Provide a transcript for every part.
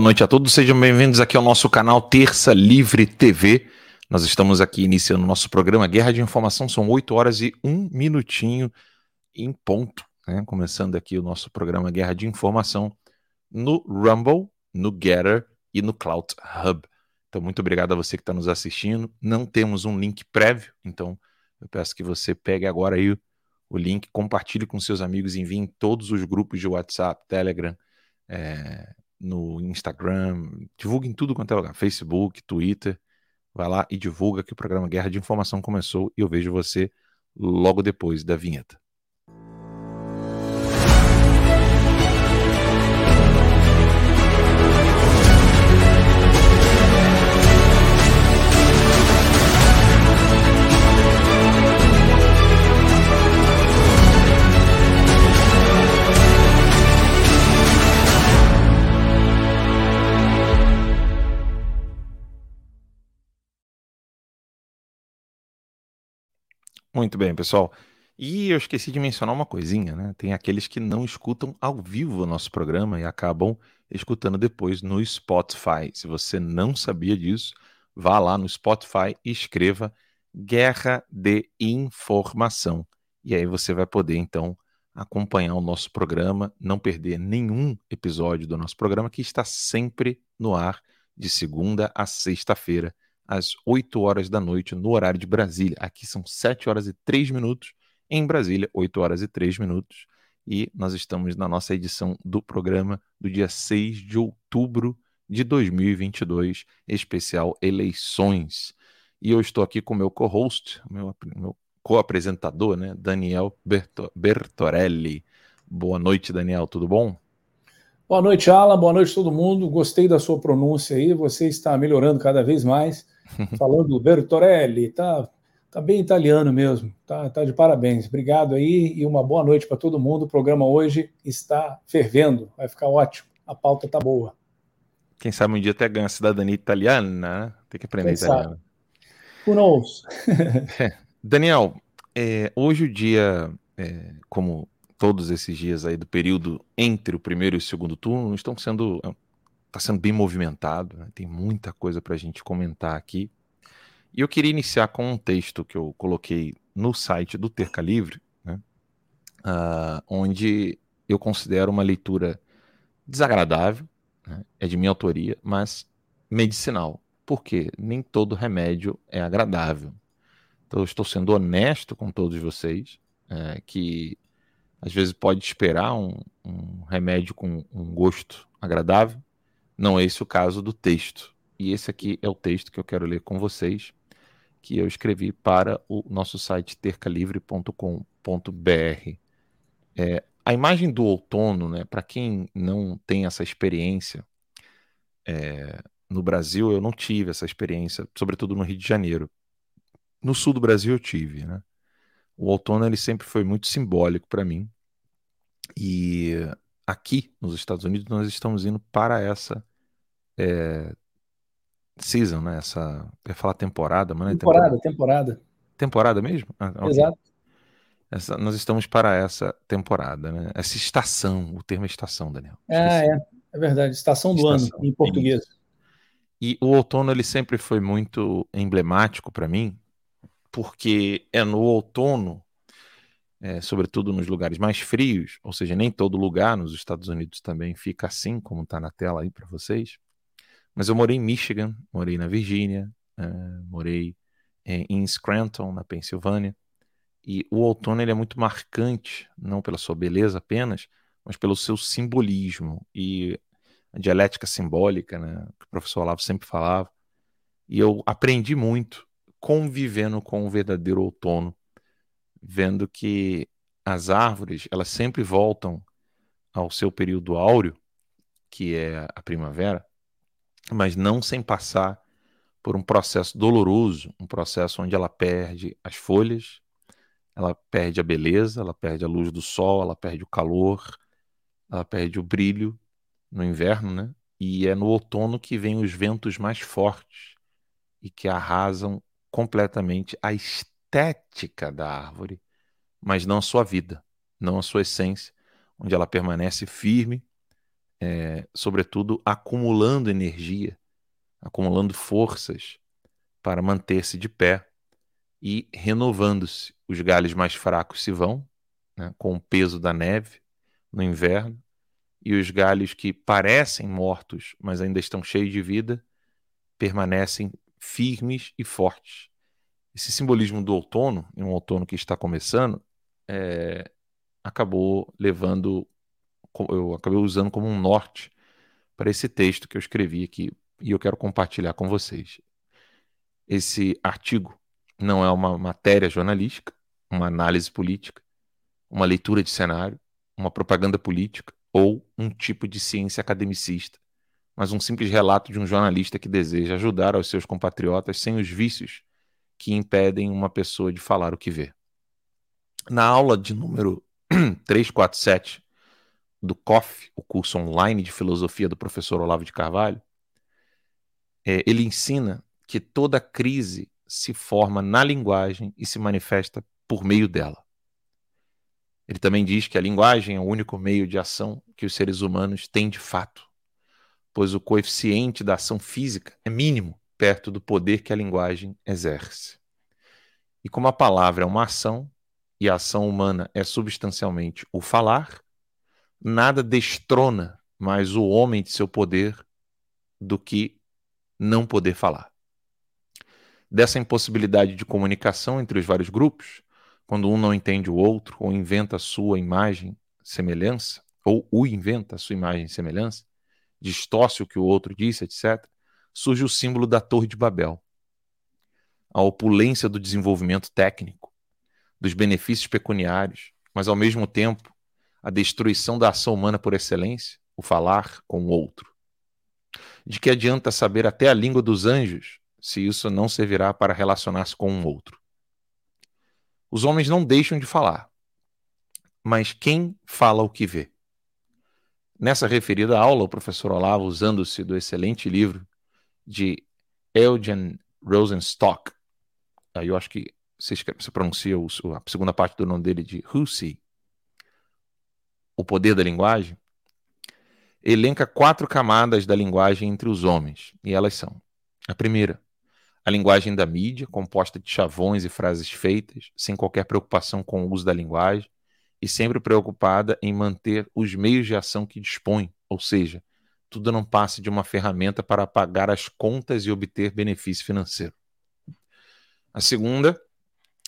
Boa noite a todos, sejam bem-vindos aqui ao nosso canal Terça Livre TV. Nós estamos aqui iniciando o nosso programa Guerra de Informação, são 8 horas e 1 minutinho em ponto, né? Começando aqui o nosso programa Guerra de Informação no Rumble, no Getter e no Cloud Hub. Então, muito obrigado a você que está nos assistindo. Não temos um link prévio, então eu peço que você pegue agora aí o link, compartilhe com seus amigos, envie em todos os grupos de WhatsApp, Telegram, é, no Instagram, divulgue em tudo quanto é lugar, Facebook, Twitter. Vai lá e divulga que o programa Guerra de Informação começou e eu vejo você logo depois da vinheta. Muito bem, pessoal. E eu esqueci de mencionar uma coisinha, né? Tem aqueles que não escutam ao vivo o nosso programa e acabam escutando depois no Spotify. Se você não sabia disso, vá lá no Spotify e escreva Guerra de Informação. E aí você vai poder, então, acompanhar o nosso programa, não perder nenhum episódio do nosso programa, que está sempre no ar, de segunda a sexta-feira, às 8 horas da noite, no horário de Brasília. Aqui são 7 horas e 3 minutos, em Brasília, 8 horas e 3 minutos. E nós estamos na nossa edição do programa do dia 6 de outubro de 2022, especial Eleições. E eu estou aqui com meu co-host, meu, meu co-apresentador, né, Daniel Berto Bertorelli. Boa noite, Daniel, tudo bom? Boa noite, Alan. Boa noite, todo mundo. Gostei da sua pronúncia aí. Você está melhorando cada vez mais. Falando Bertorelli, tá, tá bem italiano mesmo, tá, tá de parabéns. Obrigado aí e uma boa noite para todo mundo. O programa hoje está fervendo, vai ficar ótimo. A pauta tá boa. Quem sabe um dia até ganha cidadania italiana, né? Tem que aprender Quem italiano. Sabe? Who knows? Daniel, é, hoje o dia, é, como todos esses dias aí do período entre o primeiro e o segundo turno, estão sendo está sendo bem movimentado, né? tem muita coisa para a gente comentar aqui. E eu queria iniciar com um texto que eu coloquei no site do Terca Livre, né? uh, onde eu considero uma leitura desagradável, né? é de minha autoria, mas medicinal, porque nem todo remédio é agradável. Então eu estou sendo honesto com todos vocês, é, que às vezes pode esperar um, um remédio com um gosto agradável, não é esse o caso do texto. E esse aqui é o texto que eu quero ler com vocês, que eu escrevi para o nosso site tercalivre.com.br. É, a imagem do outono, né, para quem não tem essa experiência, é, no Brasil eu não tive essa experiência, sobretudo no Rio de Janeiro. No sul do Brasil eu tive, né? O outono ele sempre foi muito simbólico para mim. E aqui nos Estados Unidos nós estamos indo para essa é, season, né? Essa. Eu ia falar temporada, mas não é temporada. Temporada, temporada. mesmo? Ah, okay. Exato. Essa, nós estamos para essa temporada, né? Essa estação, o termo é estação, Daniel. Ah, é, é verdade. Estação do estação, ano, em português. E o outono ele sempre foi muito emblemático para mim, porque é no outono, é, sobretudo nos lugares mais frios, ou seja, nem todo lugar nos Estados Unidos também fica assim, como está na tela aí para vocês. Mas eu morei em Michigan, morei na Virgínia, uh, morei em, em Scranton, na Pensilvânia. E o outono ele é muito marcante, não pela sua beleza apenas, mas pelo seu simbolismo e a dialética simbólica, né, que o professor Olavo sempre falava. E eu aprendi muito convivendo com o verdadeiro outono, vendo que as árvores, elas sempre voltam ao seu período áureo, que é a primavera, mas não sem passar por um processo doloroso, um processo onde ela perde as folhas, ela perde a beleza, ela perde a luz do sol, ela perde o calor, ela perde o brilho no inverno, né? E é no outono que vem os ventos mais fortes e que arrasam completamente a estética da árvore, mas não a sua vida, não a sua essência, onde ela permanece firme, é, sobretudo, acumulando energia, acumulando forças para manter-se de pé e renovando-se. Os galhos mais fracos se vão, né, com o peso da neve no inverno, e os galhos que parecem mortos, mas ainda estão cheios de vida, permanecem firmes e fortes. Esse simbolismo do outono, um outono que está começando, é, acabou levando, eu acabei usando como um norte para esse texto que eu escrevi aqui e eu quero compartilhar com vocês. Esse artigo não é uma matéria jornalística, uma análise política, uma leitura de cenário, uma propaganda política ou um tipo de ciência academicista, mas um simples relato de um jornalista que deseja ajudar aos seus compatriotas sem os vícios que impedem uma pessoa de falar o que vê. Na aula de número 347 do COF, o curso online de filosofia do professor Olavo de Carvalho, é, ele ensina que toda crise se forma na linguagem e se manifesta por meio dela. Ele também diz que a linguagem é o único meio de ação que os seres humanos têm de fato, pois o coeficiente da ação física é mínimo perto do poder que a linguagem exerce. E como a palavra é uma ação, e a ação humana é substancialmente o falar, nada destrona mais o homem de seu poder do que não poder falar. Dessa impossibilidade de comunicação entre os vários grupos, quando um não entende o outro ou inventa a sua imagem, semelhança, ou o inventa a sua imagem e semelhança, distorce o que o outro disse, etc., surge o símbolo da Torre de Babel. A opulência do desenvolvimento técnico, dos benefícios pecuniários, mas ao mesmo tempo a destruição da ação humana por excelência, o falar com o outro. De que adianta saber até a língua dos anjos se isso não servirá para relacionar-se com um outro? Os homens não deixam de falar, mas quem fala o que vê? Nessa referida aula, o professor Olavo, usando-se do excelente livro de Eugen Rosenstock, aí eu acho que se, se pronuncia a segunda parte do nome dele de Hussey, o poder da linguagem, elenca quatro camadas da linguagem entre os homens, e elas são: a primeira, a linguagem da mídia, composta de chavões e frases feitas, sem qualquer preocupação com o uso da linguagem, e sempre preocupada em manter os meios de ação que dispõe, ou seja, tudo não passe de uma ferramenta para pagar as contas e obter benefício financeiro. A segunda,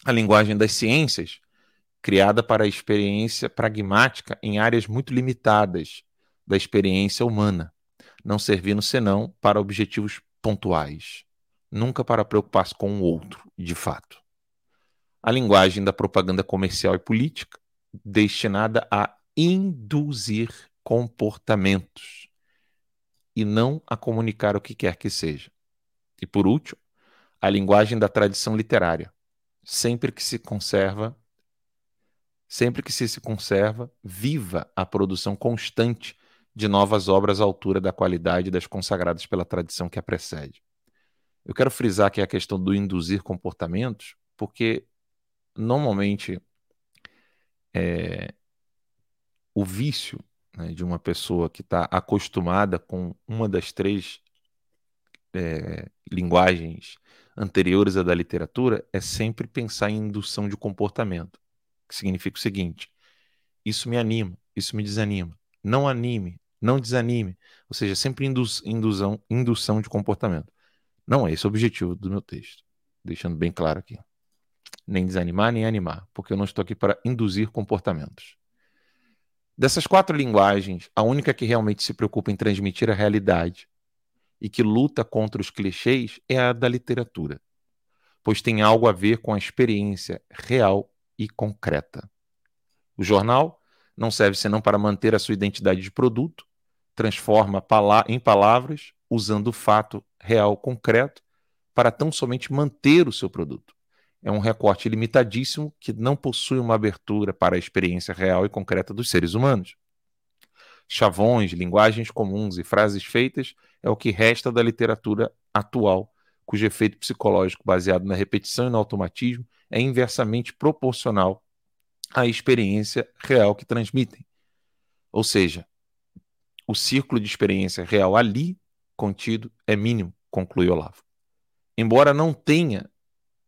a linguagem das ciências, criada para a experiência pragmática em áreas muito limitadas da experiência humana, não servindo senão para objetivos pontuais, nunca para preocupar-se com o outro, de fato. A linguagem da propaganda comercial e política, destinada a induzir comportamentos e não a comunicar o que quer que seja. E por último, a linguagem da tradição literária, sempre que se conserva sempre que se, se conserva viva a produção constante de novas obras à altura da qualidade das consagradas pela tradição que a precede. Eu quero frisar aqui a questão do induzir comportamentos, porque normalmente é, o vício né, de uma pessoa que está acostumada com uma das três é, linguagens anteriores à da literatura é sempre pensar em indução de comportamento, que significa o seguinte: isso me anima, isso me desanima. Não anime, não desanime. Ou seja, sempre indu induzão, indução de comportamento. Não é esse o objetivo do meu texto. Deixando bem claro aqui. Nem desanimar, nem animar, porque eu não estou aqui para induzir comportamentos. Dessas quatro linguagens, a única que realmente se preocupa em transmitir a realidade e que luta contra os clichês é a da literatura, pois tem algo a ver com a experiência real e concreta. O jornal não serve senão para manter a sua identidade de produto, transforma em palavras, usando o fato real concreto, para tão somente manter o seu produto. É um recorte limitadíssimo que não possui uma abertura para a experiência real e concreta dos seres humanos. Chavões, linguagens comuns e frases feitas é o que resta da literatura atual, cujo efeito psicológico baseado na repetição e no automatismo é inversamente proporcional à experiência real que transmitem. Ou seja, o círculo de experiência real ali contido é mínimo, conclui Olavo. Embora não tenha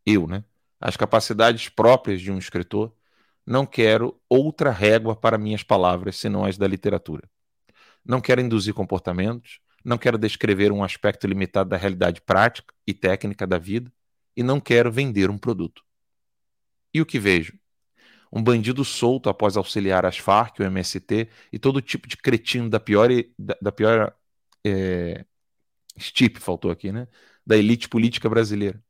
eu, né, as capacidades próprias de um escritor, não quero outra régua para minhas palavras senão as da literatura. Não quero induzir comportamentos, não quero descrever um aspecto limitado da realidade prática e técnica da vida, e não quero vender um produto. E o que vejo? Um bandido solto após auxiliar as Farc, o MST e todo tipo de cretino da pior, da, da pior é, faltou aqui, né? Da elite política brasileira.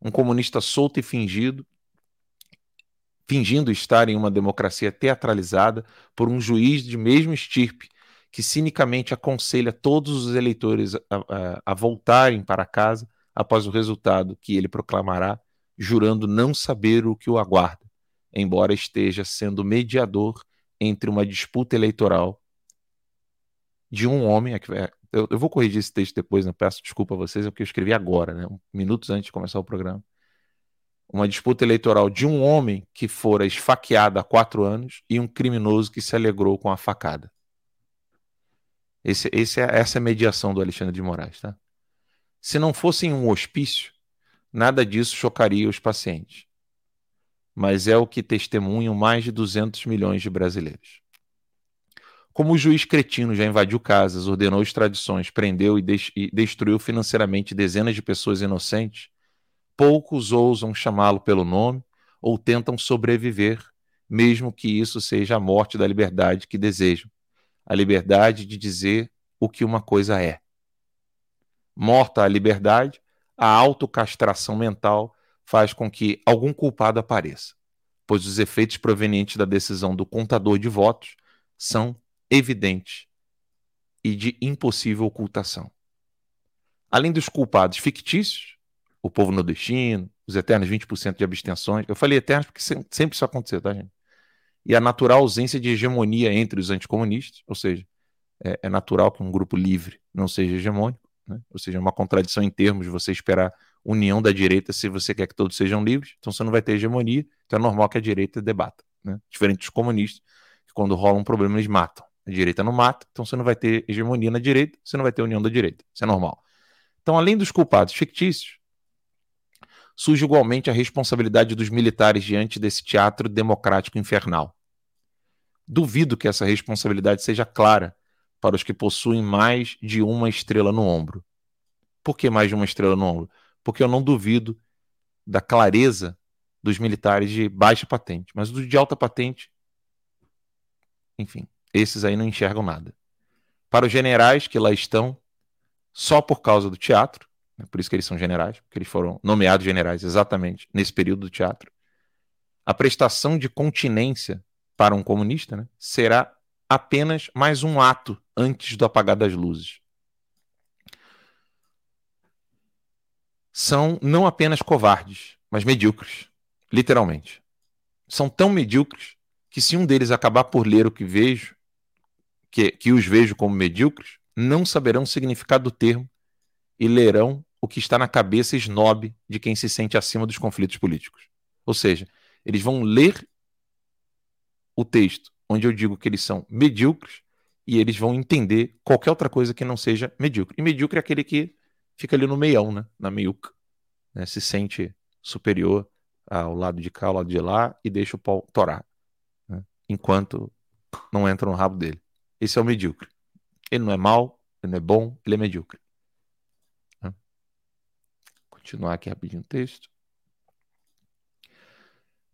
Um comunista solto e fingido, fingindo estar em uma democracia teatralizada por um juiz de mesmo estirpe que cinicamente aconselha todos os eleitores a, a, a voltarem para casa após o resultado que ele proclamará, jurando não saber o que o aguarda, embora esteja sendo mediador entre uma disputa eleitoral de um homem. É eu, eu vou corrigir esse texto depois, não peço desculpa a vocês, é porque eu escrevi agora, né, minutos antes de começar o programa. Uma disputa eleitoral de um homem que fora esfaqueado há quatro anos e um criminoso que se alegrou com a facada. Esse, esse é, essa é a mediação do Alexandre de Moraes. Tá? Se não fosse em um hospício, nada disso chocaria os pacientes. Mas é o que testemunham mais de 200 milhões de brasileiros. Como o juiz cretino já invadiu casas, ordenou extradições, prendeu e, e destruiu financeiramente dezenas de pessoas inocentes, poucos ousam chamá-lo pelo nome ou tentam sobreviver, mesmo que isso seja a morte da liberdade que desejam a liberdade de dizer o que uma coisa é. Morta a liberdade, a autocastração mental faz com que algum culpado apareça, pois os efeitos provenientes da decisão do contador de votos são evidentes e de impossível ocultação. Além dos culpados fictícios, o povo nordestino, os eternos 20% de abstenções, eu falei eternos porque sempre isso aconteceu, tá, gente? E a natural ausência de hegemonia entre os anticomunistas, ou seja, é, é natural que um grupo livre não seja hegemônico, né? ou seja, é uma contradição em termos você esperar união da direita se você quer que todos sejam livres, então você não vai ter hegemonia, então é normal que a direita debata, né? diferente dos comunistas, que quando rola um problema eles matam, a direita não mata, então você não vai ter hegemonia na direita, você não vai ter união da direita, isso é normal. Então, além dos culpados fictícios, surge igualmente a responsabilidade dos militares diante desse teatro democrático infernal. Duvido que essa responsabilidade seja clara para os que possuem mais de uma estrela no ombro. Por que mais de uma estrela no ombro? Porque eu não duvido da clareza dos militares de baixa patente, mas os de alta patente, enfim, esses aí não enxergam nada. Para os generais que lá estão, só por causa do teatro, né? Por isso que eles são generais, porque eles foram nomeados generais exatamente nesse período do teatro. A prestação de continência para um comunista né, será apenas mais um ato antes do apagar das luzes. São não apenas covardes, mas medíocres, literalmente. São tão medíocres que se um deles acabar por ler o que vejo, que, que os vejo como medíocres, não saberão o significado do termo e lerão o que está na cabeça snob de quem se sente acima dos conflitos políticos. Ou seja, eles vão ler o texto onde eu digo que eles são medíocres e eles vão entender qualquer outra coisa que não seja medíocre. E medíocre é aquele que fica ali no meião, né? na meiuca, né? se sente superior ao lado de cá, ao lado de lá e deixa o pau torar, né? enquanto não entra no rabo dele. Esse é o medíocre. Ele não é mal, ele não é bom, ele é medíocre continuar aqui rapidinho o texto.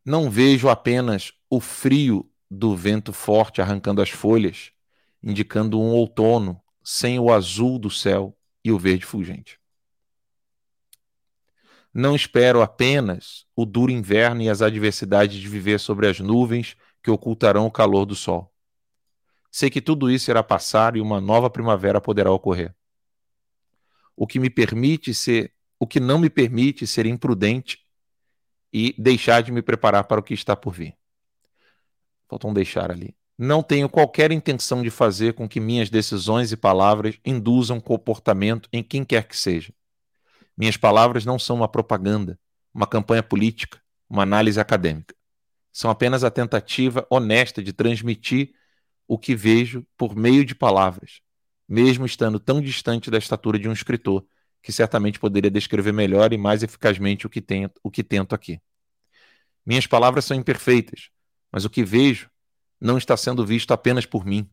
Não vejo apenas o frio do vento forte arrancando as folhas, indicando um outono sem o azul do céu e o verde fulgente. Não espero apenas o duro inverno e as adversidades de viver sobre as nuvens que ocultarão o calor do sol. Sei que tudo isso irá passar e uma nova primavera poderá ocorrer. O que me permite ser o que não me permite ser imprudente e deixar de me preparar para o que está por vir. Faltou um deixar ali. Não tenho qualquer intenção de fazer com que minhas decisões e palavras induzam comportamento em quem quer que seja. Minhas palavras não são uma propaganda, uma campanha política, uma análise acadêmica. São apenas a tentativa honesta de transmitir o que vejo por meio de palavras, mesmo estando tão distante da estatura de um escritor, que certamente poderia descrever melhor e mais eficazmente o que, tento, o que tento aqui. Minhas palavras são imperfeitas, mas o que vejo não está sendo visto apenas por mim.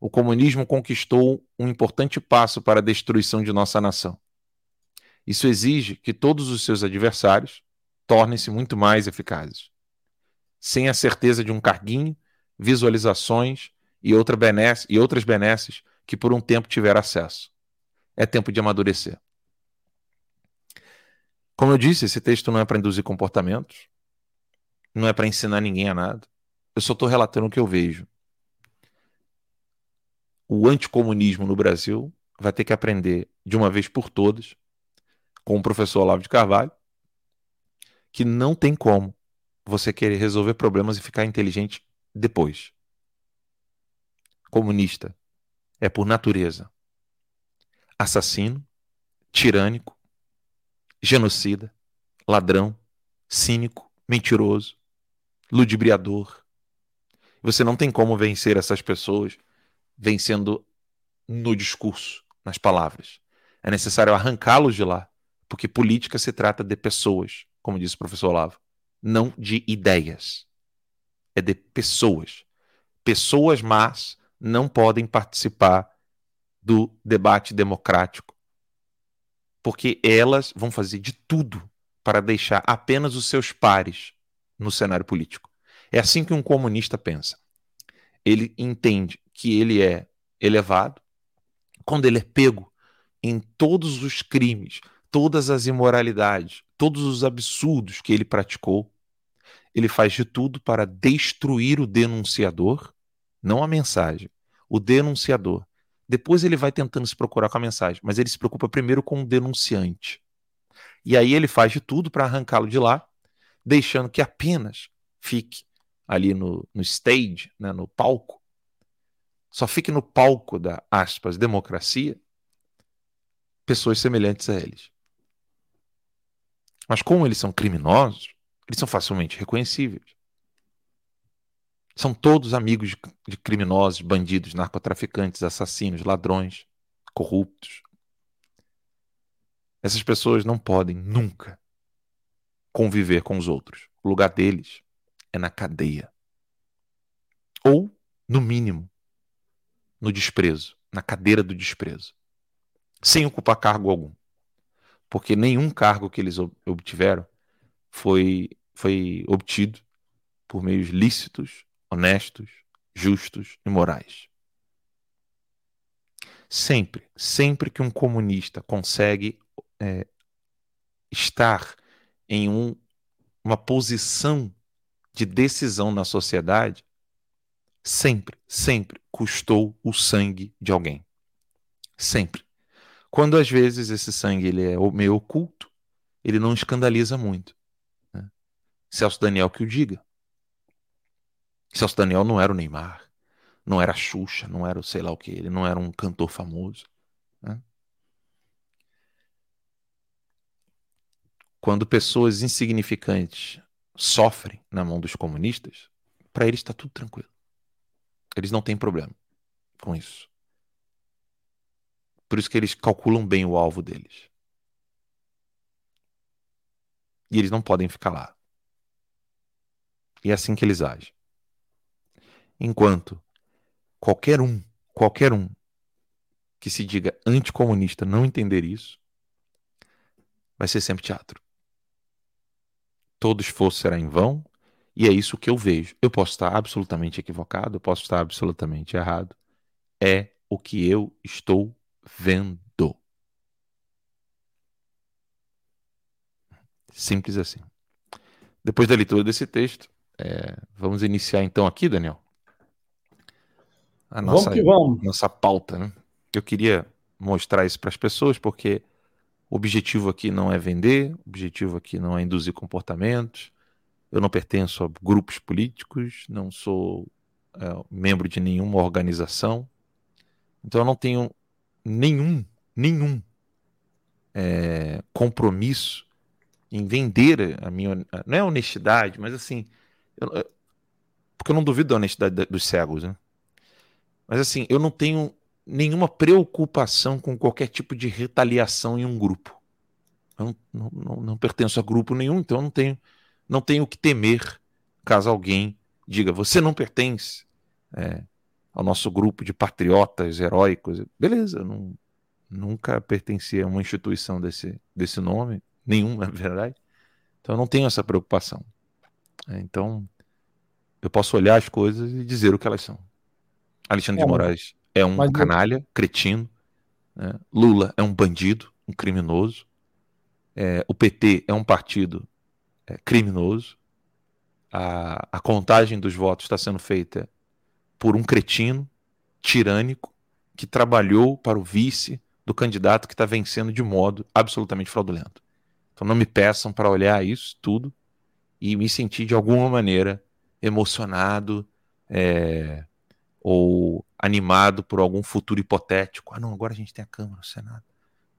O comunismo conquistou um importante passo para a destruição de nossa nação. Isso exige que todos os seus adversários tornem-se muito mais eficazes. Sem a certeza de um carguinho, visualizações e, outra benesse, e outras benesses que por um tempo tiver acesso. É tempo de amadurecer. Como eu disse, esse texto não é para induzir comportamentos, não é para ensinar ninguém a nada. Eu só estou relatando o que eu vejo. O anticomunismo no Brasil vai ter que aprender de uma vez por todas com o professor Olavo de Carvalho que não tem como você querer resolver problemas e ficar inteligente depois. Comunista é por natureza assassino, tirânico, genocida, ladrão, cínico, mentiroso, ludibriador. Você não tem como vencer essas pessoas vencendo no discurso, nas palavras. É necessário arrancá-los de lá porque política se trata de pessoas, como disse o professor Olavo, não de ideias. É de pessoas. Pessoas más não podem participar do debate democrático, porque elas vão fazer de tudo para deixar apenas os seus pares no cenário político. É assim que um comunista pensa. Ele entende que ele é elevado quando ele é pego em todos os crimes, todas as imoralidades, todos os absurdos que ele praticou, ele faz de tudo para destruir o denunciador, não a mensagem, o denunciador. Depois ele vai tentando se procurar com a mensagem, mas ele se preocupa primeiro com o denunciante. E aí ele faz de tudo para arrancá-lo de lá, deixando que apenas fique ali no, no stage, né, no palco, só fique no palco da aspas democracia pessoas semelhantes a eles. Mas como eles são criminosos, eles são facilmente reconhecíveis. São todos amigos de, criminosos, bandidos, narcotraficantes, assassinos, ladrões, corruptos. Essas pessoas não podem nunca conviver com os outros. O lugar deles é na cadeia. Ou, no mínimo, no desprezo, na cadeira do desprezo, sem ocupar cargo algum porque nenhum cargo que eles obtiveram foi, foi obtido por meios lícitos, honestos, justos e morais. Sempre, sempre que um comunista consegue é, estar em um, uma posição de decisão na sociedade, sempre, sempre custou o sangue de alguém. Sempre. Quando às vezes esse sangue ele é meio oculto, ele não escandaliza muito. Né? Celso Daniel que o diga. Celso Daniel não era o Neymar, não era a Xuxa, não era o sei lá o que, ele não era um cantor famoso. Né? Quando pessoas insignificantes sofrem na mão dos comunistas, para eles está tudo tranquilo. Eles não têm problema com isso. Por isso que eles calculam bem o alvo deles. E eles não podem ficar lá. E é assim que eles agem. Enquanto qualquer um, qualquer um que se diga anticomunista não entender isso, vai ser sempre teatro. Todo esforço será em vão, e é isso que eu vejo. Eu posso estar absolutamente equivocado, eu posso estar absolutamente errado. É o que eu estou vendo. Simples assim. Depois da leitura desse texto, é, vamos iniciar então aqui, Daniel, a nossa, vamos vamos. nossa pauta. Né? Eu queria mostrar isso para as pessoas, porque o objetivo aqui não é vender, o objetivo aqui não é induzir comportamentos. Eu não pertenço a grupos políticos, não sou é, membro de nenhuma organização. Então eu não tenho nenhum, nenhum é, compromisso em vender a minha. Não é honestidade, mas assim. Eu, porque eu não duvido da honestidade dos cegos, né? Mas assim, eu não tenho nenhuma preocupação com qualquer tipo de retaliação em um grupo. Eu não, não, não pertenço a grupo nenhum, então eu não tenho, não tenho o que temer caso alguém diga, você não pertence é, ao nosso grupo de patriotas heróicos. Beleza, não, nunca pertenci a uma instituição desse, desse nome, nenhum, na verdade. Então eu não tenho essa preocupação. É, então eu posso olhar as coisas e dizer o que elas são. Alexandre é, de Moraes é um canalha, cretino. Né? Lula é um bandido, um criminoso. É, o PT é um partido é, criminoso. A, a contagem dos votos está sendo feita por um cretino, tirânico, que trabalhou para o vice do candidato que está vencendo de modo absolutamente fraudulento. Então não me peçam para olhar isso tudo e me sentir de alguma maneira emocionado é, ou animado por algum futuro hipotético. Ah, não, agora a gente tem a Câmara, o Senado.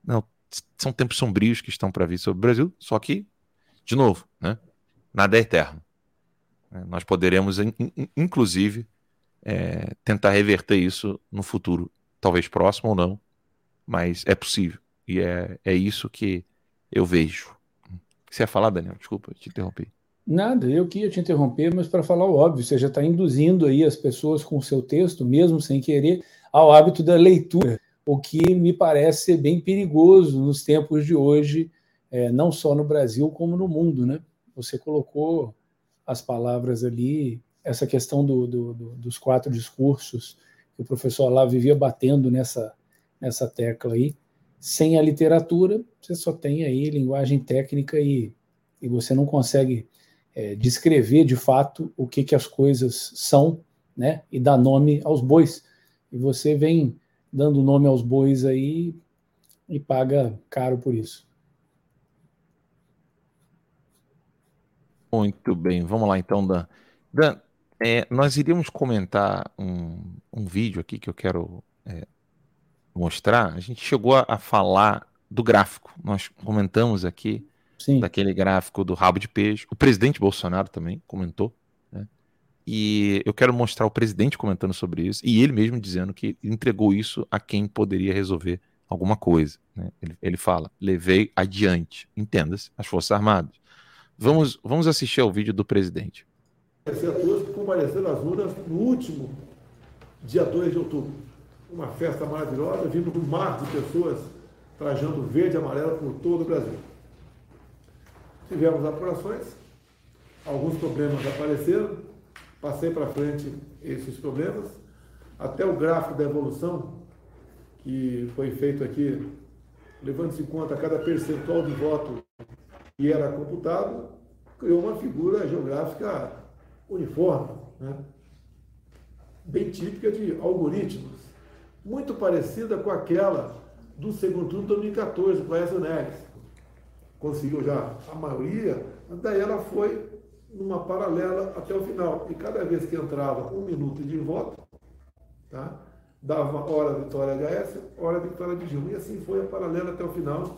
Não, são tempos sombrios que estão para vir sobre o Brasil, só que, de novo, né, nada é eterno. É, nós poderemos, inclusive, é, tentar reverter isso no futuro, talvez próximo ou não, mas é possível. E é, é isso que eu vejo. Você ia falar, Daniel? Desculpa, te interrompi. Nada, eu que ia te interromper, mas para falar o óbvio, você já está induzindo aí as pessoas com o seu texto, mesmo sem querer, ao hábito da leitura, o que me parece ser bem perigoso nos tempos de hoje, é, não só no Brasil, como no mundo. Né? Você colocou as palavras ali, essa questão do, do, do, dos quatro discursos, que o professor lá vivia batendo nessa, nessa tecla aí. Sem a literatura, você só tem aí linguagem técnica e, e você não consegue é, descrever de fato o que, que as coisas são, né? E dar nome aos bois. E você vem dando nome aos bois aí e paga caro por isso. Muito bem, vamos lá então, Dan. Dan, é, nós iríamos comentar um, um vídeo aqui que eu quero é, mostrar. A gente chegou a, a falar do gráfico. Nós comentamos aqui Sim. daquele gráfico do rabo de peixe. O presidente Bolsonaro também comentou. Né? E eu quero mostrar o presidente comentando sobre isso e ele mesmo dizendo que entregou isso a quem poderia resolver alguma coisa. Né? Ele, ele fala: levei adiante, entenda-se, as Forças Armadas. Vamos, vamos assistir ao vídeo do presidente. Agradecer a todos que compareceram às urnas no último dia 2 de outubro. Uma festa maravilhosa, vindo com um mar de pessoas trajando verde e amarelo por todo o Brasil. Tivemos apurações, alguns problemas apareceram, passei para frente esses problemas, até o gráfico da evolução que foi feito aqui, levando-se em conta cada percentual de voto que era computado, criou uma figura geográfica uniforme, né? bem típica de algoritmos, muito parecida com aquela do segundo turno de 2014, com a Neves conseguiu já a maioria, daí ela foi numa paralela até o final. E cada vez que entrava um minuto de voto, tá? dava hora vitória HS, hora vitória de Dilma. E assim foi a paralela até o final.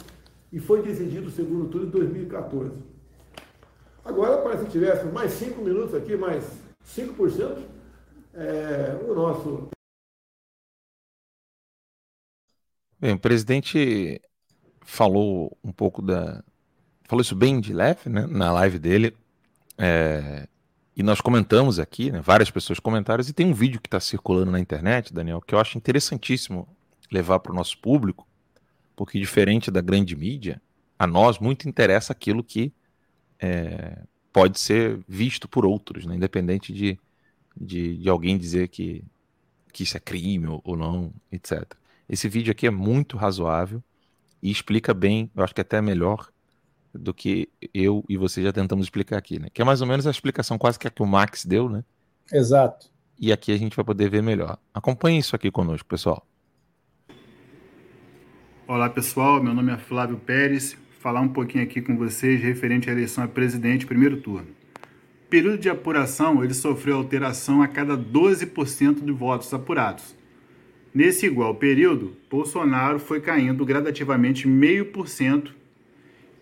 E foi decidido o segundo turno em 2014. Agora, parece que tivesse mais cinco minutos aqui, mais 5%, é, o nosso. Bem, o presidente falou um pouco da. Falou isso bem de leve, né? Na live dele. É, e nós comentamos aqui, né, várias pessoas comentaram, e tem um vídeo que está circulando na internet, Daniel, que eu acho interessantíssimo levar para o nosso público, porque diferente da grande mídia, a nós muito interessa aquilo que é, pode ser visto por outros, né, independente de, de, de, alguém dizer que, que isso é crime ou, ou não, etc. Esse vídeo aqui é muito razoável, e explica bem, eu acho que até melhor do que eu e você já tentamos explicar aqui, né? Que é mais ou menos a explicação quase que a que o Max deu, né? Exato. E aqui a gente vai poder ver melhor. Acompanhe isso aqui conosco, pessoal. Olá, pessoal. Meu nome é Flávio Pérez. Falar um pouquinho aqui com vocês referente à eleição a presidente primeiro turno. Período de apuração, ele sofreu alteração a cada 12% de votos apurados. Nesse igual período, Bolsonaro foi caindo gradativamente meio por cento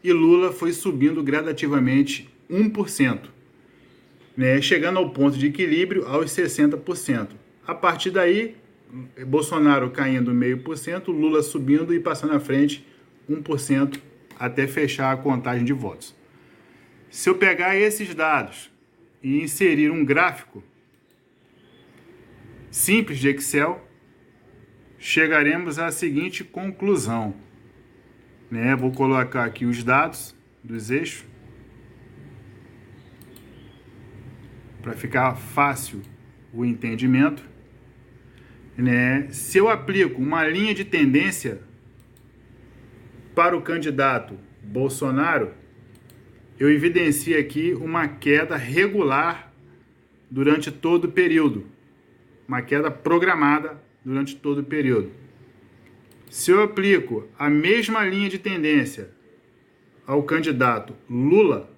e Lula foi subindo gradativamente 1%, né, chegando ao ponto de equilíbrio aos 60%. A partir daí, Bolsonaro caindo meio por cento, Lula subindo e passando à frente 1% até fechar a contagem de votos. Se eu pegar esses dados e inserir um gráfico simples de Excel, chegaremos à seguinte conclusão. Né? Vou colocar aqui os dados dos eixos para ficar fácil o entendimento. Né? Se eu aplico uma linha de tendência para o candidato Bolsonaro, eu evidencio aqui uma queda regular durante todo o período, uma queda programada durante todo o período. Se eu aplico a mesma linha de tendência ao candidato Lula,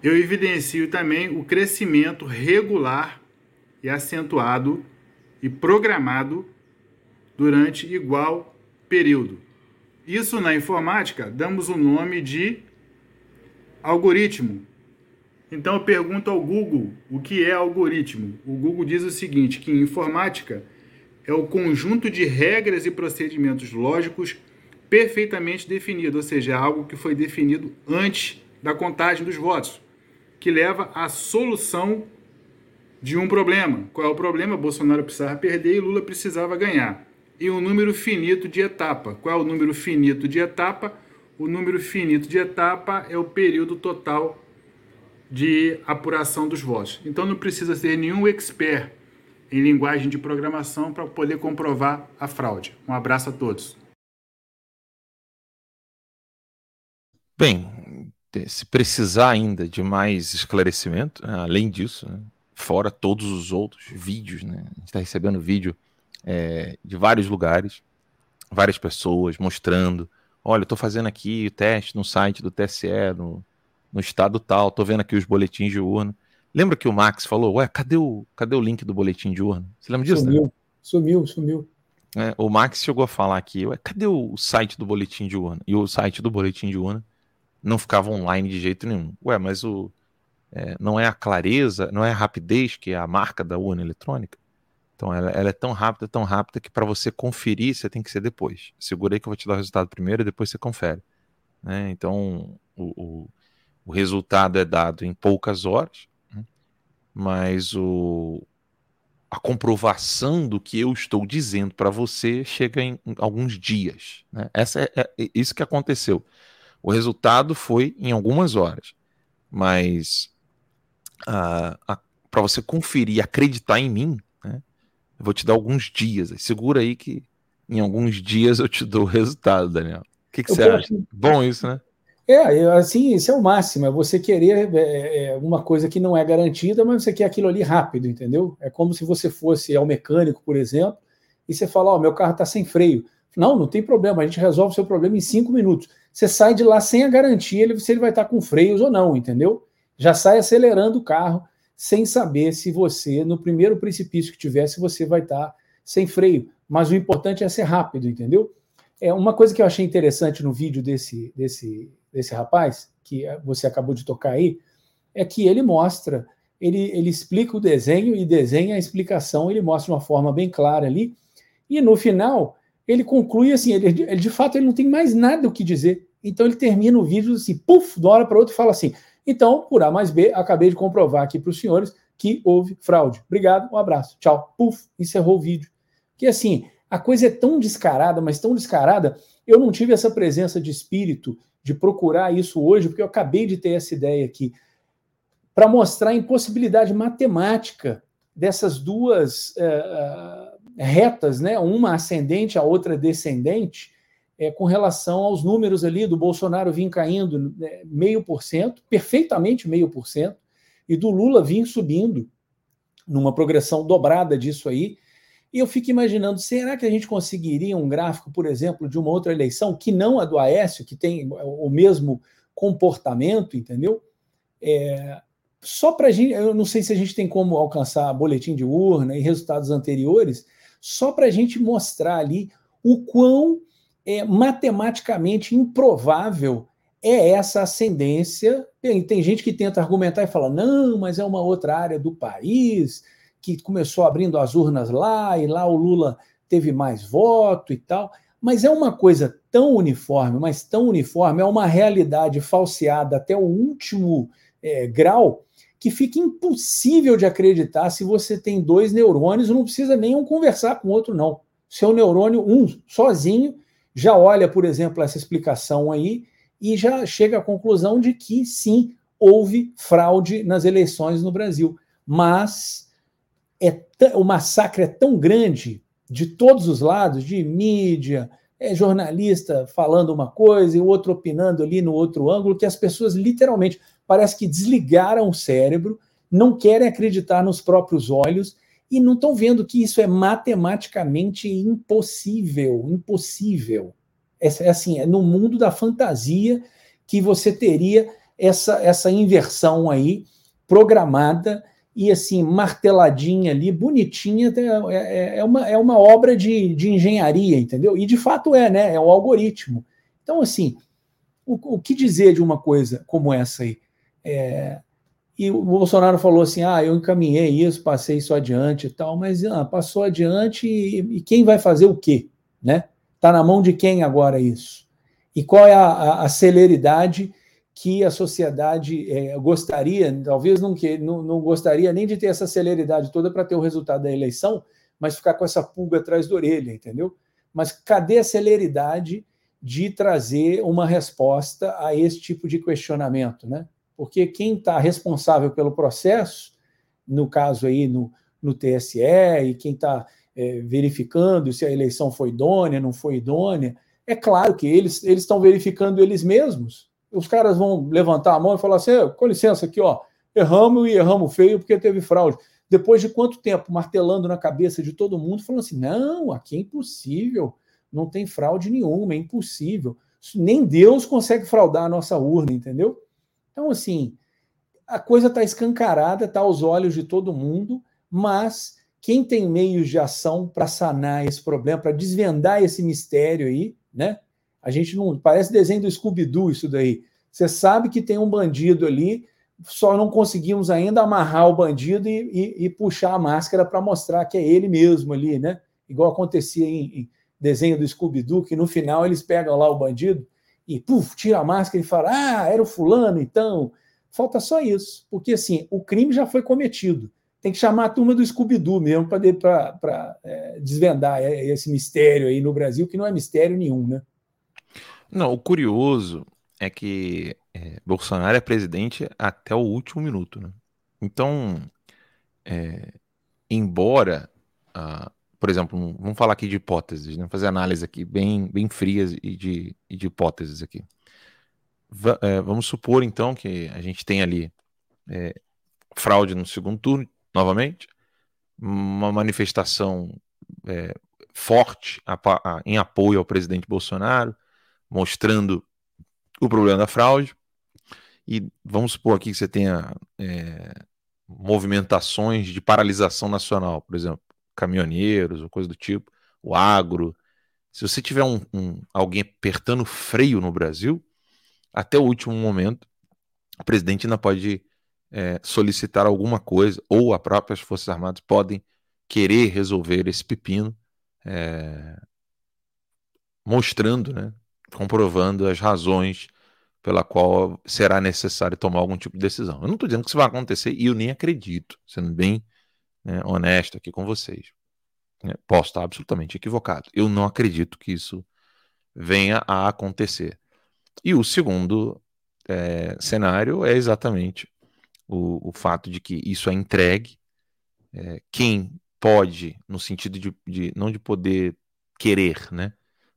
eu evidencio também o crescimento regular e acentuado e programado durante igual período. Isso na informática damos o nome de algoritmo. Então eu pergunto ao Google o que é algoritmo. O Google diz o seguinte, que informática é o conjunto de regras e procedimentos lógicos perfeitamente definido, ou seja, é algo que foi definido antes da contagem dos votos, que leva à solução de um problema. Qual é o problema? Bolsonaro precisava perder e Lula precisava ganhar. E um número finito de etapa. Qual é o número finito de etapa? O número finito de etapa é o período total de apuração dos votos. Então não precisa ser nenhum expert em linguagem de programação para poder comprovar a fraude. Um abraço a todos. Bem, se precisar ainda de mais esclarecimento, né, além disso, né, fora todos os outros vídeos, né, a gente está recebendo vídeo é, de vários lugares, várias pessoas mostrando, olha, estou fazendo aqui o teste no site do TSE, no, no estado tal, estou vendo aqui os boletins de urna. Lembra que o Max falou, ué, cadê o, cadê o link do boletim de urna? Você lembra disso? Sumiu, né? sumiu, sumiu. É, o Max chegou a falar aqui, ué, cadê o site do boletim de urna? E o site do boletim de urna não ficava online de jeito nenhum. Ué, mas o é, não é a clareza, não é a rapidez que é a marca da urna eletrônica? Então ela, ela é tão rápida, tão rápida que para você conferir você tem que ser depois. Segura aí que eu vou te dar o resultado primeiro e depois você confere. Né? Então o, o, o resultado é dado em poucas horas mas o, a comprovação do que eu estou dizendo para você chega em, em alguns dias. Né? Essa é, é, isso que aconteceu. O resultado foi em algumas horas, mas para você conferir e acreditar em mim, né, eu vou te dar alguns dias. Segura aí que em alguns dias eu te dou o resultado, Daniel. O que, que você acha? Bom isso, né? É, assim, isso é o máximo, é você querer é, é, uma coisa que não é garantida, mas você quer aquilo ali rápido, entendeu? É como se você fosse ao mecânico, por exemplo, e você fala, ó, oh, meu carro está sem freio. Não, não tem problema, a gente resolve o seu problema em cinco minutos. Você sai de lá sem a garantia se ele vai estar tá com freios ou não, entendeu? Já sai acelerando o carro sem saber se você, no primeiro precipício que tiver, se você vai estar tá sem freio. Mas o importante é ser rápido, entendeu? É uma coisa que eu achei interessante no vídeo desse, desse desse rapaz, que você acabou de tocar aí, é que ele mostra, ele, ele explica o desenho e desenha a explicação, ele mostra uma forma bem clara ali, e no final ele conclui assim, ele, ele de fato ele não tem mais nada o que dizer, então ele termina o vídeo assim, puf, de uma hora para outra e fala assim, então, por A mais B, acabei de comprovar aqui para os senhores que houve fraude. Obrigado, um abraço, tchau, puf, encerrou o vídeo. Que assim, a coisa é tão descarada, mas tão descarada, eu não tive essa presença de espírito de procurar isso hoje, porque eu acabei de ter essa ideia aqui, para mostrar a impossibilidade matemática dessas duas uh, retas, né? uma ascendente, a outra descendente, é, com relação aos números ali do Bolsonaro vir caindo né, meio por cento, perfeitamente meio por cento, e do Lula vir subindo numa progressão dobrada disso aí, e eu fico imaginando, será que a gente conseguiria um gráfico, por exemplo, de uma outra eleição que não a do Aécio, que tem o mesmo comportamento, entendeu? É, só para a gente, eu não sei se a gente tem como alcançar boletim de urna e resultados anteriores, só para a gente mostrar ali o quão é, matematicamente improvável é essa ascendência. Tem, tem gente que tenta argumentar e fala: não, mas é uma outra área do país, que começou abrindo as urnas lá, e lá o Lula teve mais voto e tal. Mas é uma coisa tão uniforme, mas tão uniforme, é uma realidade falseada até o último é, grau, que fica impossível de acreditar se você tem dois neurônios, não precisa nem um conversar com o outro, não. Seu neurônio, um sozinho, já olha, por exemplo, essa explicação aí e já chega à conclusão de que sim, houve fraude nas eleições no Brasil. Mas o massacre é tão grande de todos os lados, de mídia, é jornalista falando uma coisa e o outro opinando ali no outro ângulo, que as pessoas literalmente parece que desligaram o cérebro, não querem acreditar nos próprios olhos e não estão vendo que isso é matematicamente impossível, impossível. É, é assim, é no mundo da fantasia que você teria essa, essa inversão aí programada e assim, marteladinha ali, bonitinha, é, é, é, uma, é uma obra de, de engenharia, entendeu? E de fato é, né? É o algoritmo. Então, assim, o, o que dizer de uma coisa como essa aí? É, e o Bolsonaro falou assim: ah, eu encaminhei isso, passei isso adiante e tal, mas ah, passou adiante e, e, quem vai fazer o quê? Né? Está na mão de quem agora isso? E qual é a, a, a celeridade que a sociedade é, gostaria, talvez não, que, não, não gostaria nem de ter essa celeridade toda para ter o resultado da eleição, mas ficar com essa pulga atrás da orelha, entendeu? Mas cadê a celeridade de trazer uma resposta a esse tipo de questionamento, né? Porque quem está responsável pelo processo, no caso aí no, no TSE, e quem está é, verificando se a eleição foi idônea, não foi idônea, é claro que eles estão verificando eles mesmos, os caras vão levantar a mão e falar assim: com licença aqui, ó, erramos e erramos feio porque teve fraude. Depois de quanto tempo martelando na cabeça de todo mundo, falando assim: não, aqui é impossível, não tem fraude nenhuma, é impossível. Nem Deus consegue fraudar a nossa urna, entendeu? Então, assim, a coisa está escancarada, está aos olhos de todo mundo, mas quem tem meios de ação para sanar esse problema, para desvendar esse mistério aí, né? A gente não. Parece desenho do Scooby-Doo isso daí. Você sabe que tem um bandido ali, só não conseguimos ainda amarrar o bandido e, e, e puxar a máscara para mostrar que é ele mesmo ali, né? Igual acontecia em, em desenho do Scooby-Doo, que no final eles pegam lá o bandido e puf, tira a máscara e fala: Ah, era o fulano, então. Falta só isso, porque assim, o crime já foi cometido. Tem que chamar a turma do Scooby-Doo mesmo para é, desvendar é, esse mistério aí no Brasil, que não é mistério nenhum, né? Não, o curioso é que é, Bolsonaro é presidente até o último minuto, né? Então, é, embora, ah, por exemplo, vamos falar aqui de hipóteses, né? fazer análise aqui bem, bem frias e de, e de hipóteses aqui. É, vamos supor então que a gente tem ali é, fraude no segundo turno, novamente, uma manifestação é, forte a, a, em apoio ao presidente Bolsonaro mostrando o problema da fraude. E vamos supor aqui que você tenha é, movimentações de paralisação nacional, por exemplo, caminhoneiros ou coisa do tipo, o agro. Se você tiver um, um, alguém apertando freio no Brasil, até o último momento, o presidente ainda pode é, solicitar alguma coisa, ou as próprias Forças Armadas podem querer resolver esse pepino, é, mostrando né, comprovando as razões pela qual será necessário tomar algum tipo de decisão. Eu não estou dizendo que isso vai acontecer e eu nem acredito, sendo bem né, honesto aqui com vocês. É, posso estar absolutamente equivocado. Eu não acredito que isso venha a acontecer. E o segundo é, cenário é exatamente o, o, fato de que isso é entregue. É, quem pode, no sentido de, de, não de poder querer, né?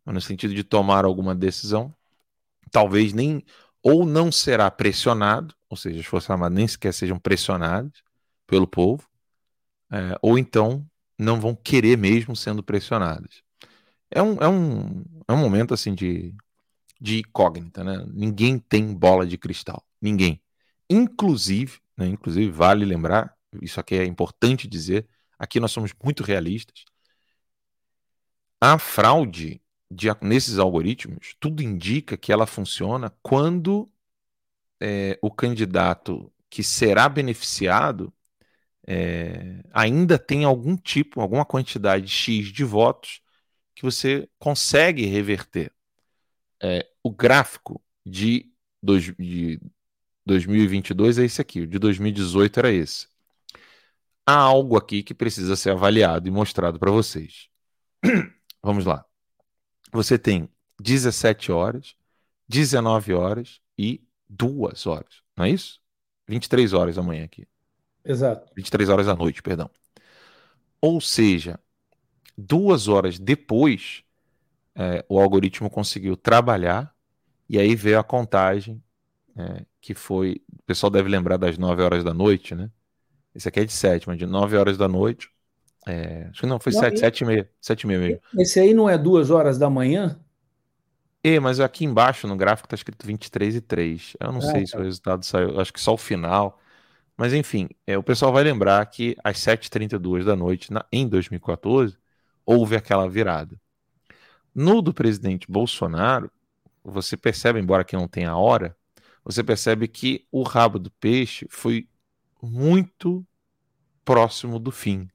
No sentido de tomar alguma decisão, talvez nem ou não será pressionado, ou seja, as Forças Armadas nem sequer sejam pressionadas pelo povo, é, ou então não vão querer mesmo sendo pressionadas. É um, é um, é um momento assim de, de incógnita, né? Ninguém tem bola de cristal, ninguém. Inclusive, né, inclusive vale lembrar, isso aqui é importante dizer, aqui nós somos muito realistas. A fraude de, nesses algoritmos, tudo indica que ela funciona quando é, o candidato que será beneficiado é, ainda tem algum tipo, alguma quantidade X de votos que você consegue reverter. É, o gráfico de, dois, de 2022 é esse aqui, o de 2018 era esse. Há algo aqui que precisa ser avaliado e mostrado para vocês. Vamos lá. Você tem 17 horas, 19 horas e 2 horas, não é isso? 23 horas da manhã aqui. Exato. 23 horas da noite, perdão. Ou seja, duas horas depois, é, o algoritmo conseguiu trabalhar e aí veio a contagem, é, que foi. O pessoal deve lembrar das 9 horas da noite, né? Esse aqui é de 7, mas de 9 horas da noite. É, acho que não, foi 7, 7 e meia. 7 e meia mesmo. Esse aí não é 2 horas da manhã? É, mas aqui embaixo no gráfico está escrito 23 e 3. Eu não ah, sei tá. se o resultado saiu, acho que só o final. Mas enfim, é, o pessoal vai lembrar que às 7h32 da noite, na, em 2014, houve aquela virada. No do presidente Bolsonaro, você percebe, embora que não tenha hora, você percebe que o rabo do peixe foi muito próximo do fim.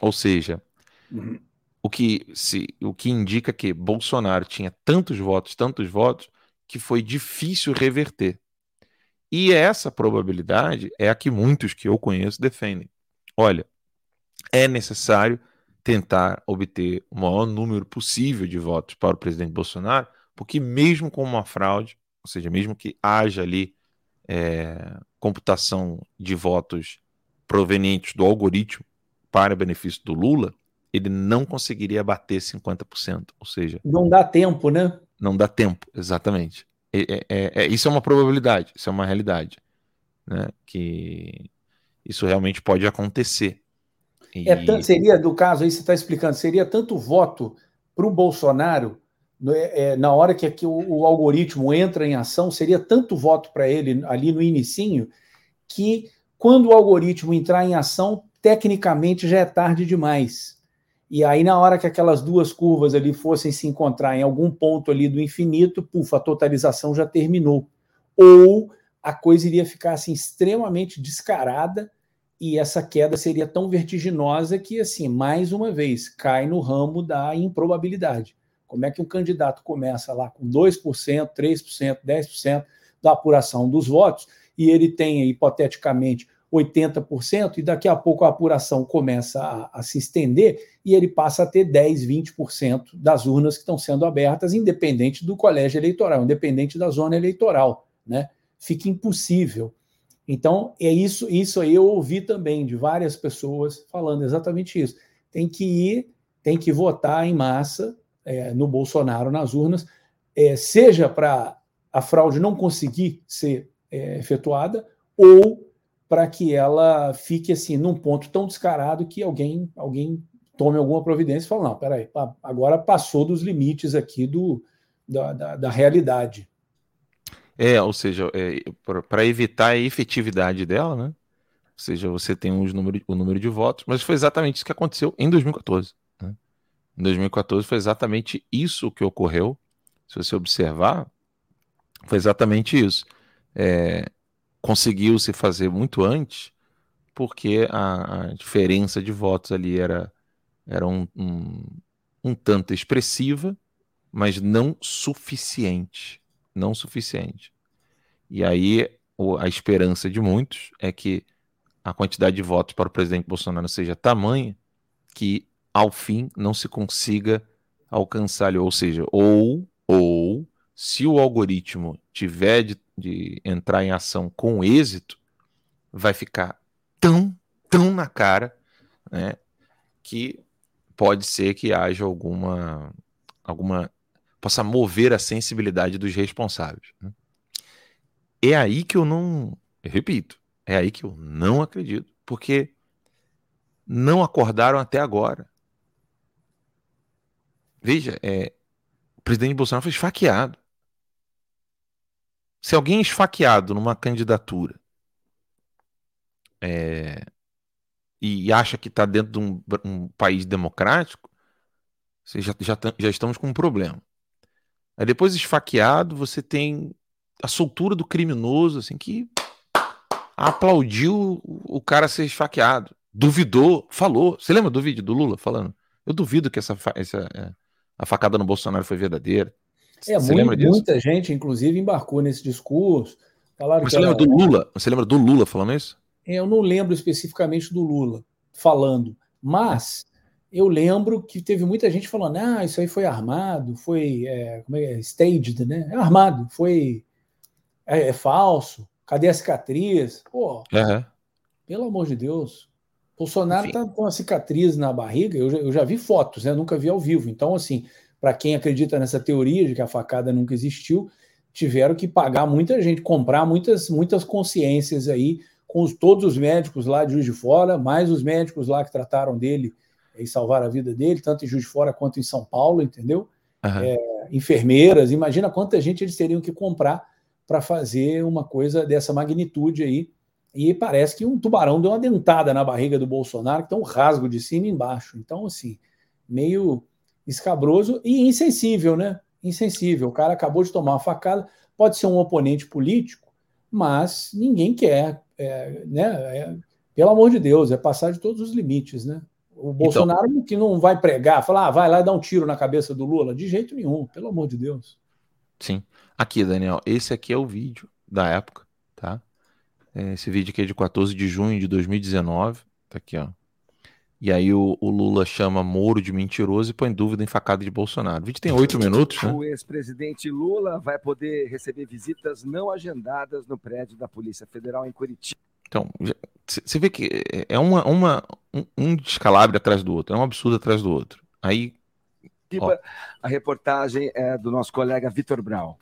Ou seja, uhum. o, que, se, o que indica que Bolsonaro tinha tantos votos, tantos votos, que foi difícil reverter. E essa probabilidade é a que muitos que eu conheço defendem. Olha, é necessário tentar obter o maior número possível de votos para o presidente Bolsonaro, porque mesmo com uma fraude, ou seja, mesmo que haja ali é, computação de votos provenientes do algoritmo para benefício do Lula, ele não conseguiria bater 50%. Ou seja. Não dá tempo, né? Não dá tempo, exatamente. É, é, é, isso é uma probabilidade, isso é uma realidade. Né? Que isso realmente pode acontecer. E... É, seria, do caso aí, você está explicando, seria tanto voto para o Bolsonaro, né, é, na hora que aqui o, o, algoritmo entra em ação, seria tanto voto para ele ali no inicinho, que quando o algoritmo entrar em ação, tecnicamente já é tarde demais. E aí, na hora que aquelas duas curvas ali fossem se encontrar em algum ponto ali do infinito, puf, a totalização já terminou. Ou a coisa iria ficar assim extremamente descarada e essa queda seria tão vertiginosa que, assim, mais uma vez, cai no ramo da improbabilidade. Como é que um candidato começa lá com 2%, 3%, 10% da apuração dos votos e ele tem, hipoteticamente, 80%, e daqui a pouco a apuração começa a, a, se estender e ele passa a ter 10, 20% das urnas que estão sendo abertas, independente do colégio eleitoral, independente da zona eleitoral, né? Fica impossível. Então, é isso, isso aí eu ouvi também de várias pessoas falando exatamente isso. Tem que ir, tem que votar em massa é, no Bolsonaro nas urnas, é, seja para a fraude não conseguir ser é, efetuada, ou para que ela fique assim num ponto tão descarado que alguém alguém tome alguma providência e fale, não, peraí, agora passou dos limites aqui do, da, da, da realidade. É, ou seja, é, para evitar a efetividade dela, né? Ou seja, você tem os número, o número de votos, mas foi exatamente isso que aconteceu em 2014. Né? Em 2014 foi exatamente isso que ocorreu. Se você observar, foi exatamente isso. É, conseguiu se fazer muito antes, porque a, a diferença de votos ali era, era um, um, um tanto expressiva, mas não suficiente. Não suficiente. E aí a esperança de muitos é que a quantidade de votos para o presidente Bolsonaro seja tamanha que ao fim não se consiga alcançar, ou seja, ou ou se o algoritmo tiver de de entrar em ação com êxito, vai ficar tão, tão na cara, né, que pode ser que haja alguma, alguma possa mover a sensibilidade dos responsáveis. Né? É aí que eu não, eu repito, é aí que eu não acredito, porque não acordaram até agora. Veja, é, o presidente Bolsonaro foi esfaqueado. Se alguém é esfaqueado numa candidatura é, e acha que está dentro de um, um, país democrático, você já, já, já estamos com um problema. Aí depois esfaqueado, você tem a soltura do criminoso, assim, que aplaudiu o cara ser esfaqueado, duvidou, falou. Você lembra do vídeo do Lula falando? Eu duvido que essa, essa é, a facada no Bolsonaro foi verdadeira. É, Você muito, lembra disso? muita gente, inclusive, embarcou nesse discurso. Falaram Você lembra ela... do Lula? Você lembra do Lula falando isso? É, eu não lembro especificamente do Lula falando, mas eu lembro que teve muita gente falando: ah, isso aí foi armado, foi é, como é, staged, né? É armado, foi é, é falso. Cadê a cicatriz? Pô, uhum. pelo amor de Deus. Bolsonaro está com uma cicatriz na barriga. Eu já, eu já vi fotos, né? Nunca vi ao vivo. Então, assim, para quem acredita nessa teoria de que a facada nunca existiu, tiveram que pagar muita gente, comprar muitas, muitas consciências aí com os, todos os médicos lá de Juiz de Fora, mais os médicos lá que trataram dele e salvaram a vida dele, tanto em Juiz de Fora quanto em São Paulo, entendeu? Uhum. É, enfermeiras, imagina quanta gente eles teriam que comprar para fazer uma coisa dessa magnitude aí e parece que um tubarão deu uma dentada na barriga do Bolsonaro, que tem um rasgo de cima e embaixo. Então, assim, meio escabroso e insensível, né? Insensível. O cara acabou de tomar uma facada, pode ser um oponente político, mas ninguém quer, é, né? É, pelo amor de Deus, é passar de todos os limites, né? O então Bolsonaro então, que não vai pregar, falar, ah, vai lá e dar um tiro na cabeça do Lula, de jeito nenhum, pelo amor de Deus. Sim. Aqui, Daniel, esse aqui é o vídeo da época, tá? É, esse vídeo aqui é de 14 de junho de 2019. Tá aqui, ó. E aí o, o, Lula chama Moro de mentiroso e põe dúvida em facada de Bolsonaro. O vídeo tem oito minutos, né? O ex-presidente Lula vai poder receber visitas não agendadas no prédio da Polícia Federal em Curitiba. Então, você vê que é uma, uma, um, um descalabro atrás do outro, é um absurdo atrás do outro. Aí. Ó. A reportagem é do nosso colega Vitor Brown.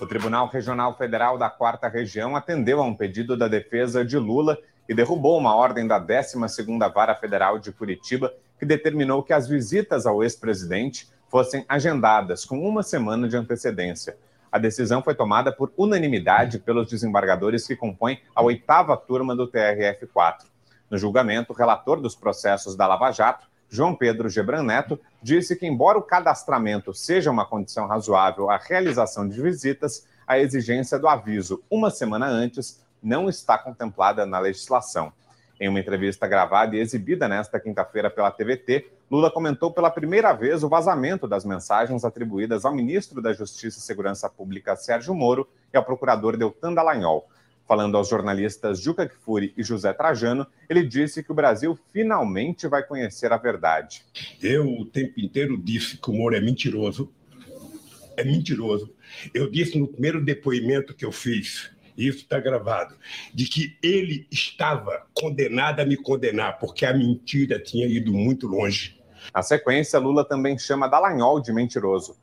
O Tribunal Regional Federal da Quarta Região atendeu a um pedido da defesa de Lula e derrubou uma ordem da 12ª Vara Federal de Curitiba que determinou que as visitas ao ex-presidente fossem agendadas com uma semana de antecedência. A decisão foi tomada por unanimidade pelos desembargadores que compõem a oitava turma do TRF-4. No julgamento, o relator dos processos da Lava Jato, João Pedro Gebran Neto, disse que, embora o cadastramento seja uma condição razoável à realização de visitas, a exigência do aviso uma semana antes não está contemplada na legislação. Em uma entrevista gravada e exibida nesta quinta-feira pela TVT, Lula comentou pela primeira vez o vazamento das mensagens atribuídas ao ministro da Justiça e Segurança Pública, Sérgio Moro, e ao procurador Deltan Dallagnol. Falando aos jornalistas Juca Kfouri e José Trajano, ele disse que o Brasil finalmente vai conhecer a verdade. Eu o tempo inteiro disse que o Moro é mentiroso. É mentiroso. Eu disse no primeiro depoimento que eu fiz, isso está gravado, de que ele estava condenado a me condenar, porque a mentira tinha ido muito longe. Na sequência, Lula também chama Dallagnol de mentiroso.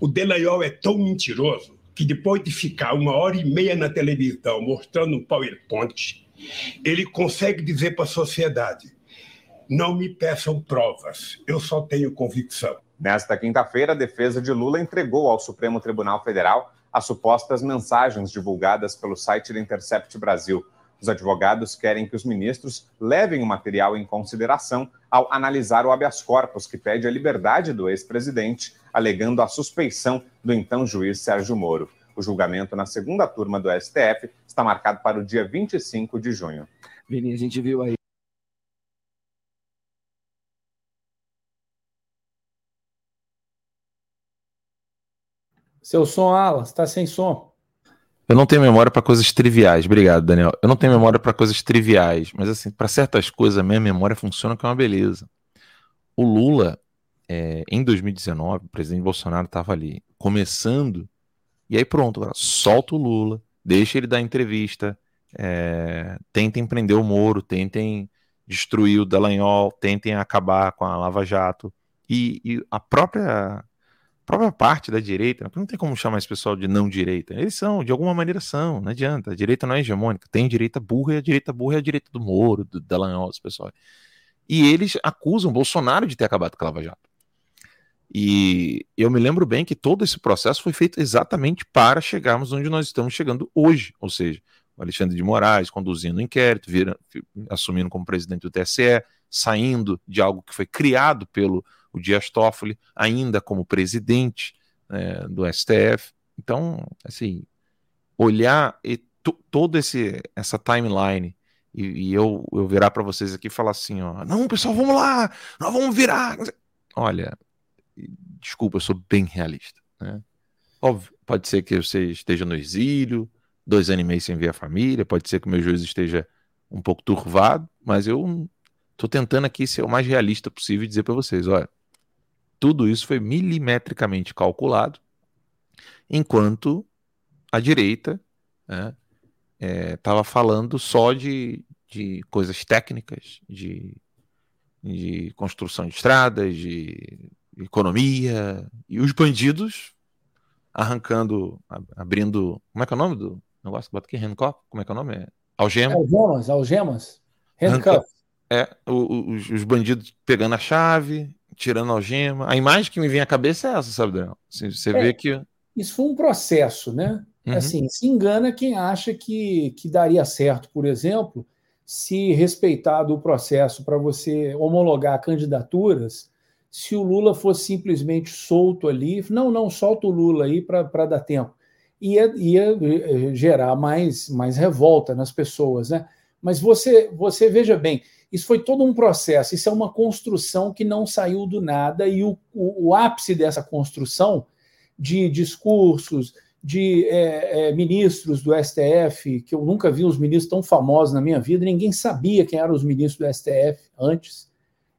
O Dallagnol é tão mentiroso que depois de ficar uma hora e meia na televisão mostrando um PowerPoint, ele consegue dizer para a sociedade: não me peçam provas, eu só tenho convicção. Nesta quinta-feira, a defesa de Lula entregou ao Supremo Tribunal Federal as supostas mensagens divulgadas pelo site da Intercept Brasil. Os advogados querem que os ministros levem o material em consideração ao analisar o habeas corpus que pede a liberdade do ex-presidente alegando a suspeição do então juiz Sérgio Moro. O julgamento na segunda turma do STF está marcado para o dia 25 de junho. Vini, a gente viu aí. Seu som, Alas, está sem som. Eu não tenho memória para coisas triviais. Obrigado, Daniel. Eu não tenho memória para coisas triviais, mas assim, para certas coisas a minha memória funciona que é uma beleza. O Lula, é, em 2019, o presidente Bolsonaro estava ali começando, e aí pronto, solta o Lula, deixa ele dar entrevista, é, tentem prender o Moro, tentem destruir o Dallagnol, tentem acabar com a Lava Jato. E, e a própria própria parte da direita, não tem como chamar esse pessoal de não direita. Eles são, de alguma maneira são, não adianta. A direita não é hegemônica. Tem direita burra e a direita burra é a direita do Moro, do Dallagnol, pessoal. E eles acusam Bolsonaro de ter acabado com a Lava Jato. E eu me lembro bem que todo esse processo foi feito exatamente para chegarmos onde nós estamos chegando hoje, ou seja, o Alexandre de Moraes conduzindo o inquérito, vira, assumindo como presidente do TSE, saindo de algo que foi criado pelo o Dias Toffoli, ainda como presidente né, do STF. Então, assim, olhar toda essa timeline e, e, eu, eu virar para vocês aqui e falar assim, ó, não, pessoal, vamos lá, nós vamos virar. Olha, desculpa, eu sou bem realista, né? Óbvio, pode ser que você esteja no exílio, dois anos e meio sem ver a família, pode ser que o meu juízo esteja um pouco turvado, mas eu estou tentando aqui ser o mais realista possível e dizer para vocês, olha, tudo isso foi milimetricamente calculado, enquanto a direita estava né, é, falando só de, de coisas técnicas, de, de construção de estradas, de economia, e os bandidos arrancando, abrindo. Como é que é o nome do negócio que bota aqui? Handcuff? Como é que é o nome? É algema? Algemas, algemas. Handcuff. É, os, os bandidos pegando a chave, tirando a algema. A imagem que me vem à cabeça é essa, sabe, Daniel? Você, você é, vê que. Isso foi um processo, né? Uhum. Assim, se engana quem acha que, que daria certo, por exemplo, se respeitado o processo para você homologar candidaturas, se o Lula fosse simplesmente solto ali, não, não, solta o Lula aí para dar tempo. Ia, ia eh, gerar mais, mais revolta nas pessoas, né? Mas você, você veja bem, isso foi todo um processo, isso é uma construção que não saiu do nada, e o, o, o ápice dessa construção de discursos, de é, é, ministros do STF, que eu nunca vi uns ministros tão famosos na minha vida, ninguém sabia quem eram os ministros do STF antes,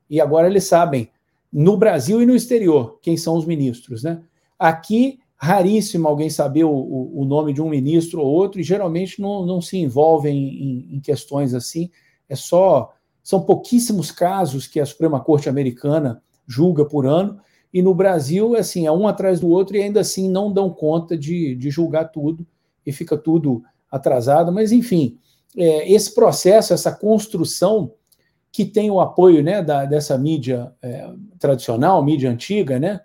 e agora eles sabem, no Brasil e no exterior, quem são os ministros. Né? Aqui, raríssimo alguém saber o, o, nome de um ministro ou outro, e geralmente não, não se envolvem em, em questões assim, é só. São pouquíssimos casos que a Suprema Corte Americana julga por ano, e no Brasil, assim, é um atrás do outro e ainda assim não dão conta de, de julgar tudo e fica tudo atrasado. Mas, enfim, é, esse processo, essa construção que tem o apoio né, da, dessa mídia é, tradicional, mídia antiga, né,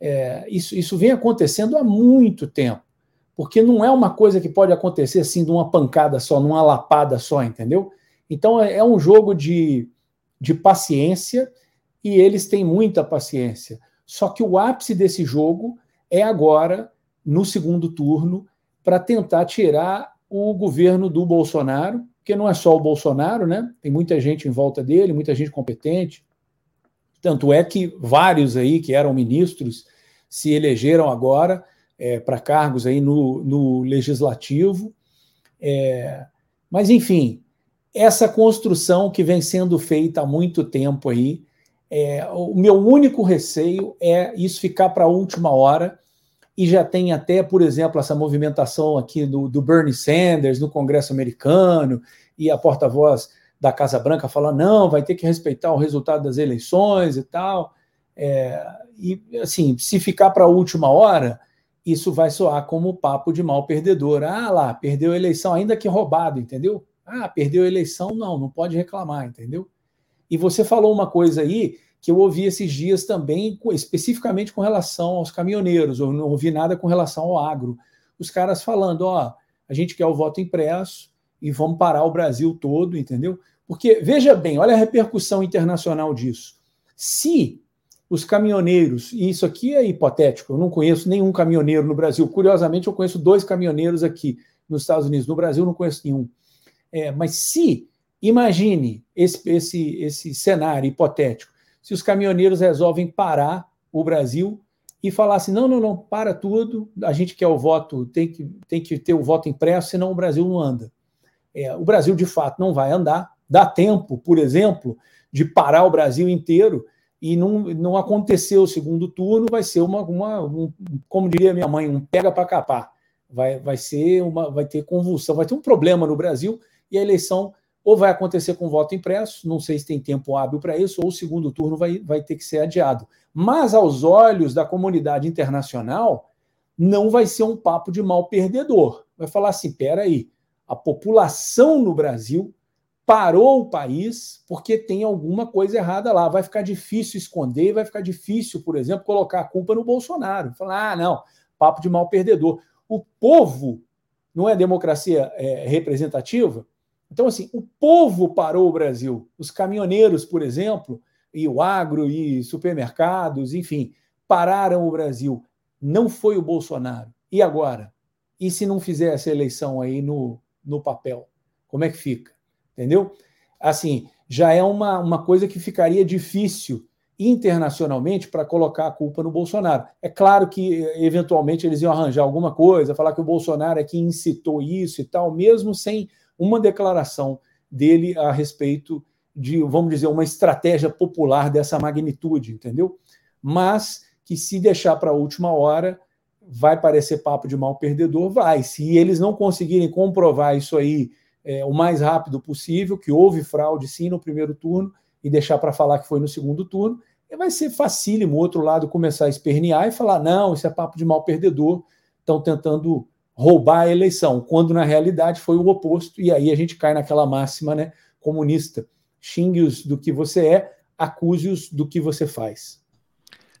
é, isso, isso vem acontecendo há muito tempo. Porque não é uma coisa que pode acontecer assim de uma pancada só, numa lapada só, entendeu? Então é, é um jogo de, de paciência e eles têm muita paciência. Só que o ápice desse jogo é agora, no segundo turno, para tentar tirar o governo do Bolsonaro, porque não é só o Bolsonaro, né? Tem muita gente em volta dele, muita gente competente. Tanto é que vários aí que eram ministros se elegeram agora é, para cargos aí no, no legislativo. É, mas, enfim, essa construção que vem sendo feita há muito tempo aí, é, o meu único receio é isso ficar para a última hora, e já tem até, por exemplo, essa movimentação aqui do, do Bernie Sanders no Congresso americano, e a porta-voz da Casa Branca falando, não, vai ter que respeitar o resultado das eleições e tal. É, e, assim, se ficar para a última hora, isso vai soar como papo de mal perdedor. Ah lá, perdeu a eleição, ainda que roubado, entendeu? Ah, perdeu a eleição, não, não pode reclamar, entendeu? E você falou uma coisa aí que eu ouvi esses dias também, especificamente com relação aos caminhoneiros, eu não ouvi nada com relação ao agro. Os caras falando, ó, a gente quer o voto impresso e vamos parar o Brasil todo, entendeu? Porque, veja bem, olha a repercussão internacional disso. Se os caminhoneiros, e isso aqui é hipotético, eu não conheço nenhum caminhoneiro no Brasil, curiosamente eu conheço dois caminhoneiros aqui nos Estados Unidos, no Brasil não conheço nenhum. É, mas se Imagine esse, esse, esse cenário hipotético. Se os caminhoneiros resolvem parar o Brasil e falar assim: não, não, não, para tudo, a gente quer o voto, tem que, tem que ter o voto impresso, senão o Brasil não anda. É, o Brasil, de fato, não vai andar. Dá tempo, por exemplo, de parar o Brasil inteiro e não, não acontecer o segundo turno, vai ser uma, uma um, como diria minha mãe, um pega para capar. Vai, vai ser uma, vai ter convulsão, vai ter um problema no Brasil e a eleição ou vai acontecer com voto impresso, não sei se tem tempo hábil para isso, ou o segundo turno vai, vai ter que ser adiado. Mas, aos olhos da comunidade internacional, não vai ser um papo de mal perdedor. Vai falar assim: peraí, a população no Brasil parou o país porque tem alguma coisa errada lá. Vai ficar difícil esconder, vai ficar difícil, por exemplo, colocar a culpa no Bolsonaro. Falar, ah, não, papo de mal perdedor. O povo não é democracia é, representativa? Então, assim, o povo parou o Brasil. Os caminhoneiros, por exemplo, e o agro e supermercados, enfim, pararam o Brasil. Não foi o Bolsonaro. E agora? E se não fizer essa eleição aí no, no papel? Como é que fica? Entendeu? Assim, já é uma, uma coisa que ficaria difícil internacionalmente para colocar a culpa no Bolsonaro. É claro que, eventualmente, eles iam arranjar alguma coisa, falar que o Bolsonaro é que incitou isso e tal, mesmo sem uma declaração dele a respeito de, vamos dizer, uma estratégia popular dessa magnitude, entendeu? Mas que se deixar para a última hora, vai parecer papo de mal perdedor, vai. Se eles não conseguirem comprovar isso aí é, o mais rápido possível, que houve fraude sim no primeiro turno, e deixar para falar que foi no segundo turno, vai ser facílimo o outro lado começar a espernear e falar: não, isso é papo de mal perdedor, estão tentando roubar a eleição, quando na realidade foi o oposto, e aí a gente cai naquela máxima né, comunista: xingue-os do que você é, acuse-os do que você faz.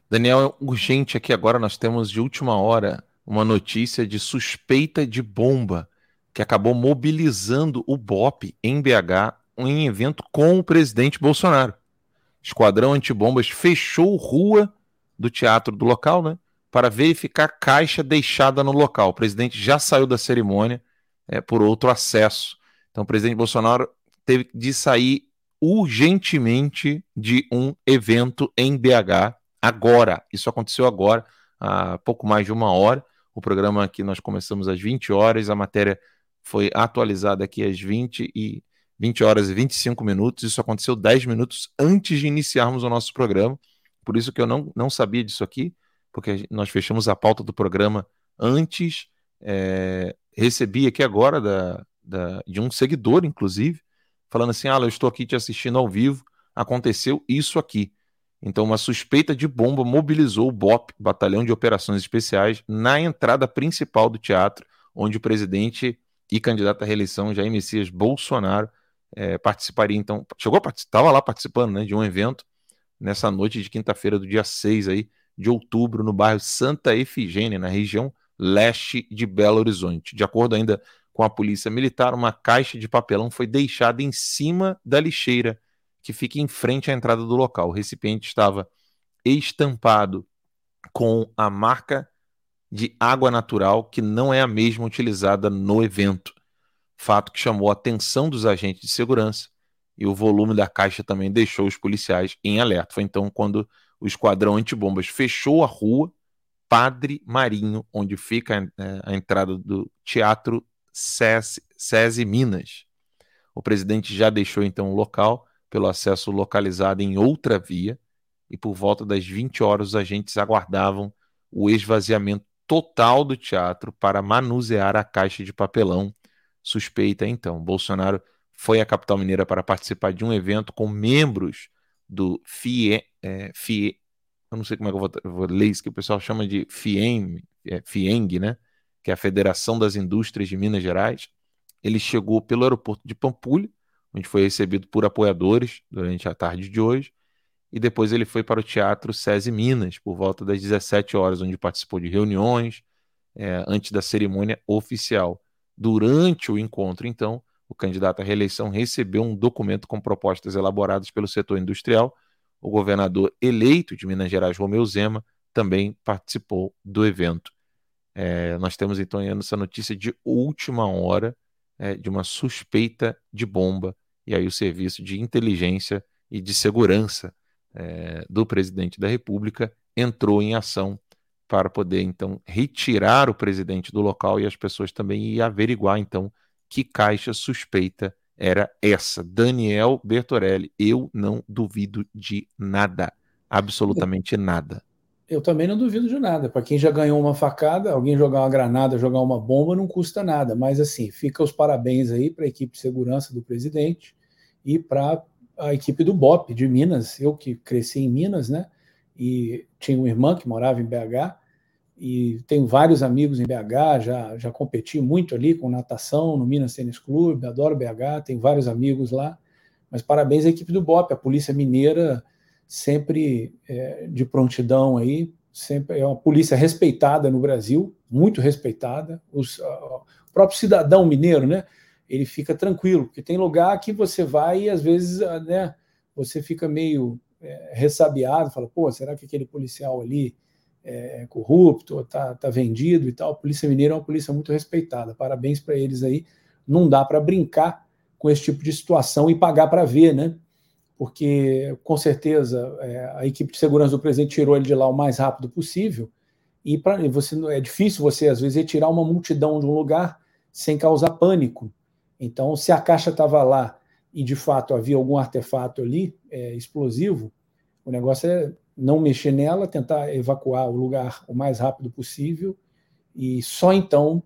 Daniel, urgente aqui agora, nós temos de última hora uma notícia de suspeita de bomba que acabou mobilizando o BOP em BH em evento com o presidente Bolsonaro. Esquadrão Antibombas fechou rua do teatro do local, né? Para verificar caixa deixada no local. O presidente já saiu da cerimônia é, por outro acesso. Então, o presidente Bolsonaro teve de sair urgentemente de um evento em BH agora. Isso aconteceu agora, há pouco mais de uma hora. O programa aqui nós começamos às 20 horas, a matéria foi atualizada aqui às 20 e 20 horas e 25 minutos. Isso aconteceu 10 minutos antes de iniciarmos o nosso programa. Por isso que eu não, não sabia disso aqui, porque nós fechamos a pauta do programa antes. É, recebi aqui agora da, da, de um seguidor, inclusive, falando assim: Ah, eu estou aqui te assistindo ao vivo. Aconteceu isso aqui. Então, uma suspeita de bomba mobilizou o BOP, Batalhão de Operações Especiais, na entrada principal do teatro, onde o presidente e candidato à reeleição Jair Messias Bolsonaro é, participaria, então, chegou estava lá participando né, de um evento nessa noite de quinta-feira do dia 6 aí, de outubro, no bairro Santa Efigênia, na região leste de Belo Horizonte. De acordo ainda com a polícia militar, uma caixa de papelão foi deixada em cima da lixeira que fica em frente à entrada do local. O recipiente estava estampado com a marca de água natural, que não é a mesma utilizada no evento fato que chamou a atenção dos agentes de segurança e o volume da caixa também deixou os policiais em alerta. Foi então quando o esquadrão antibombas fechou a rua Padre Marinho, onde fica a, é, a entrada do Teatro SESI Minas. O presidente já deixou então o local pelo acesso localizado em outra via e por volta das 20 horas os agentes aguardavam o esvaziamento total do teatro para manusear a caixa de papelão suspeita então. Bolsonaro foi à capital mineira para participar de um evento com membros do FIE, é, FIE eu não sei como é que eu vou, vou ler isso, que o pessoal chama de FIEM, é, FIENG, né? Que é a Federação das Indústrias de Minas Gerais. Ele chegou pelo aeroporto de Pampulha, onde foi recebido por apoiadores durante a tarde de hoje, e depois ele foi para o Teatro SESI Minas, por volta das 17 horas, onde participou de reuniões é, antes da cerimônia oficial. Durante o encontro, então, o candidato à reeleição recebeu um documento com propostas elaboradas pelo setor industrial. O governador eleito de Minas Gerais, Romeu Zema, também participou do evento. É, nós temos então essa notícia de última hora é, de uma suspeita de bomba, e aí o serviço de inteligência e de segurança é, do presidente da República entrou em ação para poder então retirar o presidente do local e as pessoas também ir averiguar então que caixa suspeita era essa. Daniel Bertorelli, eu não duvido de nada, absolutamente nada. Eu também não duvido de nada. Para quem já ganhou uma facada, alguém jogar uma granada, jogar uma bomba, não custa nada. Mas assim, fica os parabéns aí para a equipe de segurança do presidente e para a equipe do BOP de Minas. Eu que cresci em Minas, né? E tinha uma irmã que morava em BH e tenho vários amigos em BH, já, já competi muito ali com natação no Minas Tênis Clube, adoro BH, tenho vários amigos lá, mas parabéns à equipe do BOP, a Polícia Mineira sempre é, de prontidão aí, sempre é uma polícia respeitada no Brasil, muito respeitada, Os, o próprio cidadão mineiro, né, ele fica tranquilo, porque tem lugar que você vai e às vezes, né, você fica meio é, ressabiado, fala, pô, será que aquele policial ali é corrupto, está tá vendido e tal. A Polícia Mineira é uma polícia muito respeitada. Parabéns para eles aí. não dá para brincar com esse tipo de situação e pagar para ver, né? Porque, com certeza, é, a equipe de segurança do presidente tirou ele de lá o mais rápido possível. E pra, você, é difícil você, às vezes, retirar uma multidão de um lugar sem causar pânico. Então, se a caixa estava lá e, de fato, havia algum artefato ali é, explosivo, o negócio é não mexer nela, tentar evacuar o lugar o mais rápido possível e só então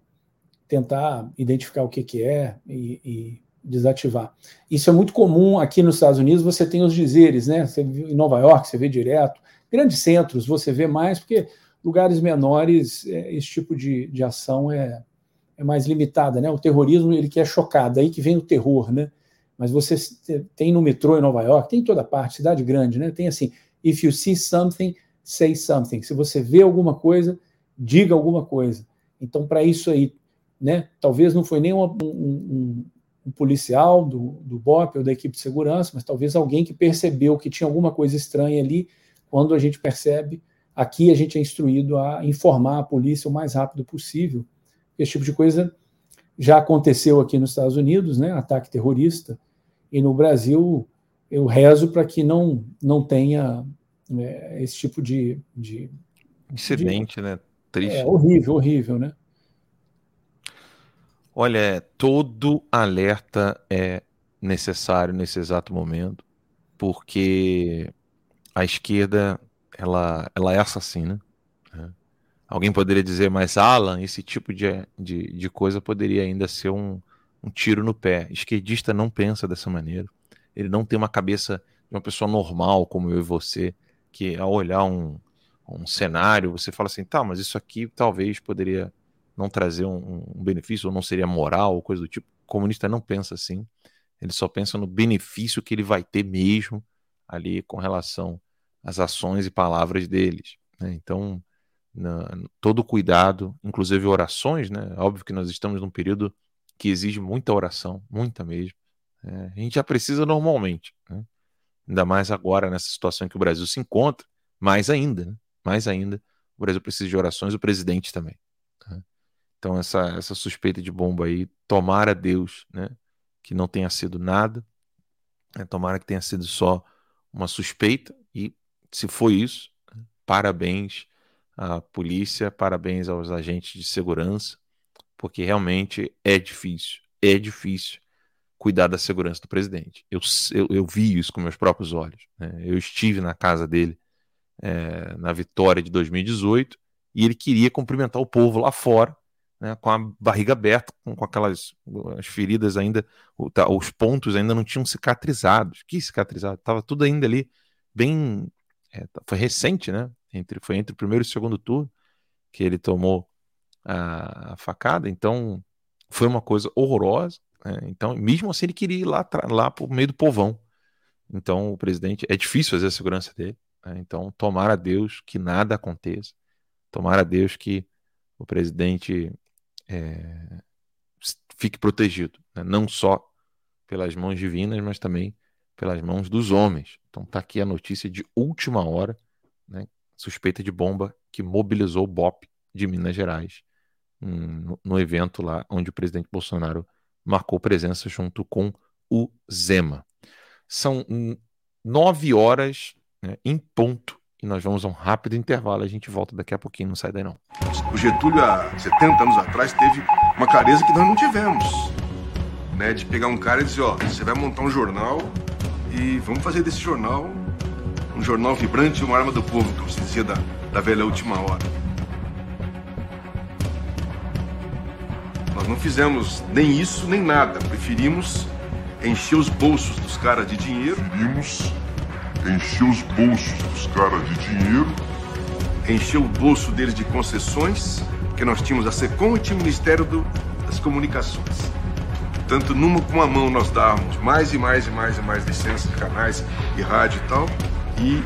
tentar identificar o que, que é e, e, desativar. Isso é muito comum aqui nos Estados Unidos, você tem os dizeres, né? Você, em Nova York você vê direto, grandes centros você vê mais, porque lugares menores é, esse tipo de, de ação é, é mais limitada, né? O terrorismo ele quer chocar, daí que vem o terror, né? Mas você tem no metrô em Nova York, tem em toda parte, cidade grande, né? Tem assim, if you see something, say something. Se você vê alguma coisa, diga alguma coisa. Então, para isso aí, né? Talvez não foi nem um, um, um, policial do, do BOP ou da equipe de segurança, mas talvez alguém que percebeu que tinha alguma coisa estranha ali. Quando a gente percebe, aqui a gente é instruído a informar a polícia o mais rápido possível. Esse tipo de coisa já aconteceu aqui nos Estados Unidos, né? Ataque terrorista. E no Brasil, eu rezo para que não, não tenha né, esse tipo de, de incidente, de, né? Triste. É horrível, horrível, né? Olha, todo alerta é necessário nesse exato momento, porque a esquerda ela, ela é assassina. Alguém poderia dizer, mas Alan, esse tipo de, de, de coisa poderia ainda ser um, um tiro no pé. Esquerdista não pensa dessa maneira. Ele não tem uma cabeça de uma pessoa normal como eu e você, que ao olhar um, um cenário, você fala assim, tá, mas isso aqui talvez poderia não trazer um, um benefício, ou não seria moral, ou coisa do tipo. O comunista não pensa assim. Ele só pensa no benefício que ele vai ter mesmo ali com relação às ações e palavras deles. Né? Então, na, todo cuidado, inclusive orações, né? Óbvio que nós estamos num período que exige muita oração, muita mesmo. É, a gente já precisa normalmente, né? ainda mais agora nessa situação em que o Brasil se encontra, mais ainda, né? mais ainda, o Brasil precisa de orações, o presidente também. Né? Então essa, essa suspeita de bomba aí, tomara Deus, né, que não tenha sido nada, né? tomara que tenha sido só uma suspeita e se foi isso, né? parabéns à polícia, parabéns aos agentes de segurança, porque realmente é difícil, é difícil cuidar da segurança do presidente. Eu, eu, eu vi isso com meus próprios olhos. Né? Eu estive na casa dele é, na vitória de 2018 e ele queria cumprimentar o povo lá fora, né, com a barriga aberta, com, com aquelas as feridas ainda, tá, os pontos ainda não tinham cicatrizados. Que cicatrizado? Tava tudo ainda ali bem. É, foi recente, né? Entre, foi entre o primeiro e o segundo turno que ele tomou a, a facada, então foi uma coisa horrorosa. Né? Então, mesmo assim, ele queria ir lá, lá por meio do povão. Então, o presidente, é difícil fazer a segurança dele. Né? Então, tomara a Deus que nada aconteça. Tomara a Deus que o presidente é, fique protegido, né? não só pelas mãos divinas, mas também pelas mãos dos homens. Então, está aqui a notícia de última hora, né? suspeita de bomba que mobilizou o BOP de Minas Gerais no, no evento lá onde o presidente Bolsonaro marcou presença junto com o Zema. São nove horas né, em ponto e nós vamos a um rápido intervalo. A gente volta daqui a pouquinho, não sai daí não. O Getúlio, há 70 anos atrás, teve uma clareza que nós não tivemos. Né, de pegar um cara e dizer, ó, você vai montar um jornal e vamos fazer desse jornal um jornal vibrante e uma arma do povo, como se dizia da, da velha última hora. Nós não fizemos nem isso, nem nada. Preferimos encher os bolsos dos caras de dinheiro. Preferimos encher os bolsos dos caras de dinheiro. Encher o bolso deles de concessões, que nós tínhamos a SECOM e tinha o Ministério do, das Comunicações. Tanto numa com a mão nós dávamos mais e mais e mais e mais licenças, canais e rádio e tal, e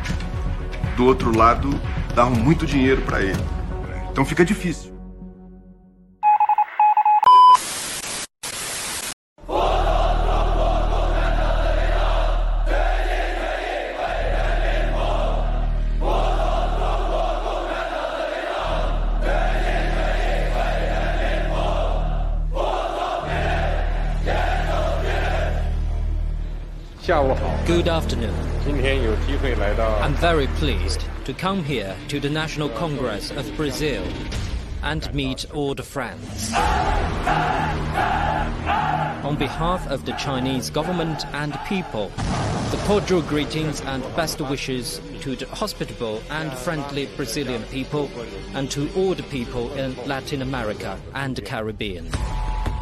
do outro lado davam muito dinheiro para ele. Então fica difícil. Good afternoon. I'm very pleased to come here to the National Congress of Brazil and meet all the friends. On behalf of the Chinese government and people, the cordial greetings and best wishes to the hospitable and friendly Brazilian people and to all the people in Latin America and the Caribbean.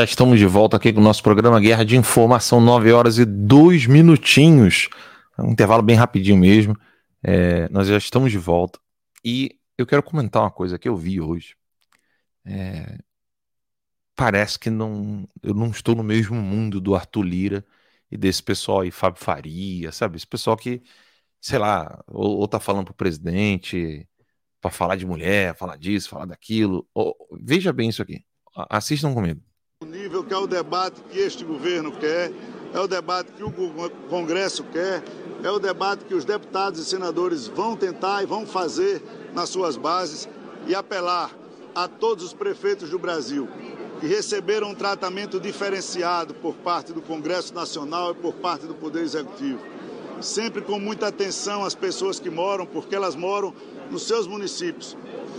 Já estamos de volta aqui com o nosso programa Guerra de Informação, 9 horas e 2 minutinhos. Um intervalo bem rapidinho mesmo. É, nós já estamos de volta. E eu quero comentar uma coisa que eu vi hoje. É, parece que não, eu não estou no mesmo mundo do Arthur Lira e desse pessoal aí, Fábio Faria, sabe? Esse pessoal que, sei lá, ou, ou tá falando pro presidente para falar de mulher, falar disso, falar daquilo. Ou, veja bem isso aqui. Assistam comigo. O nível que é o debate que este governo quer, é o debate que o Congresso quer, é o debate que os deputados e senadores vão tentar e vão fazer nas suas bases e apelar a todos os prefeitos do Brasil que receberam um tratamento diferenciado por parte do Congresso Nacional e por parte do Poder Executivo. Sempre com muita atenção às pessoas que moram, porque elas moram nos seus municípios,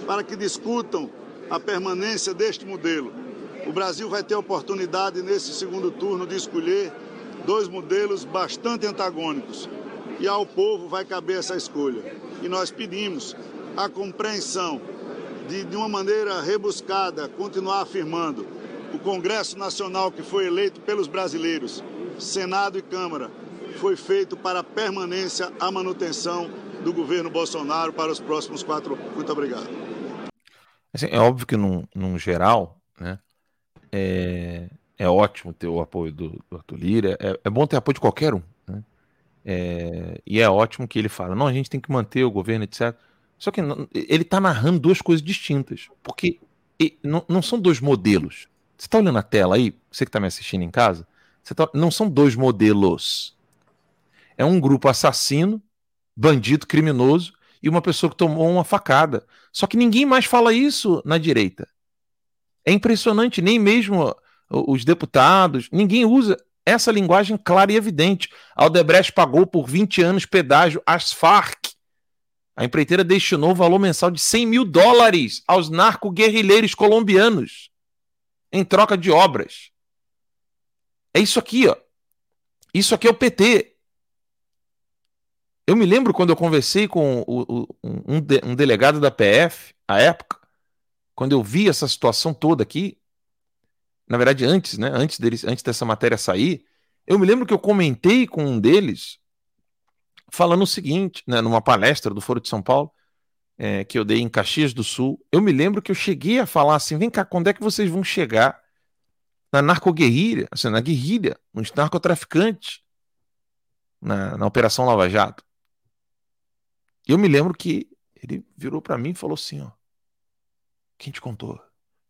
para que discutam a permanência deste modelo o Brasil vai ter a oportunidade nesse segundo turno de escolher dois modelos bastante antagônicos. E ao povo vai caber essa escolha. E nós pedimos a compreensão de, de uma maneira rebuscada, continuar afirmando: o Congresso Nacional que foi eleito pelos brasileiros, Senado e Câmara, foi feito para a permanência, a manutenção do governo Bolsonaro para os próximos quatro. Muito obrigado. Assim, é óbvio que, num, num geral, né, é, é ótimo ter o apoio do, do Arthur Lira, é, é, bom ter apoio de qualquer um. Né? É, e é ótimo que ele fala: não, a gente tem que manter o governo, etc. Só que não, ele está narrando duas coisas distintas, porque e, não, não, são dois modelos. Você está olhando a tela aí, você que está me assistindo em casa, tá, não são dois modelos. É um grupo assassino, bandido, criminoso e uma pessoa que tomou uma facada. Só que ninguém mais fala isso na direita. É impressionante, nem mesmo os deputados, ninguém usa essa linguagem clara e evidente. A Aldebrecht pagou por 20 anos pedágio às Farc. A empreiteira destinou valor mensal de 100 mil dólares aos narco-guerrilheiros colombianos em troca de obras. É isso aqui, ó. Isso aqui é o PT. Eu me lembro quando eu conversei com o, o, um, de, um delegado da PF, à época, quando eu vi essa situação toda aqui, na verdade antes, né, antes deles, antes dessa matéria sair, eu me lembro que eu comentei com um deles falando o seguinte, né, numa palestra do Foro de São Paulo, é, que eu dei em Caxias do Sul, eu me lembro que eu cheguei a falar assim, vem cá, quando é que vocês vão chegar na narcoguerrilha, assim, na guerrilha, nos narcotraficantes, na, na Operação Lava Jato? E eu me lembro que ele virou para mim e falou assim, ó, quem te contou?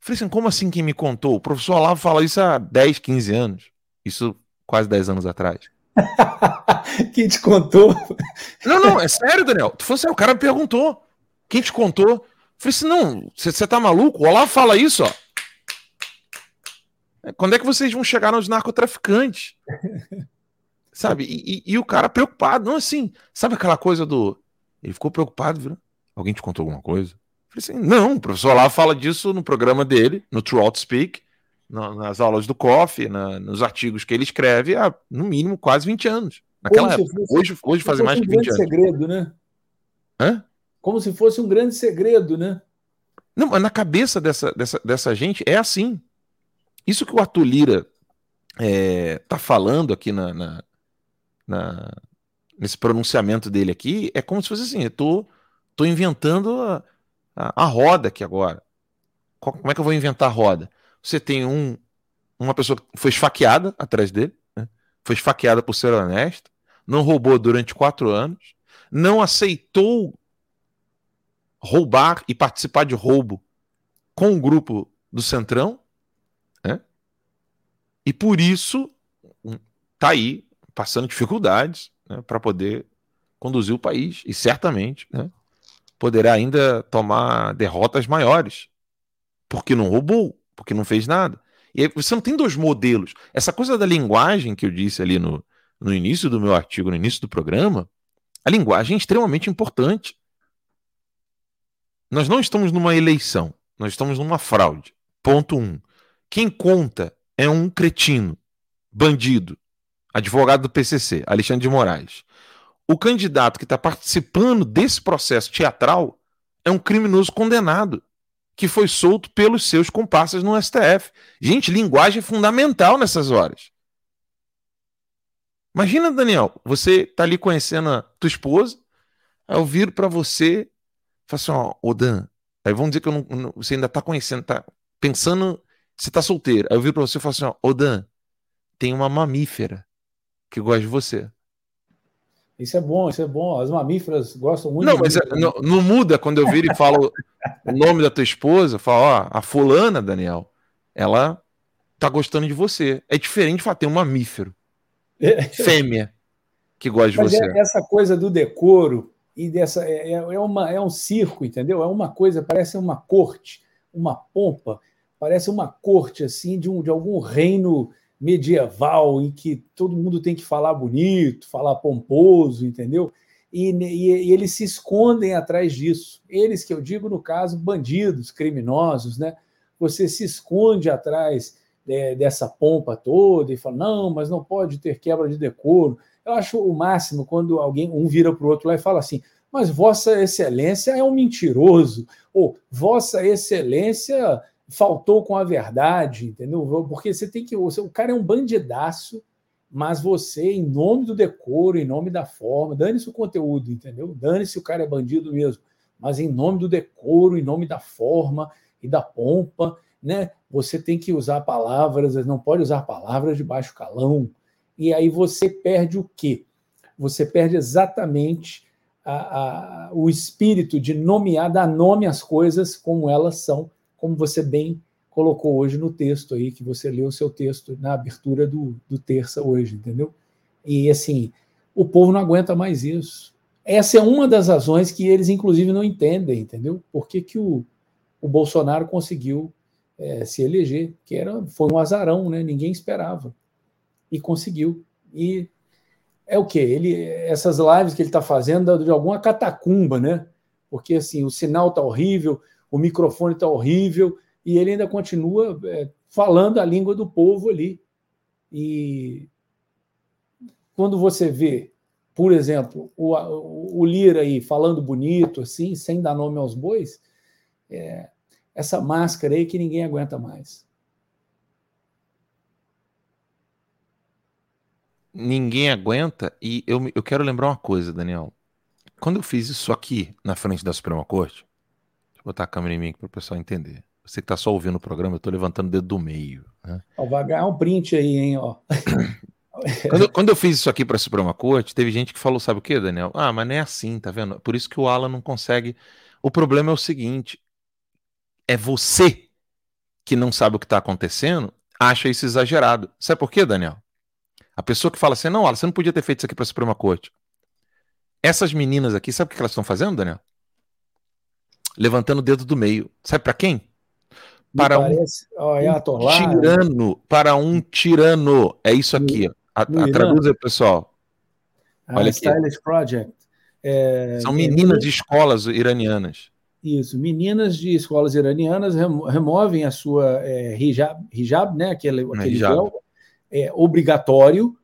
falei assim, como assim quem me contou? O professor Olavo fala isso há 10, 15 anos. Isso quase 10 anos atrás. quem te contou? Não, não, é sério, Daniel. Tu falou assim, o cara me perguntou. Quem te contou? falei assim, não, você tá maluco? O Olavo fala isso, ó. Quando é que vocês vão chegar nos narcotraficantes? sabe? E, e, e, o cara preocupado, não assim, sabe aquela coisa do. Ele ficou preocupado, viu? Alguém te contou alguma coisa? Falei assim, não, o professor lá fala disso no programa dele, no True Speak, nas aulas do COF, na, nos artigos que ele escreve há, no mínimo, quase 20 anos. Naquela Como época. Hoje, hoje fazem mais um que 20 anos. segredo, né? Hã? Como se fosse um grande segredo, né? Não, mas na cabeça dessa, dessa, dessa gente é assim. Isso que o Arthur Lira é, tá falando aqui na, na, na, nesse pronunciamento dele aqui é como se fosse assim: eu tô, tô inventando a, a, a roda aqui agora. Como é que eu vou inventar a roda? Você tem um, uma pessoa que foi esfaqueada atrás dele, né? foi esfaqueada por ser honesto, não roubou durante quatro anos, não aceitou roubar e participar de roubo com o grupo do Centrão, né? e por isso tá aí passando dificuldades né, para poder conduzir o país e certamente né, poderá ainda tomar derrotas maiores porque não roubou, porque não fez nada. E aí você não tem dois modelos. Essa coisa da linguagem que eu disse ali no, no início do meu artigo, no início do programa, a linguagem é extremamente importante. Nós não estamos numa eleição, nós estamos numa fraude. Ponto um. Quem conta é um cretino, bandido, advogado do PCC, Alexandre de Moraes. O candidato que está participando desse processo teatral é um criminoso condenado que foi solto pelos seus comparsas no STF. Gente, linguagem é fundamental nessas horas. Imagina, Daniel, você tá ali conhecendo a tua esposa, aí eu viro para você, falo assim, ó, ô Dan, aí vamos dizer que não, não, você ainda tá conhecendo, tá pensando, você tá solteiro. Aí eu viro para você e falo assim, ó, ô Dan, tem uma mamífera que gosta de você. Isso é bom, isso é bom. As mamíferas gostam muito. Não, mas é, não, não, muda quando eu viro e falo o nome da tua esposa, falo, ó, a fulana, Daniel, ela tá gostando de você. É diferente de falar, tem um mamífero. Fêmea que gosta de mas você. É essa coisa do decoro e dessa é, é, é, uma, é um circo, entendeu? É uma coisa, parece uma corte, uma pompa, parece uma corte assim de, um, de algum reino medieval em que todo mundo tem que falar bonito, falar pomposo, entendeu? E, e, e, eles se escondem atrás disso. Eles que eu digo, no caso, bandidos, criminosos, né? Você se esconde atrás é, dessa pompa toda e fala, não, mas não pode ter quebra de decoro. Eu acho o máximo quando alguém, um vira para o outro lá e fala assim, mas Vossa Excelência é um mentiroso, ou Vossa Excelência faltou com a verdade, entendeu? Porque você tem que. o cara é um bandidaço, mas você, em nome do decoro, em nome da forma, dane-se o conteúdo, entendeu? Dane-se o cara é bandido mesmo, mas em nome do decoro, em nome da forma e da pompa, né? Você tem que usar palavras, não pode usar palavras de baixo calão. E aí você perde o quê? Você perde exatamente a, a, o espírito de nomear, dar nome às coisas como elas são como você bem colocou hoje no texto aí, que você leu o seu texto na abertura do, do terça hoje, entendeu? E assim, o povo não aguenta mais isso. Essa é uma das razões que eles, inclusive, não entendem, entendeu? Por que, que o, o Bolsonaro conseguiu é, se eleger, que era, foi um azarão, né? Ninguém esperava. E conseguiu. E é o quê? Ele, essas lives que ele está fazendo de alguma catacumba, né? Porque assim, o sinal está horrível, o microfone está horrível, e ele ainda continua é, falando a língua do povo ali. E quando você vê, por exemplo, o, o, Lira aí falando bonito, assim, sem dar nome aos bois, é, essa máscara aí que ninguém aguenta mais. Ninguém aguenta, e eu, eu quero lembrar uma coisa, Daniel. Quando eu fiz isso aqui na frente da Suprema Corte, Deixa eu botar a câmera em mim para o pessoal entender. Você que está só ouvindo o programa, eu estou levantando o dedo do meio. Né? Ó, vai ganhar um print aí, hein? Ó. quando, quando, eu fiz isso aqui para a Suprema Corte, teve gente que falou: sabe o que, Daniel? Ah, mas não é assim, tá vendo? Por isso que o Alan não consegue. O problema é o seguinte: é você que não sabe o que está acontecendo, acha isso exagerado. Sabe por quê, Daniel? A pessoa que fala assim: não, Alan, você não podia ter feito isso aqui para a Suprema Corte. Essas meninas aqui, sabe o que elas estão fazendo, Daniel? Levantando o dedo do meio. Sabe para quem? Para um, oh, é um tirano. Para um tirano. É isso aqui. A, a traduza, pessoal. Ah, Olha aqui. Stylish Project. É, São meninas de escolas iranianas. Isso, meninas de escolas iranianas removem a sua é, hijab, hijab, né, aquele, é aquele hijab. véu é, obrigatório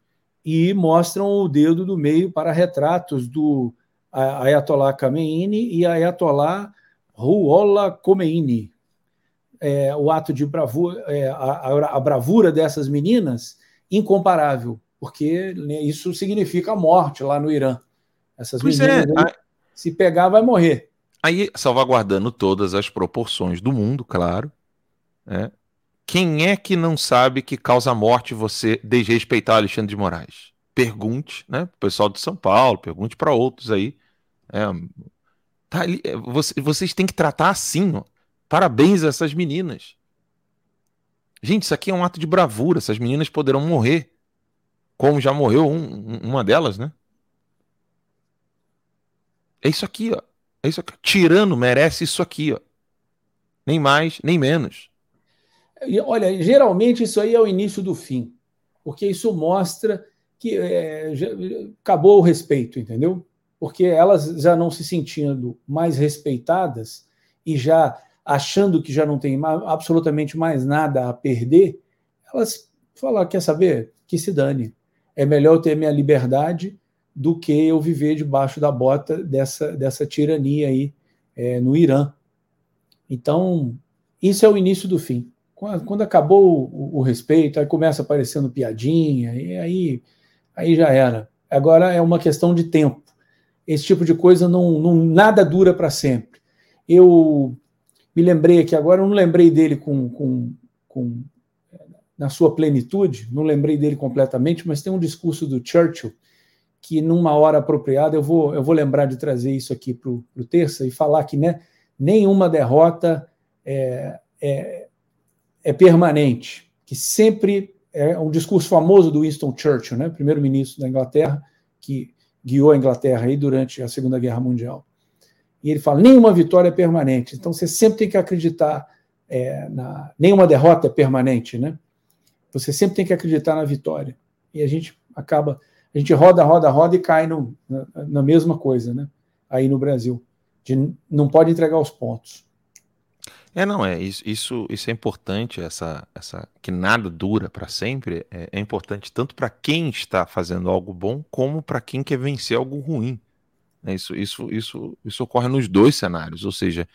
e mostram o dedo do meio para retratos do Ayatollah Khamenei e Ayatollah Ruola Khomeini. É, o ato de bravura, é, a, a, bravura dessas meninas, incomparável, porque né, isso significa a morte lá no Irã. Essas pois meninas, é. se pegar, vai morrer. Aí, salvaguardando todas as proporções do mundo, claro, né? quem é que não sabe que causa morte você desrespeitar Alexandre de Moraes? Pergunte, né? O pessoal de São Paulo, pergunte para outros aí. É, tá ali, é, você, vocês têm que tratar assim, ó. Parabéns a essas meninas. Gente, isso aqui é um ato de bravura. Essas meninas poderão morrer. Como já morreu um, uma delas, né? É isso aqui, ó. É isso aqui. Tirano merece isso aqui, ó. Nem mais, nem menos. Olha, geralmente isso aí é o início do fim, porque isso mostra que é, já, acabou o respeito, entendeu? Porque elas já não se sentindo mais respeitadas e já achando que já não tem absolutamente mais nada a perder, elas falam: quer saber? Que se dane. É melhor eu ter minha liberdade do que eu viver debaixo da bota dessa, dessa tirania aí é, no Irã. Então, isso é o início do fim. Quando acabou o, o, respeito, aí começa aparecendo piadinha, e aí, aí já era. Agora é uma questão de tempo. Esse tipo de coisa não, não nada dura para sempre. Eu me lembrei aqui agora, eu não lembrei dele com, com, com na sua plenitude, não lembrei dele completamente, mas tem um discurso do Churchill que numa hora apropriada eu vou, eu vou lembrar de trazer isso aqui para o terça e falar que né, nenhuma derrota é, é, é permanente, que sempre é um discurso famoso do Winston Churchill, né, primeiro-ministro da Inglaterra, que guiou a Inglaterra aí durante a Segunda Guerra Mundial. E ele fala: nenhuma vitória é permanente. Então você sempre tem que acreditar é, na. Nenhuma derrota é permanente, né? Você sempre tem que acreditar na vitória. E a gente acaba. A gente roda, roda, roda e cai no, na, na mesma coisa, né? Aí no Brasil. De, não pode entregar os pontos. É, não, é isso, isso, é importante, essa, essa que nada dura para sempre, é, é, importante tanto para quem está fazendo algo bom, como para quem quer vencer algo ruim. Né? Isso, isso, isso, isso ocorre nos dois cenários, ou seja,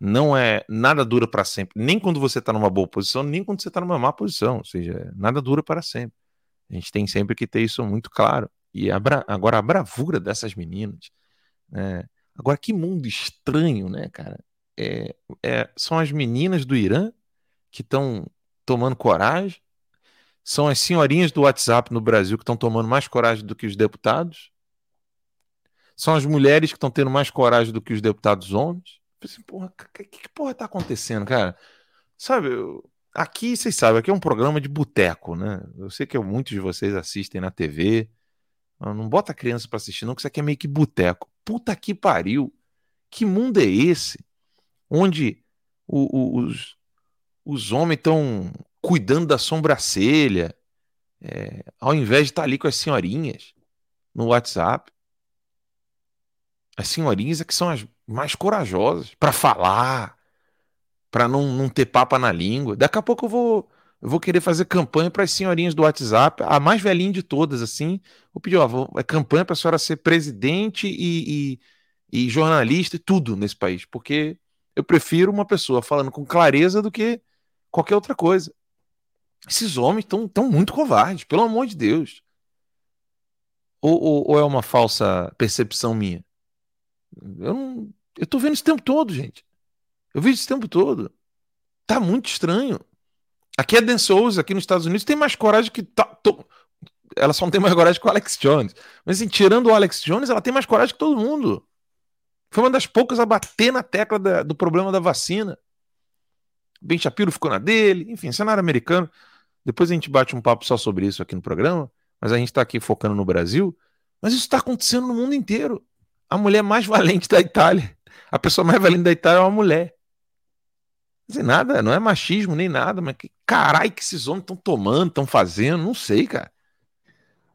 não é nada dura para sempre, nem quando você está numa boa posição, nem quando você está numa má posição, ou seja, nada dura para sempre. A gente tem sempre que ter isso muito claro. E a bra... agora a bravura dessas meninas, né? Agora que mundo estranho, né, cara? É, é, são as meninas do Irã que estão tomando coragem, são as senhorinhas do WhatsApp no Brasil que estão tomando mais coragem do que os deputados, são as mulheres que estão tendo mais coragem do que os deputados homens. Assim, porra, que, que porra tá acontecendo, cara? Sabe, eu, aqui vocês sabem, aqui é um programa de boteco, né? Eu sei que muitos de vocês assistem na TV. Não bota criança para assistir, não, que isso aqui é meio que boteco. Puta que pariu. Que mundo é esse? Onde o, o, os, os homens estão cuidando da sobrancelha, é, ao invés de estar tá ali com as senhorinhas no WhatsApp. As senhorinhas é que são as mais corajosas para falar, para não, não ter papa na língua. Daqui a pouco eu vou, eu vou querer fazer campanha para as senhorinhas do WhatsApp, a mais velhinha de todas, assim. Vou pedir, ó, vou, é campanha para a senhora ser presidente e, e, e jornalista e tudo nesse país, porque eu prefiro uma pessoa falando com clareza do que qualquer outra coisa. Esses homens estão tão muito covardes, pelo amor de Deus. Ou, ou, ou, é uma falsa percepção minha? Eu não. Eu tô vendo esse tempo todo, gente. Eu vejo esse tempo todo. Tá muito estranho. Aqui é Dan Souza, aqui nos Estados Unidos, tem mais coragem que. Tá. Ela só não tem mais coragem que o Alex Jones. Mas assim, tirando o Alex Jones, ela tem mais coragem que todo mundo. Foi uma das poucas a bater na tecla da, do problema da vacina. Ben Shapiro ficou na dele, enfim, cenário americano. Depois a gente bate um papo só sobre isso aqui no programa, mas a gente está aqui focando no Brasil. Mas isso está acontecendo no mundo inteiro. A mulher mais valente da Itália, a pessoa mais valente da Itália é uma mulher. Não nada, não é machismo nem nada, mas que caralho que esses homens estão tomando, estão fazendo, não sei, cara.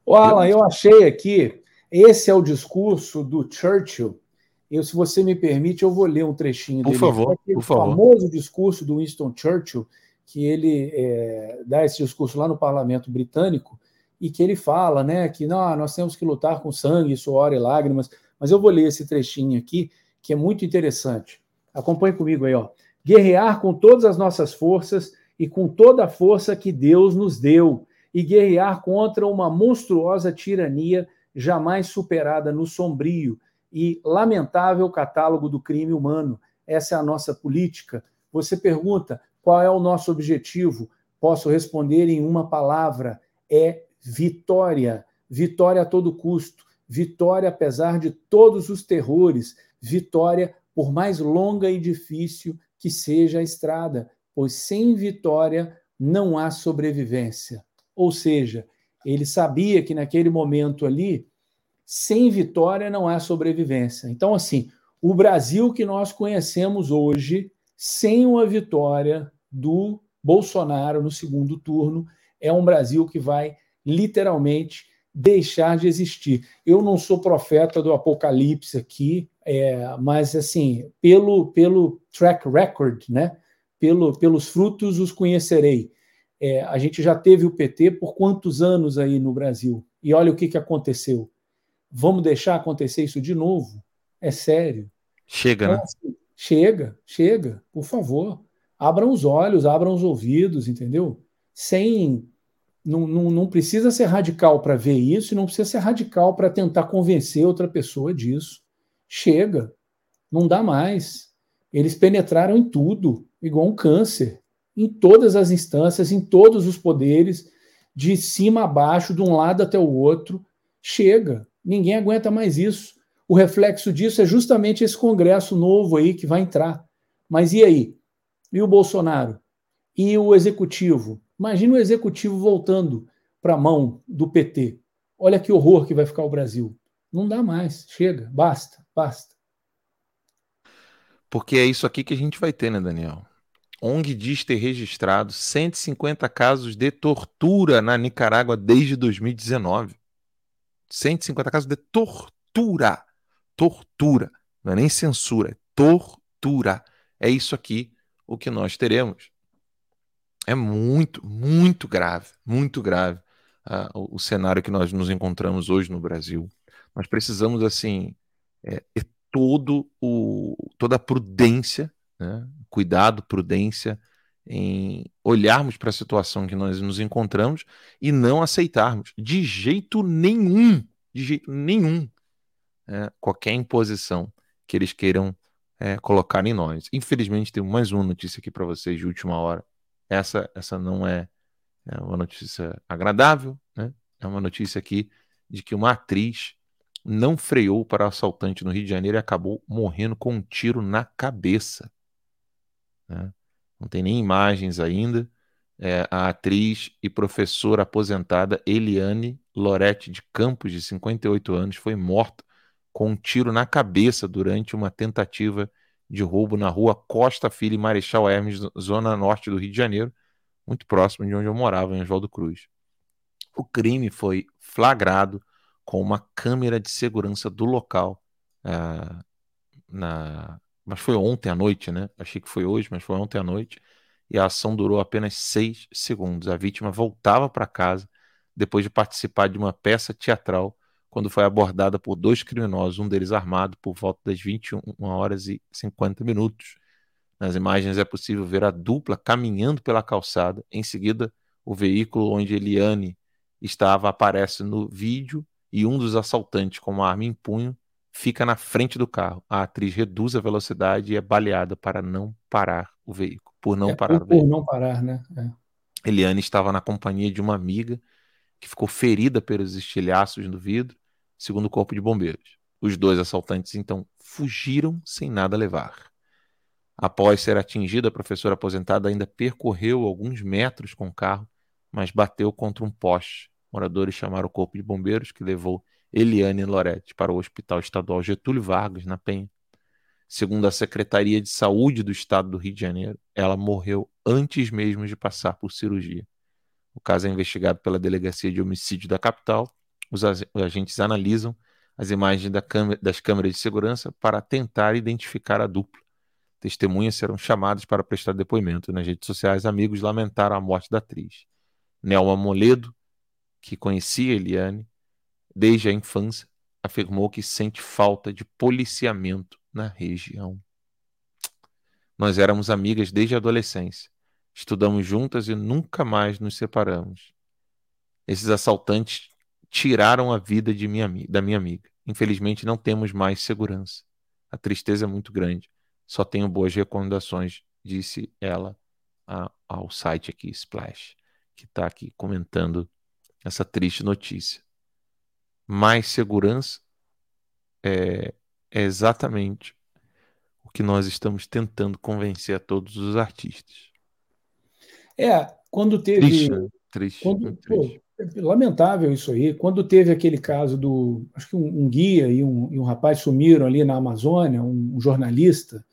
O Alan, eu achei aqui, esse é o discurso do Churchill eu, se você me permite, eu vou ler um trechinho por dele. Favor, por favor. O famoso discurso do Winston Churchill, que ele é, dá esse discurso lá no parlamento britânico, e que ele fala né, que não, nós temos que lutar com sangue, suor e lágrimas. Mas eu vou ler esse trechinho aqui, que é muito interessante. Acompanhe comigo aí, ó. Guerrear com todas as nossas forças e com toda a força que Deus nos deu, e guerrear contra uma monstruosa tirania jamais superada no sombrio e lamentável catálogo do crime humano. Essa é a nossa política. Você pergunta qual é o nosso objetivo? Posso responder em uma palavra: é vitória. Vitória a todo custo, vitória apesar de todos os terrores, vitória por mais longa e difícil que seja a estrada, pois sem vitória não há sobrevivência. Ou seja, ele sabia que naquele momento ali, sem vitória não há sobrevivência. Então, assim, o Brasil que nós conhecemos hoje, sem uma vitória do Bolsonaro no segundo turno, é um Brasil que vai literalmente deixar de existir. Eu não sou profeta do apocalipse aqui, é, mas assim, pelo, pelo track record, né? Pelo, pelos frutos os conhecerei. É, a gente já teve o PT por quantos anos aí no Brasil? E olha o que, que aconteceu. Vamos deixar acontecer isso de novo? É sério. Chega, então, né? Assim, chega, chega, por favor. Abram os olhos, abram os ouvidos, entendeu? Sem não, não, não precisa ser radical para ver isso e não precisa ser radical para tentar convencer outra pessoa disso. Chega, não dá mais. Eles penetraram em tudo, igual um câncer, em todas as instâncias, em todos os poderes, de cima a baixo, de um lado até o outro. Chega, ninguém aguenta mais isso. O reflexo disso é justamente esse Congresso novo aí que vai entrar. Mas e aí? E o Bolsonaro? E o Executivo? Imagina o executivo voltando para a mão do PT. Olha que horror que vai ficar o Brasil. Não dá mais. Chega. Basta. Basta. Porque é isso aqui que a gente vai ter, né, Daniel? ONG diz ter registrado 150 casos de tortura na Nicarágua desde 2019. 150 casos de tortura. Tortura. Não é nem censura, é tortura. É isso aqui o que nós teremos. É muito, muito grave, muito grave uh, o, o, cenário que nós nos encontramos hoje no Brasil. Nós precisamos, assim, é, ter todo o, toda a prudência, né? cuidado, prudência em olharmos para a situação que nós nos encontramos e não aceitarmos de jeito nenhum, de jeito nenhum, é, qualquer imposição que eles queiram é, colocar em nós. Infelizmente, tem mais uma notícia aqui para vocês de última hora essa, essa não é, é uma notícia agradável, né? É uma notícia aqui de que uma atriz não freou para assaltante no Rio de Janeiro e acabou morrendo com um tiro na cabeça. Né? Não tem nem imagens ainda. É, a atriz e professora aposentada Eliane Lorete de Campos, de 58 anos, foi morta com um tiro na cabeça durante uma tentativa de roubo na rua Costa Filho e Marechal Hermes, zona norte do Rio de Janeiro, muito próximo de onde eu morava, em Oswaldo Cruz. O crime foi flagrado com uma câmera de segurança do local. Uh, na... Mas foi ontem à noite, né? Achei que foi hoje, mas foi ontem à noite. E a ação durou apenas seis segundos. A vítima voltava para casa depois de participar de uma peça teatral quando foi abordada por dois criminosos, um deles armado, por volta das 21 horas e 50 minutos. Nas imagens é possível ver a dupla caminhando pela calçada. Em seguida, o veículo onde Eliane estava aparece no vídeo e um dos assaltantes, com uma arma em punho, fica na frente do carro. A atriz reduz a velocidade e é baleada para não parar o veículo. Por não é, parar por, o veículo. Por não parar, né? É. Eliane estava na companhia de uma amiga que ficou ferida pelos estilhaços no vidro segundo o Corpo de Bombeiros. Os dois assaltantes então fugiram sem nada levar. Após ser atingida, a professora aposentada ainda percorreu alguns metros com o carro, mas bateu contra um poste. Moradores chamaram o Corpo de Bombeiros, que levou Eliane Loretti para o Hospital Estadual Getúlio Vargas, na Penha. Segundo a Secretaria de Saúde do Estado do Rio de Janeiro, ela morreu antes mesmo de passar por cirurgia. O caso é investigado pela Delegacia de Homicídio da capital os agentes analisam as imagens da câmera, das câmeras de segurança para tentar identificar a dupla. Testemunhas serão chamadas para prestar depoimento. Nas redes sociais, amigos lamentaram a morte da atriz. Nelma Moledo, que conhecia Eliane desde a infância, afirmou que sente falta de policiamento na região. Nós éramos amigas desde a adolescência. Estudamos juntas e nunca mais nos separamos. Esses assaltantes tiraram a vida de minha, da minha amiga. Infelizmente, não temos mais segurança. A tristeza é muito grande. Só tenho boas recomendações, disse ela ao site aqui, Splash, que está aqui comentando essa triste notícia. Mais segurança é, é exatamente o que nós estamos tentando convencer a todos os artistas. É, quando teve. Triste, né? triste, quando, triste. Pô, é lamentável isso aí. Quando teve aquele caso do. Acho que um, um guia e um, e um, rapaz sumiram ali na Amazônia, um, um jornalista,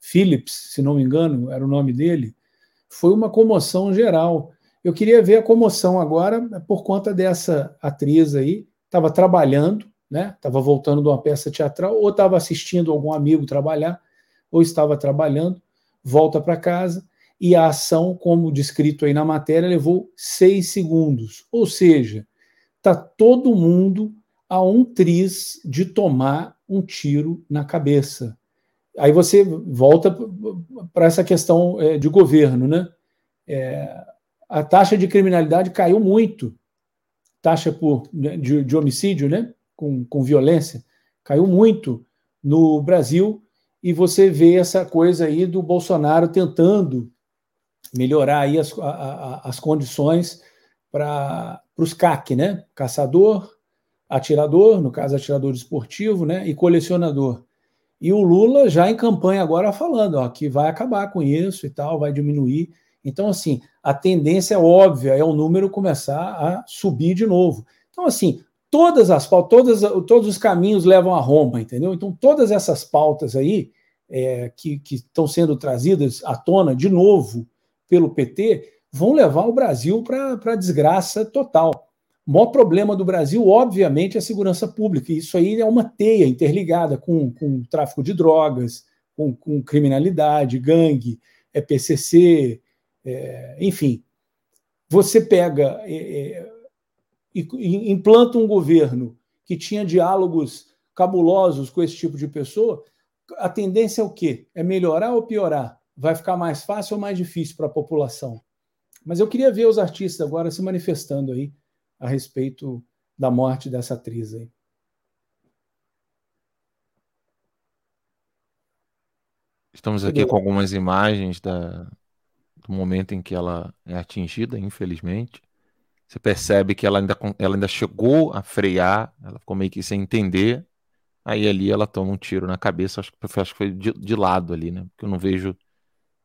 Phillips, se não me engano, era o nome dele, foi uma comoção geral. Eu queria ver a comoção agora por conta dessa atriz aí, estava trabalhando, né? Estava voltando de uma peça teatral, ou estava assistindo algum amigo trabalhar, ou estava trabalhando, volta para casa e a ação, como descrito aí na matéria, levou seis segundos. Ou seja, está todo mundo a um tris de tomar um tiro na cabeça. Aí você volta para essa questão é, de governo, né? É, a taxa de criminalidade caiu muito, taxa por, né, de, de homicídio, né? Com, com violência, caiu muito no Brasil e você vê essa coisa aí do Bolsonaro tentando melhorar aí as, a, a, as condições para os CAC, né? Caçador, atirador, no caso atirador esportivo, né? E colecionador. E o Lula já em campanha agora falando ó, que vai acabar com isso e tal, vai diminuir. Então, assim, a tendência é óbvia, é o número começar a subir de novo. Então, assim, todas as pautas, todas, todos os caminhos levam a Roma, entendeu? Então, todas essas pautas aí é, que, que estão sendo trazidas à tona de novo pelo PT vão levar o Brasil para a desgraça total. O maior problema do Brasil, obviamente, é a segurança pública. Isso aí é uma teia interligada com, com tráfico de drogas, com, com criminalidade, gangue, é PCC, é, enfim. Você pega é, é e implanta um governo que tinha diálogos cabulosos com esse tipo de pessoa, a tendência é o quê? É melhorar ou piorar? Vai ficar mais fácil ou mais difícil para a população? Mas eu queria ver os artistas agora se manifestando aí a respeito da morte dessa atriz aí. Estamos aqui com algumas imagens da, do momento em que ela é atingida, infelizmente. Você percebe que ela ainda, ela ainda chegou a frear, ela ficou meio que sem entender. Aí ali ela toma um tiro na cabeça, acho que, acho que foi de, de lado ali, né? Porque eu não vejo,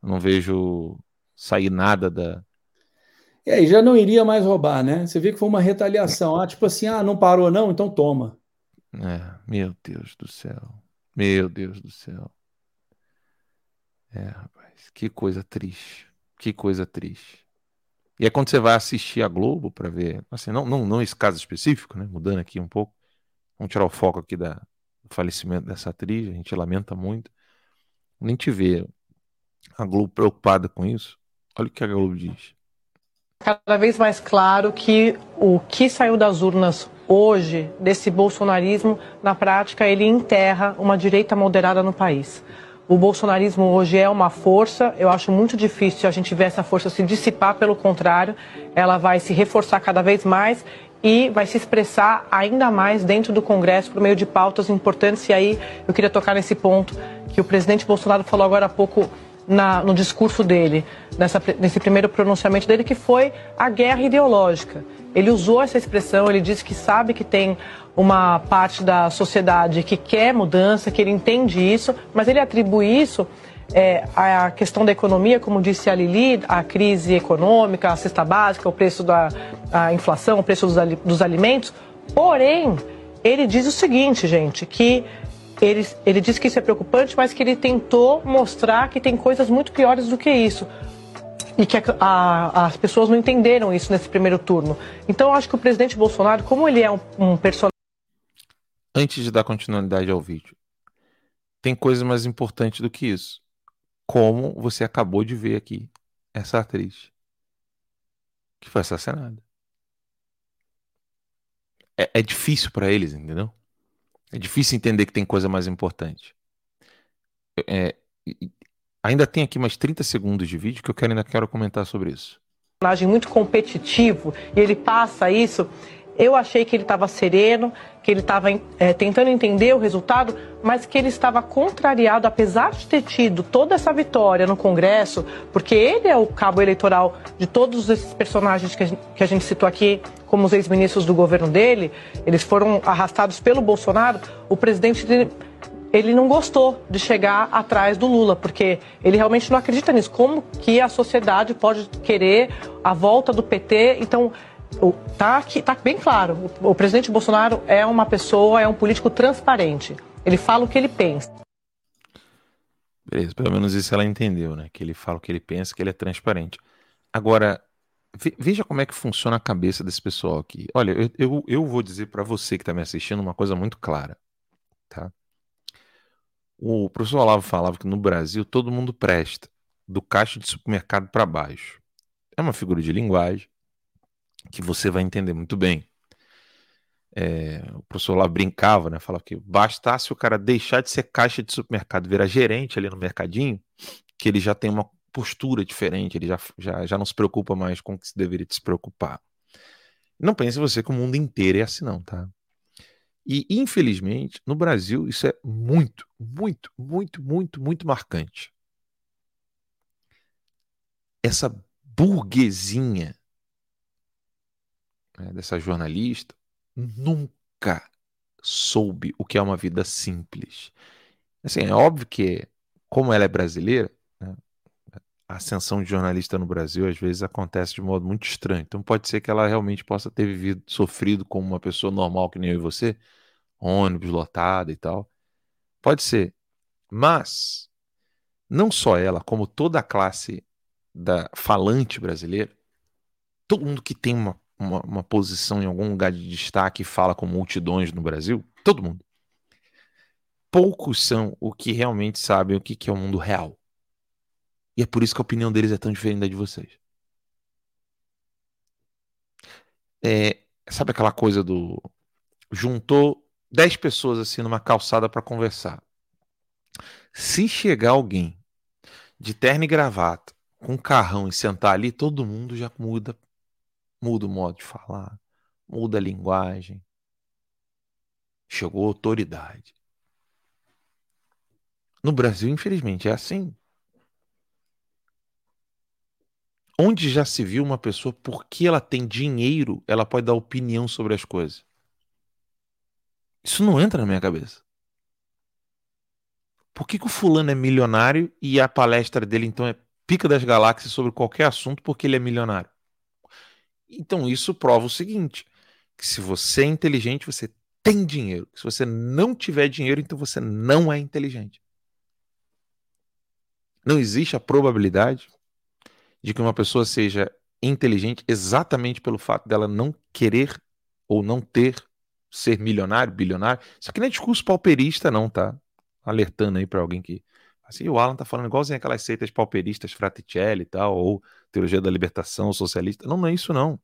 eu não vejo sair nada da. E aí já não iria mais roubar, né? Você vê que foi uma retaliação. Ah, tipo assim, ah, não parou não, então toma. É, meu Deus do céu. Meu Deus do céu. É, rapaz, que coisa triste. Que coisa triste. E é quando você vai assistir a Globo para ver, assim, não, não, não esse caso específico, né? Mudando aqui um pouco, vamos tirar o foco aqui da, do falecimento dessa atriz, a gente lamenta muito. Nem te ver a Globo preocupada com isso. Olha o que a Globo diz. Cada vez mais claro que o que saiu das urnas hoje, desse bolsonarismo, na prática, ele enterra uma direita moderada no país. O bolsonarismo hoje é uma força, eu acho muito difícil a gente ver essa força se dissipar, pelo contrário, ela vai se reforçar cada vez mais e vai se expressar ainda mais dentro do Congresso por meio de pautas importantes. E aí eu queria tocar nesse ponto que o presidente Bolsonaro falou agora há pouco na, no discurso dele, nessa, nesse primeiro pronunciamento dele, que foi a guerra ideológica. Ele usou essa expressão, ele disse que sabe que tem uma parte da sociedade que quer mudança, que ele entende isso, mas ele atribui isso é, à questão da economia, como disse a Lili, a crise econômica, a cesta básica, o preço da inflação, o preço dos, dos alimentos. Porém, ele diz o seguinte, gente, que ele, ele diz que isso é preocupante, mas que ele tentou mostrar que tem coisas muito piores do que isso e que a, a, as pessoas não entenderam isso nesse primeiro turno. Então, eu acho que o presidente Bolsonaro, como ele é um, um personagem antes de dar continuidade ao vídeo, tem coisa mais importante do que isso. Como você acabou de ver aqui, essa atriz que foi assassinada. É, é difícil para eles, entendeu? É difícil entender que tem coisa mais importante. É, Ainda tem aqui mais 30 segundos de vídeo que eu quero, ainda quero comentar sobre isso. personagem muito competitivo e ele passa isso. Eu achei que ele estava sereno, que ele estava é, tentando entender o resultado, mas que ele estava contrariado, apesar de ter tido toda essa vitória no Congresso, porque ele é o cabo eleitoral de todos esses personagens que a gente, que a gente citou aqui, como os ex-ministros do governo dele, eles foram arrastados pelo Bolsonaro. O presidente dele, ele não gostou de chegar atrás do Lula, porque ele realmente não acredita nisso. Como que a sociedade pode querer a volta do PT? Então, o- tá, bem claro, o, o presidente Bolsonaro é uma pessoa, é um político transparente. Ele fala o que ele pensa. Beleza, pelo menos isso ela entendeu, né? Que ele fala o que ele pensa, que ele é transparente. Agora, ve- veja como é que funciona a cabeça desse pessoal aqui. Olha, eu, eu, eu vou dizer pra você que tá me assistindo uma coisa muito clara, tá? O professor Olavo falava que no Brasil todo mundo presta, do caixa de supermercado pra baixo. É uma figura de linguagem que você vai entender muito bem. É, o professor lá brincava, né? Falava que bastasse o cara deixar de ser caixa de supermercado, virar gerente ali no mercadinho, que ele já tem uma postura diferente, ele já, já, já não se preocupa mais com o que se deveria se preocupar. Não pense você que o mundo inteiro é assim, não, tá? E, infelizmente, no Brasil, isso é muito, muito, muito, muito, muito marcante. Essa burguesinha né, dessa jornalista nunca soube o que é uma vida simples. Assim, é óbvio que, como ela é brasileira, né, a ascensão de jornalista no Brasil às vezes acontece de modo muito estranho. Então pode ser que ela realmente possa ter vivido, sofrido como uma pessoa normal que nem eu e você, ônibus lotado e tal. Pode ser. Mas não só ela, como toda a classe da falante brasileira, todo mundo que tem uma, uma, uma posição em algum lugar de destaque e fala com multidões no Brasil, todo mundo. Poucos são o que realmente sabem o que que é o mundo real. E é por isso que a opinião deles é tão diferente da de vocês. É, sabe aquela coisa do. Juntou 10 pessoas assim numa calçada para conversar. Se chegar alguém de terno e gravata, com carrão e sentar ali, todo mundo já muda, muda o modo de falar, muda a linguagem. Chegou autoridade. No Brasil, infelizmente, é assim. Onde já se viu uma pessoa, porque ela tem dinheiro, ela pode dar opinião sobre as coisas? Isso não entra na minha cabeça. Por que, que o fulano é milionário e a palestra dele então é pica das galáxias sobre qualquer assunto porque ele é milionário? Então isso prova o seguinte: que se você é inteligente, você tem dinheiro. Se você não tiver dinheiro, então você não é inteligente. Não existe a probabilidade de que uma pessoa seja inteligente exatamente pelo fato dela não querer ou não ter ser milionário, bilionário. Isso aqui não é discurso pauperista, não, tá? Alertando aí para alguém que. Assim, o Alan tá falando igualzinho aquelas seitas pauperistas, Fraticelli e tal, ou Teologia da Libertação, socialista. Não, não é isso, não.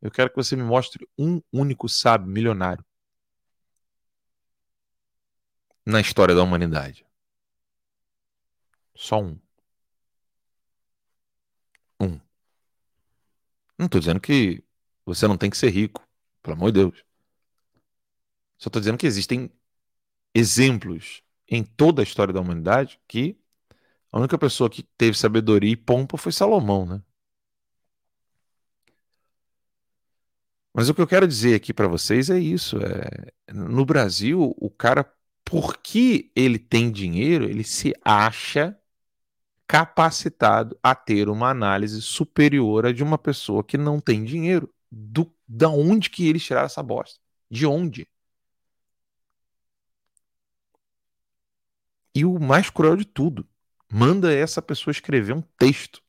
Eu quero que você me mostre um único sábio milionário na história da humanidade. Só um. Um. Não estou dizendo que você não tem que ser rico, pelo amor de Deus. Só estou dizendo que existem exemplos em toda a história da humanidade que a única pessoa que teve sabedoria e pompa foi Salomão, né? Mas o que eu quero dizer aqui para vocês é isso. É, no Brasil, o cara, porque ele tem dinheiro, ele se acha capacitado a ter uma análise superior à de uma pessoa que não tem dinheiro. Do, da onde que eles tiraram essa bosta? De onde? E o mais cruel de tudo, manda essa pessoa escrever um texto.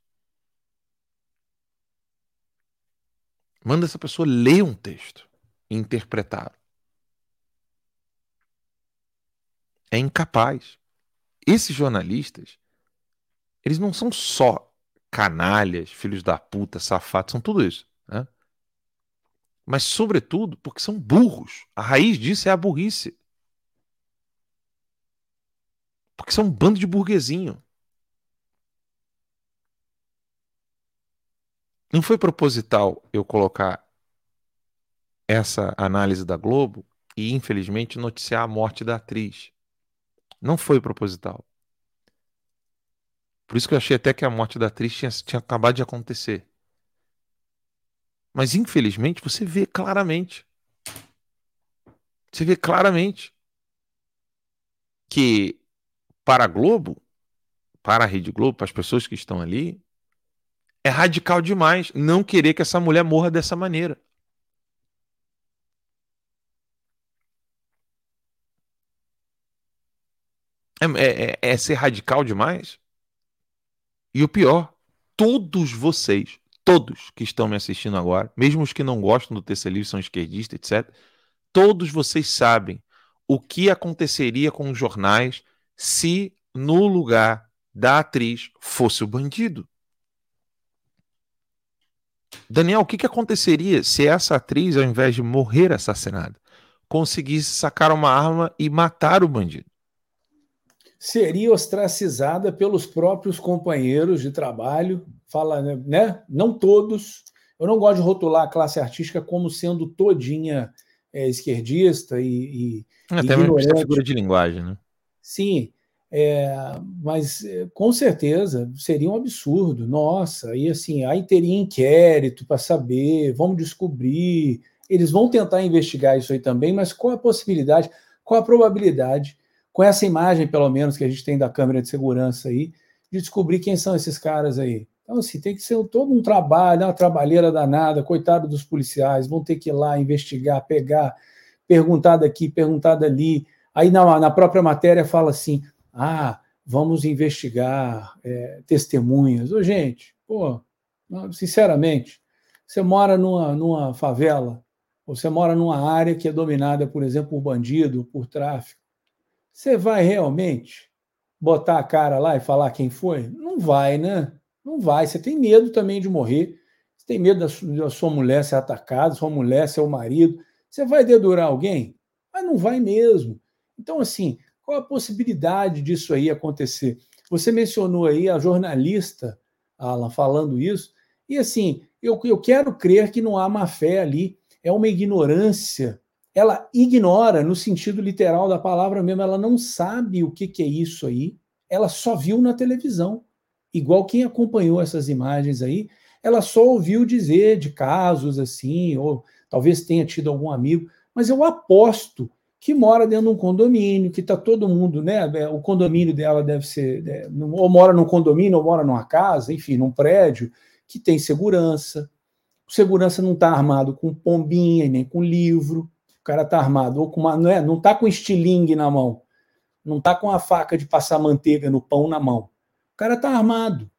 Manda essa pessoa ler um texto e interpretar. É incapaz. Esses jornalistas, eles não são só canalhas, filhos da puta, safados, são tudo isso. Né? Mas, sobretudo, porque são burros. A raiz disso é a burrice. Porque são um bando de burguesinho. Não foi proposital eu colocar essa análise da Globo e, infelizmente, noticiar a morte da atriz. Não foi proposital. Por isso que eu achei até que a morte da atriz tinha, tinha acabado de acontecer. Mas, infelizmente, você vê claramente. Você vê claramente que para a Globo, para a Rede Globo, para as pessoas que estão ali, é radical demais não querer que essa mulher morra dessa maneira. É, é, é, é ser radical demais. E o pior, todos vocês, todos que estão me assistindo agora, mesmo os que não gostam do terceiro livro, são esquerdistas, etc., todos vocês sabem o que aconteceria com os jornais se no lugar da atriz fosse o bandido. Daniel, o que, que aconteceria se essa atriz, ao invés de morrer assassinada, conseguisse sacar uma arma e matar o bandido? Seria ostracizada pelos próprios companheiros de trabalho, fala, né? Não todos. Eu não gosto de rotular a classe artística como sendo todinha é, esquerdista e, e até uma figura de linguagem, né? Sim, é, mas é, com certeza seria um absurdo. Nossa, e assim, aí teria inquérito para saber, vamos descobrir. Eles vão tentar investigar isso aí também, mas qual a possibilidade, qual a probabilidade, com essa imagem, pelo menos, que a gente tem da câmera de segurança aí, de descobrir quem são esses caras aí? Então, assim, tem que ser todo um trabalho, uma trabalheira danada, coitado dos policiais, vão ter que ir lá investigar, pegar, perguntar daqui, perguntar dali. Aí na, na própria matéria fala assim: ah, vamos investigar é, testemunhas. Ô, gente, pô, sinceramente, você mora numa, numa favela, ou você mora numa área que é dominada, por exemplo, por bandido, por tráfico. Você vai realmente botar a cara lá e falar quem foi? Não vai, né? Não vai. Você tem medo também de morrer. Você tem medo da sua, da sua mulher ser atacada, sua mulher ser o marido. Você vai dedurar alguém? Mas não vai mesmo. Então, assim, qual a possibilidade disso aí acontecer? Você mencionou aí a jornalista, Alan, falando isso, e assim, eu, eu quero crer que não há má fé ali, é uma ignorância. Ela ignora, no sentido literal da palavra mesmo, ela não sabe o que, que é isso aí, ela só viu na televisão. Igual quem acompanhou essas imagens aí, ela só ouviu dizer de casos assim, ou talvez tenha tido algum amigo, mas eu aposto que mora dentro de um condomínio, que está todo mundo, né? É, o condomínio dela deve ser, é, ou mora num condomínio, ou mora numa casa, enfim, num prédio, que tem segurança. O segurança não está armado com pombinha nem com livro. O cara está armado ou com uma. Não é, não está com estilingue na mão. Não está com a faca de passar manteiga no pão na mão. O cara está armado.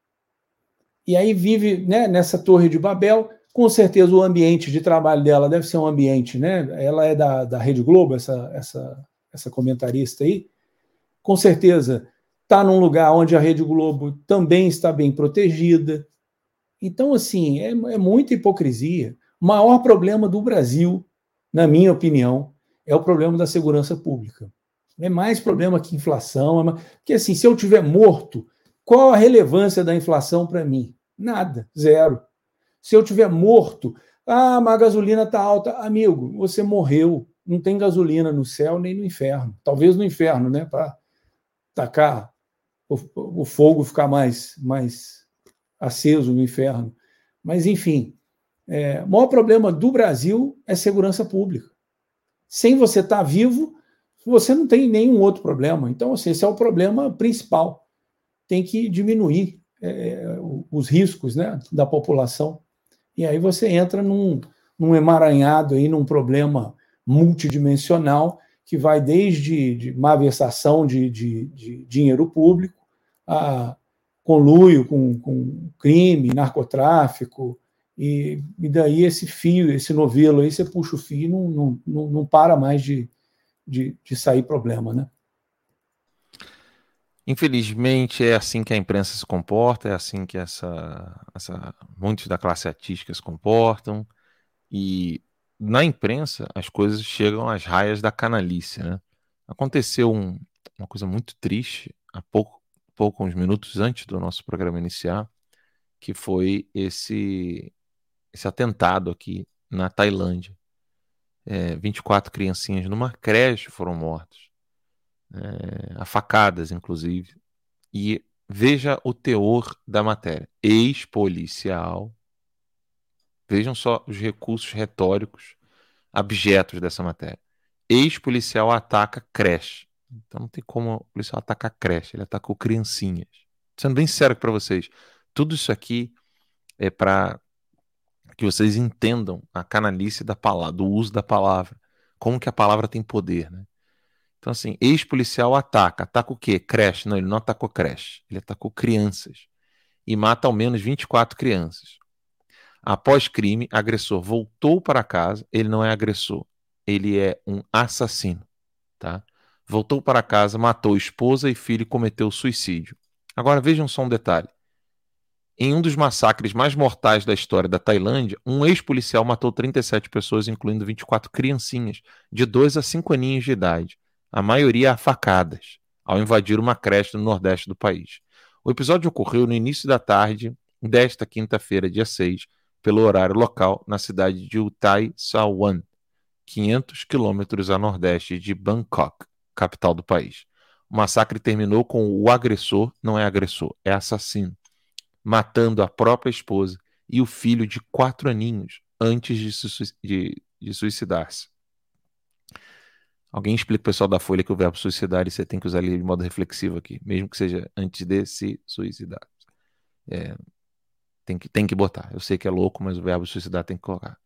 E aí vive né, nessa torre de Babel com certeza o ambiente de trabalho dela deve ser um ambiente, né? Ela é da, da Rede Globo, essa, essa, essa comentarista aí. Com certeza está num lugar onde a Rede Globo também está bem protegida. Então, assim, é, é muita hipocrisia. O maior problema do Brasil, na minha opinião, é o problema da segurança pública. É mais problema que inflação. É mais... Porque, assim, se eu tiver morto, qual a relevância da inflação para mim? Nada, zero. Se eu tiver morto, ah, mas a gasolina está alta. Amigo, você morreu. Não tem gasolina no céu nem no inferno. Talvez no inferno, né? Para tacar o, o, fogo ficar mais, mais aceso no inferno. Mas, enfim, é, o maior problema do Brasil é segurança pública. Sem você estar tá vivo, você não tem nenhum outro problema. Então, assim, esse é o problema principal. Tem que diminuir é, os riscos né, da população. E aí você entra num, num emaranhado aí, num problema multidimensional que vai desde de malversação de, de, de dinheiro público a conluio com, com crime, narcotráfico, e, e, daí esse fio, esse novelo aí, você puxa o fio e não, não, não, não para mais de, de, de sair problema, né? Infelizmente é assim que a imprensa se comporta, é assim que essa, essa muitos da classe artística se comportam e na imprensa as coisas chegam às raias da canalice, né? Aconteceu um, uma coisa muito triste há pouco, uns minutos antes do nosso programa iniciar, que foi esse esse atentado aqui na Tailândia. É, 24 criancinhas numa creche foram mortas, é, afacadas, inclusive. E veja o teor da matéria. Ex-policial. Vejam só os recursos retóricos abjetos dessa matéria. Ex-policial ataca creche. Então não tem como o policial atacar creche, ele atacou criancinhas. Sendo bem sério para vocês, tudo isso aqui é para que vocês entendam a canalice da palavra, do uso da palavra, como que a palavra tem poder, né? Então assim, ex-policial ataca, ataca o quê? Creche? Não, ele não atacou creche, ele atacou crianças e mata ao menos 24 crianças. Após crime, agressor voltou para casa, ele não é agressor, ele é um assassino, tá? Voltou para casa, matou esposa e filho e cometeu suicídio. Agora vejam só um detalhe. Em um dos massacres mais mortais da história da Tailândia, um ex-policial matou 37 pessoas, incluindo 24 criancinhas, de 2 a 5 aninhos de idade, a maioria a facadas, ao invadir uma creche no nordeste do país. O episódio ocorreu no início da tarde desta quinta-feira, dia 6, pelo horário local, na cidade de Utai Sawan, 500 quilômetros a nordeste de Bangkok, capital do país. O massacre terminou com o agressor, não é agressor, é assassino, matando a própria esposa e o filho de quatro aninhos antes de, de, de suicidar-se. Alguém explica o pessoal da Folha que o verbo suicidar você tem que usar ele de modo reflexivo aqui, mesmo que seja antes de se suicidar. É, tem, que, tem que botar. Eu sei que é louco, mas o verbo suicidar tem que colocar.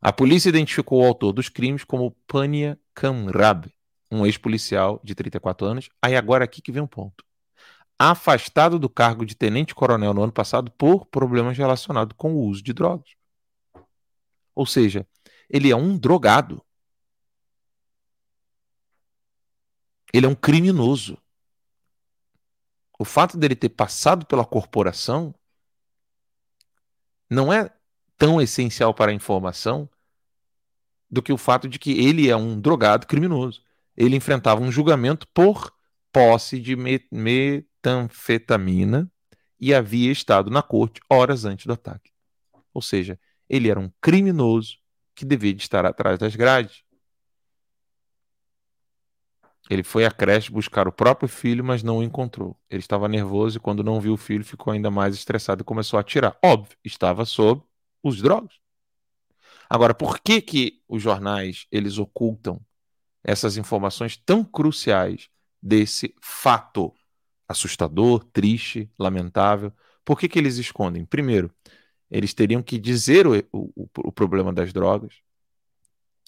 A polícia identificou o autor dos crimes como Pania Kamrab, um ex-policial de 34 anos. Aí agora aqui que vem um ponto afastado do cargo de tenente-coronel no ano passado por problemas relacionados com o uso de drogas. Ou seja, ele é um drogado. Ele é um criminoso. O fato dele ter passado pela corporação não é tão essencial para a informação do que o fato de que ele é um drogado criminoso. Ele enfrentava um julgamento por posse de metanfetamina e havia estado na corte horas antes do ataque. Ou seja, ele era um criminoso que devia de estar atrás das grades. Ele foi à creche buscar o próprio filho, mas não o encontrou. Ele estava nervoso e, quando não viu o filho, ficou ainda mais estressado e começou a atirar. Óbvio, estava sob os drogas. Agora, por que, que os jornais eles ocultam essas informações tão cruciais desse fato assustador, triste, lamentável. Por que, que eles escondem? Primeiro, eles teriam que dizer o, o, o problema das drogas.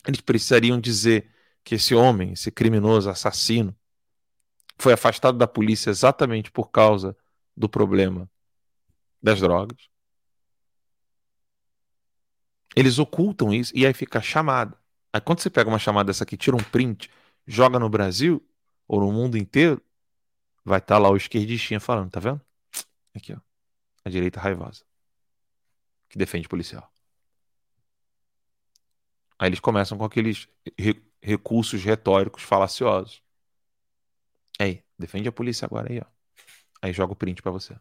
Eles precisariam dizer que esse homem, esse criminoso, assassino, foi afastado da polícia exatamente por causa do problema das drogas. Eles ocultam isso e aí fica chamada. Aí quando você pega uma chamada dessa aqui, tira um print, joga no Brasil ou no mundo inteiro, vai estar tá lá o esquerdistinha falando, tá vendo? Aqui, ó. A direita raivosa. Que defende policial. Aí eles começam com aqueles recursos retóricos falaciosos. Aí, defende a polícia agora aí, ó. Aí joga o print para você.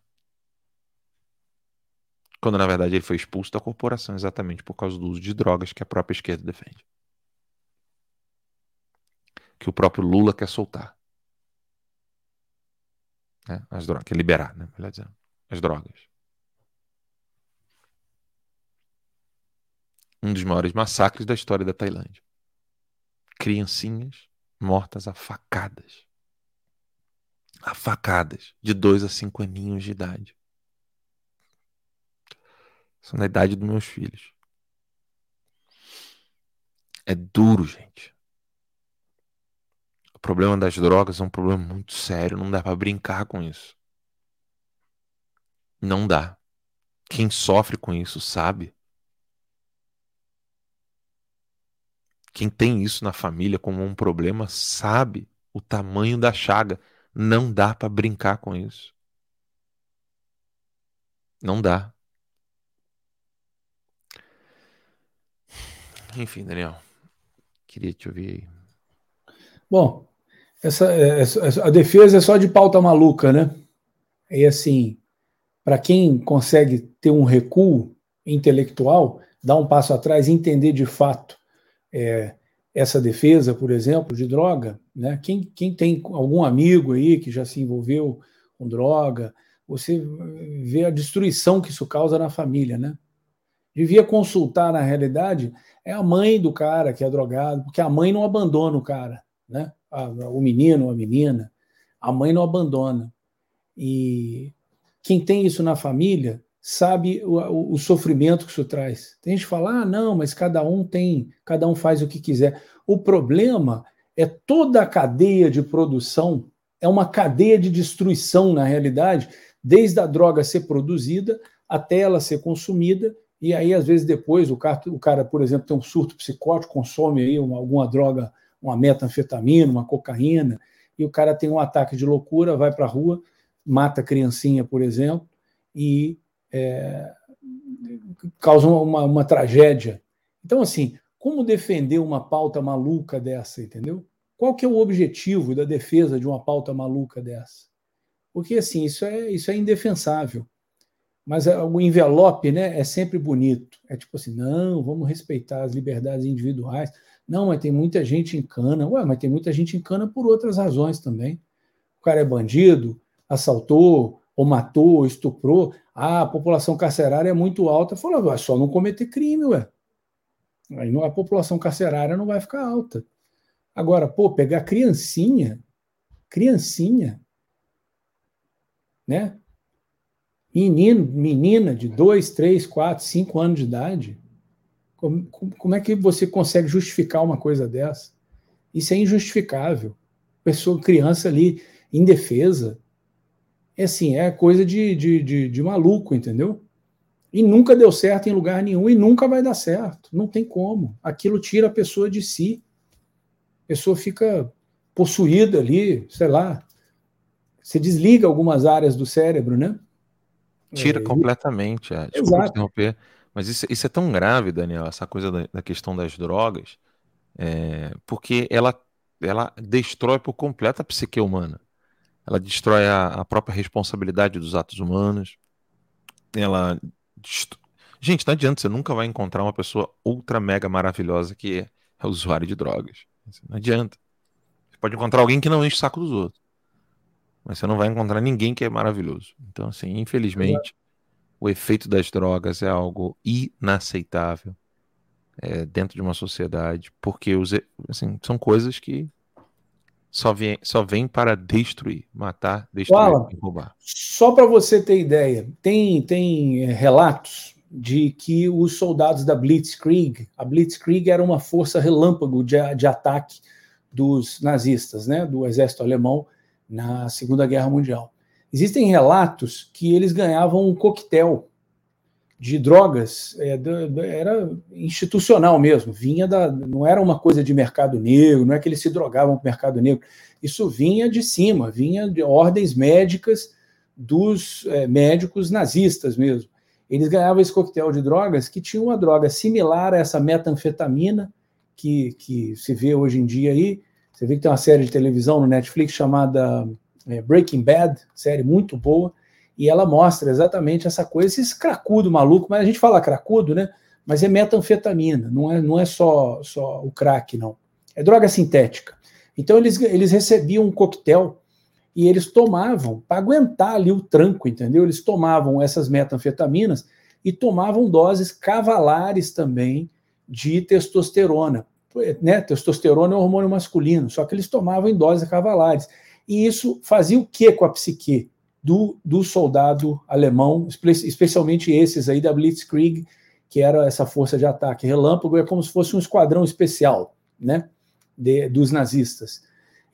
Quando na verdade ele foi expulso da corporação exatamente por causa do uso de drogas que a própria esquerda defende. Que o próprio Lula quer soltar. Né? As drogas, quer liberar, né? melhor dizendo, as drogas. Um dos maiores massacres da história da Tailândia. Criancinhas mortas a facadas. A facadas, de dois a cinco aninhos de idade. São da idade dos meus filhos. É duro, gente problema das drogas é um problema muito sério, não dá para brincar com isso. Não dá. Quem sofre com isso sabe. Quem tem isso na família como um problema sabe o tamanho da chaga. Não dá para brincar com isso. Não dá. Enfim, Daniel. Queria te ouvir aí. Bom, essa, é, essa, a defesa é só de pauta maluca, né? E assim, para quem consegue ter um recuo intelectual, dar um passo atrás e entender de fato é, essa defesa, por exemplo, de droga, né? Quem, quem tem algum amigo aí que já se envolveu com droga, você vê a destruição que isso causa na família, né? Devia consultar, na realidade, é a mãe do cara que é drogado, porque a mãe não abandona o cara, né? O menino, a menina, a mãe não abandona. E quem tem isso na família sabe o, o, o, sofrimento que isso traz. Tem gente que fala, ah, não, mas cada um tem, cada um faz o que quiser. O problema é toda a cadeia de produção, é uma cadeia de destruição, na realidade, desde a droga ser produzida até ela ser consumida, e aí, às vezes, depois, o cara, o cara por exemplo, tem um surto psicótico, consome aí uma, alguma droga, uma metanfetamina, uma cocaína, e o cara tem um ataque de loucura, vai para a rua, mata a criancinha, por exemplo, e é, causa uma, uma tragédia. Então, assim, como defender uma pauta maluca dessa, entendeu? Qual que é o objetivo da defesa de uma pauta maluca dessa? Porque, assim, isso é, isso é indefensável. Mas é, o envelope né, é sempre bonito. É tipo assim, não, vamos respeitar as liberdades individuais. Não, mas tem muita gente em cana. Ué, mas tem muita gente em cana por outras razões também. O cara é bandido, assaltou, ou matou, ou estuprou, ah, a população carcerária é muito alta. Falou, é só não cometer crime, ué. Aí a população carcerária não vai ficar alta. Agora, pô, pegar criancinha, criancinha, né? Menino, menina de 2, 3, 4, 5 anos de idade. Como, como é que você consegue justificar uma coisa dessa? Isso é injustificável. Pessoa, criança ali, indefesa, é assim, é coisa de, de, de, de maluco, entendeu? E nunca deu certo em lugar nenhum e nunca vai dar certo. Não tem como. Aquilo tira a pessoa de si. A pessoa fica possuída ali, sei lá. Você desliga algumas áreas do cérebro, né? Tira é, completamente. É. Desculpa interromper. Mas isso, isso, é tão grave, Daniel, essa coisa da, da questão das drogas, é, porque ela, ela destrói por completo a psique humana ela destrói a, a própria responsabilidade dos atos humanos. Ela. Gente, não adianta, você nunca vai encontrar uma pessoa ultra mega maravilhosa que é, é usuário de drogas. Não adianta. Você pode encontrar alguém que não enche o saco dos outros. Mas você não vai encontrar ninguém que é maravilhoso. Então, assim, infelizmente, é. o efeito das drogas é algo inaceitável é, dentro de uma sociedade, porque os, assim, são coisas que só vem, só vem para destruir, matar, destruir Fala, e roubar. Só para você ter ideia, tem, tem é, relatos de que os soldados da Blitzkrieg, a Blitzkrieg era uma força relâmpago de, de ataque dos nazistas, né, do exército alemão na Segunda Guerra Mundial. Existem relatos que eles ganhavam um coquetel de drogas é, era institucional mesmo, vinha da, não era uma coisa de mercado negro, não é que eles se drogavam para mercado negro, isso vinha de cima, vinha de ordens médicas dos é, médicos nazistas mesmo. Eles ganhavam esse coquetel de drogas que tinha uma droga similar a essa metanfetamina que, que se vê hoje em dia aí. Você vê que tem uma série de televisão no Netflix chamada é, Breaking Bad, série muito boa e ela mostra exatamente essa coisa, esse cracudo maluco, mas a gente fala cracudo, né? Mas é metanfetamina, não é, não é só, só o crack, não. É droga sintética. Então eles, eles recebiam um coquetel e eles tomavam, para aguentar ali o tranco, entendeu? Eles tomavam essas metanfetaminas e tomavam doses cavalares também de testosterona. Né? Testosterona é um hormônio masculino, só que eles tomavam em doses cavalares. E isso fazia o que com a psique? Do, do soldado alemão, especialmente esses aí da Blitzkrieg, que era essa força de ataque relâmpago, é como se fosse um esquadrão especial, né, de, dos nazistas.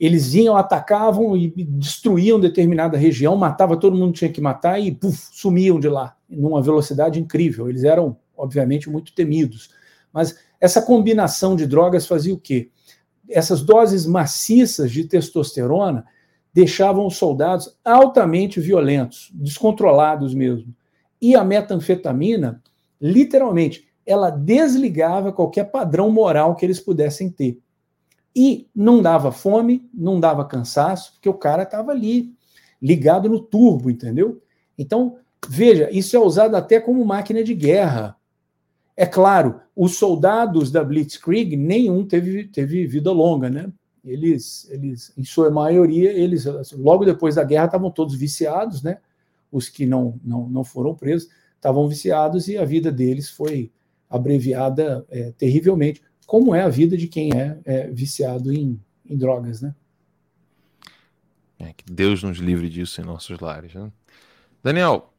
Eles vinham, atacavam e destruíam determinada região, matava todo mundo que tinha que matar e puff, sumiam de lá, numa velocidade incrível. Eles eram, obviamente, muito temidos. Mas essa combinação de drogas fazia o quê? Essas doses maciças de testosterona deixavam os soldados altamente violentos, descontrolados mesmo. E a metanfetamina, literalmente, ela desligava qualquer padrão moral que eles pudessem ter. E não dava fome, não dava cansaço, porque o cara estava ali, ligado no turbo, entendeu? Então, veja, isso é usado até como máquina de guerra. É claro, os soldados da Blitzkrieg, nenhum teve, teve vida longa, né? Eles, eles, em sua maioria, eles logo depois da guerra estavam todos viciados, né? Os que não, não, não foram presos estavam viciados e a vida deles foi abreviada é, terrivelmente, como é a vida de quem é, é viciado em, em drogas, né? É, que Deus nos livre disso em nossos lares. Né? Daniel,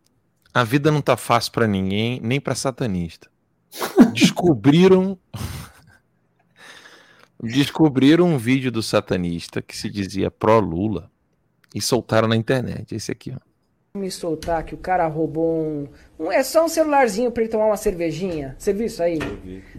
a vida não tá fácil para ninguém, nem para satanista. Descobriram descobriram um vídeo do satanista que se dizia pró Lula e soltaram na internet. Esse aqui, ó. Me soltar que o cara roubou um, um é só um celularzinho para ele tomar uma cervejinha. Você viu isso aí?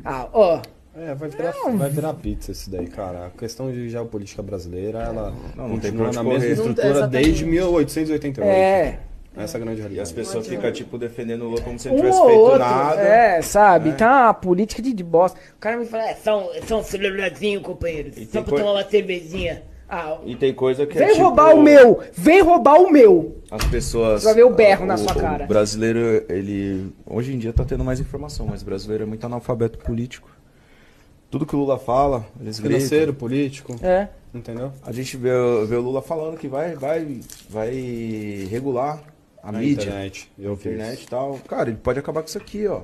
Ah, ó. É, vai virar, vai virar pizza esse daí, cara. A questão de geopolítica brasileira, ela Não, não tem continua pra na mesma estrutura Não, desde 1888. É. Essa é grande E realidade. as pessoas ficam, tipo, defendendo o Lula como se ele Um tivesse ou feito outro, nada. é, sabe? né? Tá uma política de, de bosta. O cara me fala, é só um celularzinho, companheiro. E Só pra coi- tomar uma cervejinha. Ah, E tem coisa que vem é, tipo, roubar o meu! Vem roubar o meu! As pessoas. Você vai ver o berro na o- sua cara. O brasileiro, ele. Hoje em dia tá tendo mais informação, mas o brasileiro é muito analfabeto político. Tudo que o Lula fala, eles Financeiro, gritam. político. É. Entendeu? A gente vê, vê o Lula falando que vai, vai, vai regular a Na mídia. internet, eu internet e tal. Cara, ele pode acabar com isso aqui, ó.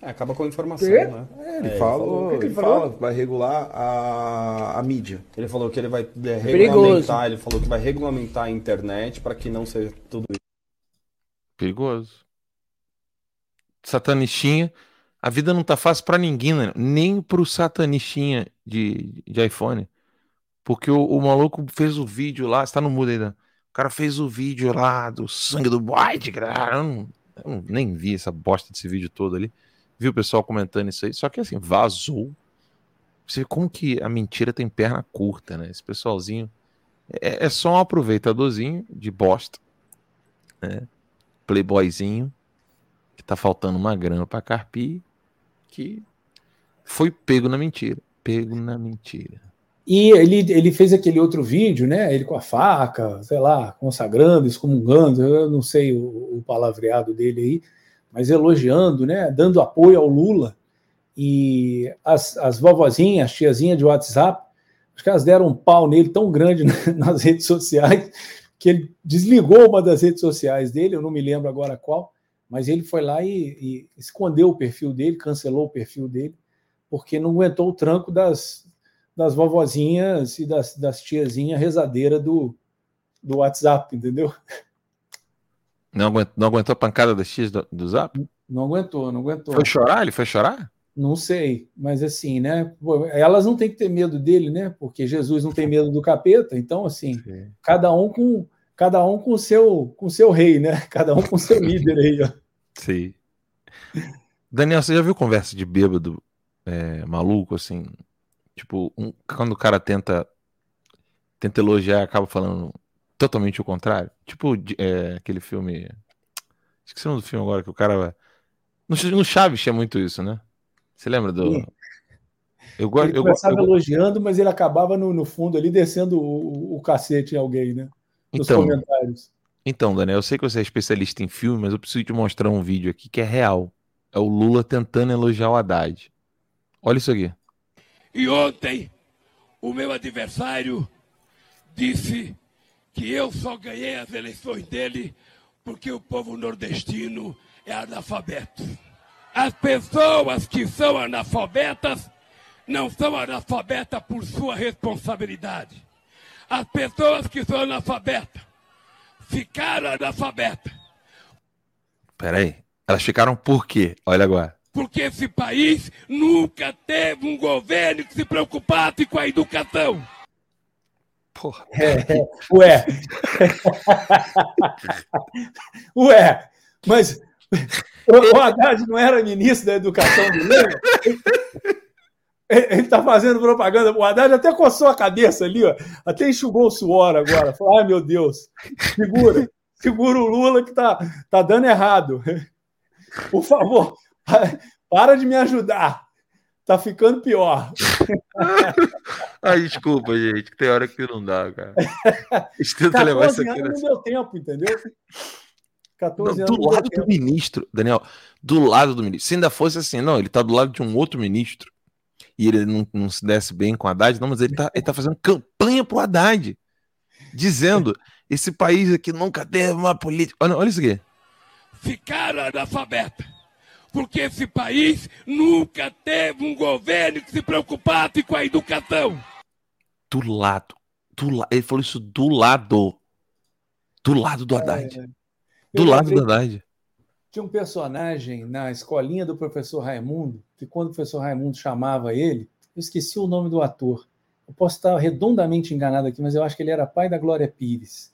É, acaba com a informação, Quê? né? É, ele É, falou, O que que ele ele falou? fala, vai regular a, a mídia. Ele falou que ele vai é, Perigoso. regulamentar, ele falou que vai regulamentar a internet para que não seja tudo isso. Perigoso. Satanistinha. A vida não tá fácil pra ninguém, né? nem pro satanistinha de, de iPhone. Porque o, o maluco fez o vídeo lá, está no mudo ainda. Cara fez o vídeo lá do sangue do White, cara. Eu, não, eu nem vi essa bosta desse vídeo todo ali. Vi o pessoal comentando isso aí. Só que assim, vazou. Você vê como que a mentira tem perna curta, né? Esse pessoalzinho é, é só um aproveitadorzinho de bosta, né? Playboyzinho que tá faltando uma grana pra carpir, que foi pego na mentira, pego na mentira. E ele, ele fez aquele outro vídeo, né? Ele com a faca, sei lá, consagrando, excomungando, eu não sei o, o palavreado dele aí, mas elogiando, né? Dando apoio ao Lula. E as, as vovozinhas, as tiazinhas de WhatsApp, acho que elas deram um pau nele tão grande nas redes sociais que ele desligou uma das redes sociais dele, eu não me lembro agora qual, mas ele foi lá e, e escondeu o perfil dele, cancelou o perfil dele, porque não aguentou o tranco das, das vovozinhas e das, das tiazinhas rezadeiras do, do WhatsApp, entendeu? Não aguentou, não aguentou a pancada da X do, do Zap? Não aguentou, não aguentou. Foi chorar? Ele foi chorar? Não sei, mas assim, né? pô, Elas não têm que ter medo dele, né? Porque Jesus não tem medo do capeta, então assim, cada um com cada um com seu com seu rei, né? Cada um com seu líder aí, ó. Sim. Daniel, você já viu conversa de bêbado é, maluco, assim? Tipo, um- quando o cara tenta tenta elogiar, acaba falando totalmente o contrário. Tipo, é, aquele filme. Esqueci o nome do filme agora, que o cara. No, no Chaves tinha muito isso, né? Você lembra do. Sim. Eu gosto. Ele Eu, começava eu elogiando, mas ele acabava no, no fundo ali descendo o, o, o cacete em alguém, né? Nos Então, comentários. Então, Daniel, eu sei que você é especialista em filme, mas eu preciso te mostrar um vídeo aqui que é real. É o Lula tentando elogiar o Haddad. Olha isso aqui. E ontem, o meu adversário disse que eu só ganhei as eleições dele porque o povo nordestino é analfabeto. As pessoas que são analfabetas não são analfabetas por sua responsabilidade. As pessoas que são analfabetas ficaram analfabetas Peraí. Elas ficaram por quê? Olha agora. Porque esse país nunca teve um governo que se preocupasse com a educação. Porra. É, é. Ué. Ué, mas o, o Haddad não era ministro da Educação do Lula? Ele está fazendo propaganda. O Haddad até coçou a cabeça ali, ó. até enxugou o suor agora. Falou, ai meu Deus, segura, segura o Lula que tá, tá dando errado. Por favor, para de me ajudar. Tá ficando pior. Ai, desculpa, gente, que tem hora que não dá, cara. A gente tenta levar isso 14 aqui não deu tempo, entendeu? 14 Não, do anos. lado do ministro, Daniel, do lado do ministro. Se ainda fosse assim, não, ele tá do lado de um outro ministro e ele não, não se desse bem com o Haddad, não, mas ele tá, ele tá fazendo campanha pro Haddad, dizendo: esse país aqui nunca teve uma política. Olha, olha isso aqui. Ficaram analfabetas. Porque esse país nunca teve um governo que se preocupasse com a educação. Do lado. Do la... Ele falou isso do lado. Do lado do Haddad. É, do lado do Haddad. Tinha um personagem na escolinha do professor Raimundo, que quando o professor Raimundo chamava ele, eu esqueci o nome do ator. Eu posso estar redondamente enganado aqui, mas eu acho que ele era pai da Glória Pires.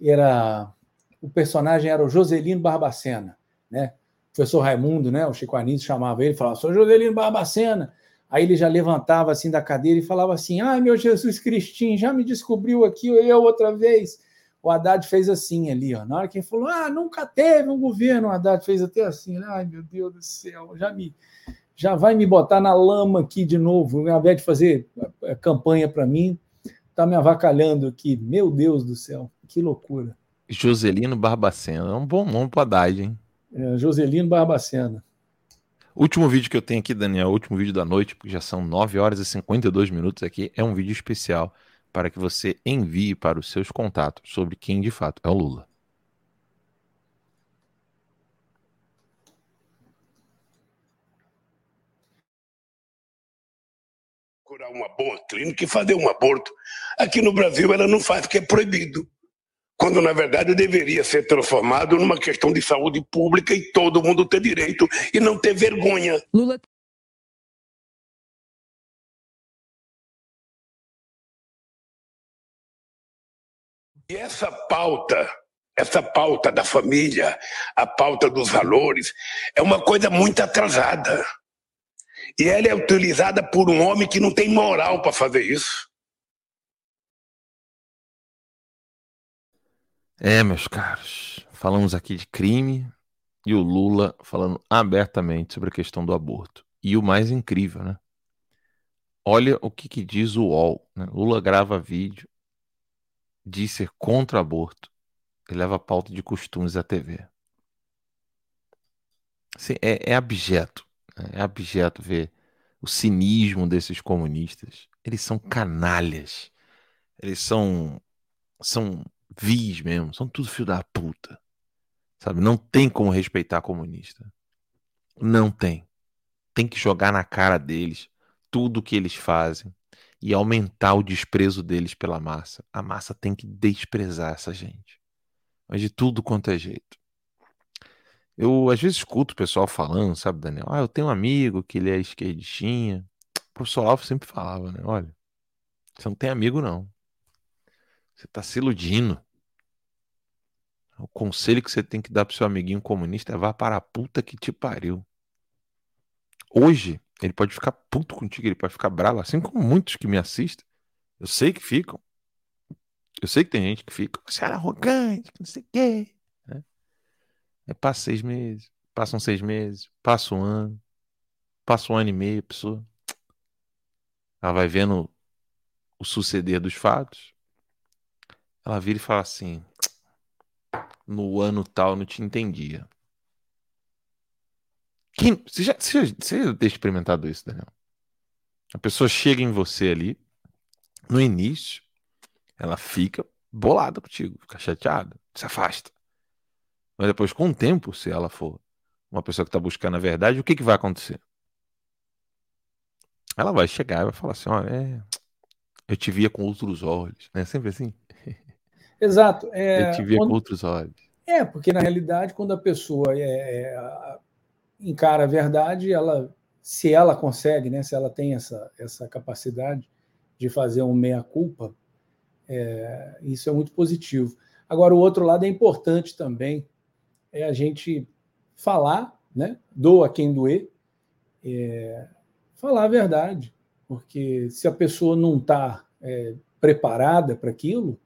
Era o personagem era o Joselino Barbacena, né? Professor Raimundo, né? O Chico Anísio chamava ele, falava: "Sou Joselino Barbacena". Aí ele já levantava assim da cadeira e falava assim: "Ai, meu Jesus Cristinho, já me descobriu aqui eu outra vez". O Haddad fez assim ali, ó. Na hora que ele falou, ah, nunca teve um governo, o Haddad fez até assim, ai meu Deus do céu, já me já vai me botar na lama aqui de novo, ao invés de fazer eh, campanha para mim, tá me avacalhando aqui. Meu Deus do céu, que loucura. Joselino Barbacena. É um bom nome pro Haddad, hein? É, Joselino Barbacena. Último vídeo que eu tenho aqui, Daniel, último vídeo da noite, porque já são 9 horas e 52 minutos aqui, é um vídeo especial para que você envie para os seus contatos sobre quem de fato é o Lula. procurar uma boa clínica e fazer um aborto. Aqui no Brasil ela não faz porque é proibido. Quando na verdade deveria ser transformado numa questão de saúde pública e todo mundo ter direito e não ter vergonha. Lula E essa pauta, essa pauta da família, a pauta dos valores, é uma coisa muito atrasada. E ela é utilizada por um homem que não tem moral para fazer isso. É, meus caros, falamos aqui de crime e o Lula falando abertamente sobre a questão do aborto. E o mais incrível, né? Olha o que, que diz o UOL. Né? Lula grava vídeo de ser contra aborto e leva a pauta de costumes à TV. Assim, é, é abjeto. né? É abjeto ver o cinismo desses comunistas. Eles são canalhas. Eles são são vis mesmo, são tudo filho da puta. Sabe? Não tem como respeitar comunista. Não tem. Tem que jogar na cara deles tudo que eles fazem e aumentar o desprezo deles pela massa. A massa tem que desprezar essa gente. Mas de tudo quanto é jeito. Eu às vezes escuto o pessoal falando, sabe, Daniel? Ah, eu tenho um amigo que ele é esquerdistinha. O professor Alvo sempre falava, né? Olha, você não tem amigo, não. Você tá se iludindo. O conselho que você tem que dar pro seu amiguinho comunista é vá para a puta que te pariu. Hoje, ele pode ficar puto contigo, ele pode ficar bravo, assim como muitos que me assistem. Eu sei que ficam. Eu sei que tem gente que fica, você era arrogante, não sei o quê. Aí passa seis meses, passam seis meses, passa um ano, passa um ano e meio, a pessoa. Ela vai vendo o suceder dos fatos. Ela vira e fala assim: no ano tal não te entendia. Quem, você, já, você, já, você já ter experimentado isso, Daniel? A pessoa chega em você ali, no início, ela fica bolada contigo, fica chateada, se afasta. Mas depois, com o tempo, se ela for uma pessoa que está buscando a verdade, o que, que vai acontecer? Ela vai chegar e vai falar assim: olha, é, eu te via com outros olhos. É sempre assim? Exato. É, eu te via quando- com outros olhos. É, porque na realidade, quando a pessoa é, é, encara a verdade, ela, se ela consegue, né, se ela tem essa, essa capacidade de fazer um meia-culpa, é, isso é muito positivo. Agora, o outro lado é importante também, é a gente falar, né, doa quem doer, é, falar a verdade, porque se a pessoa não está preparada para aquilo,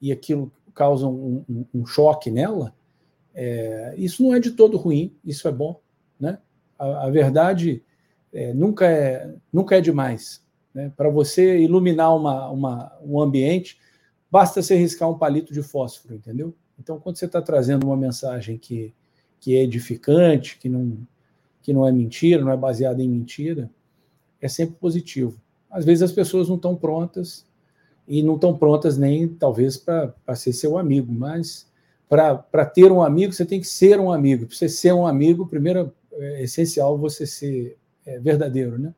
e aquilo causa um, um- um choque nela, é, isso não é de todo ruim, isso é bom. Né? A, a verdade é, nunca, é, nunca é demais. Né? Para você iluminar uma, uma, um ambiente, basta você riscar um palito de fósforo, entendeu? Então, quando você está trazendo uma mensagem que, que é edificante, que não, que não é mentira, não é baseada em mentira, é sempre positivo. Às vezes as pessoas não estão prontas e não estão prontas nem, talvez, para ser seu amigo, mas para ter um amigo, você tem que ser um amigo. Para você ser um amigo, primeiro é essencial você ser é, verdadeiro, né?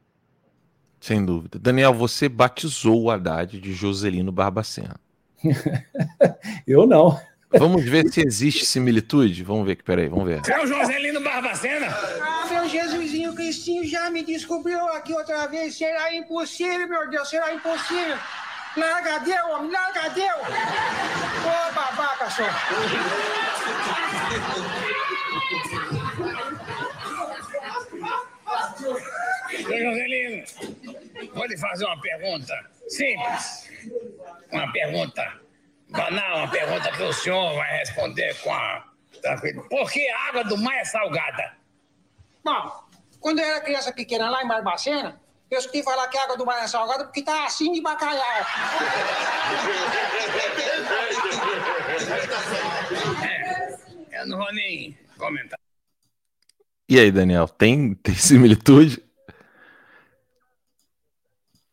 Sem dúvida. Daniel, você batizou o Haddad de Joselino Barbacena. Eu não. Vamos ver se existe similitude? Vamos ver, peraí, vamos ver. É o Joselino Barbacena? Ah, meu Jesusinho Cristinho já me descobriu aqui outra vez. Será impossível, meu Deus, será impossível. Larga deu, homem, larga deu. Ô, babaca, só. Ô, Joselino, vou lhe fazer uma pergunta simples. Uma pergunta banal, uma pergunta que o senhor vai responder com a... tranquilo. Por que a água do mar é salgada? Bom, quando eu era criança pequena lá em Barbacena, eu escutei falar que a água do mar é salgada porque tá assim de bacalhau. É, eu não vou nem comentar. E aí, Daniel, tem, tem similitude?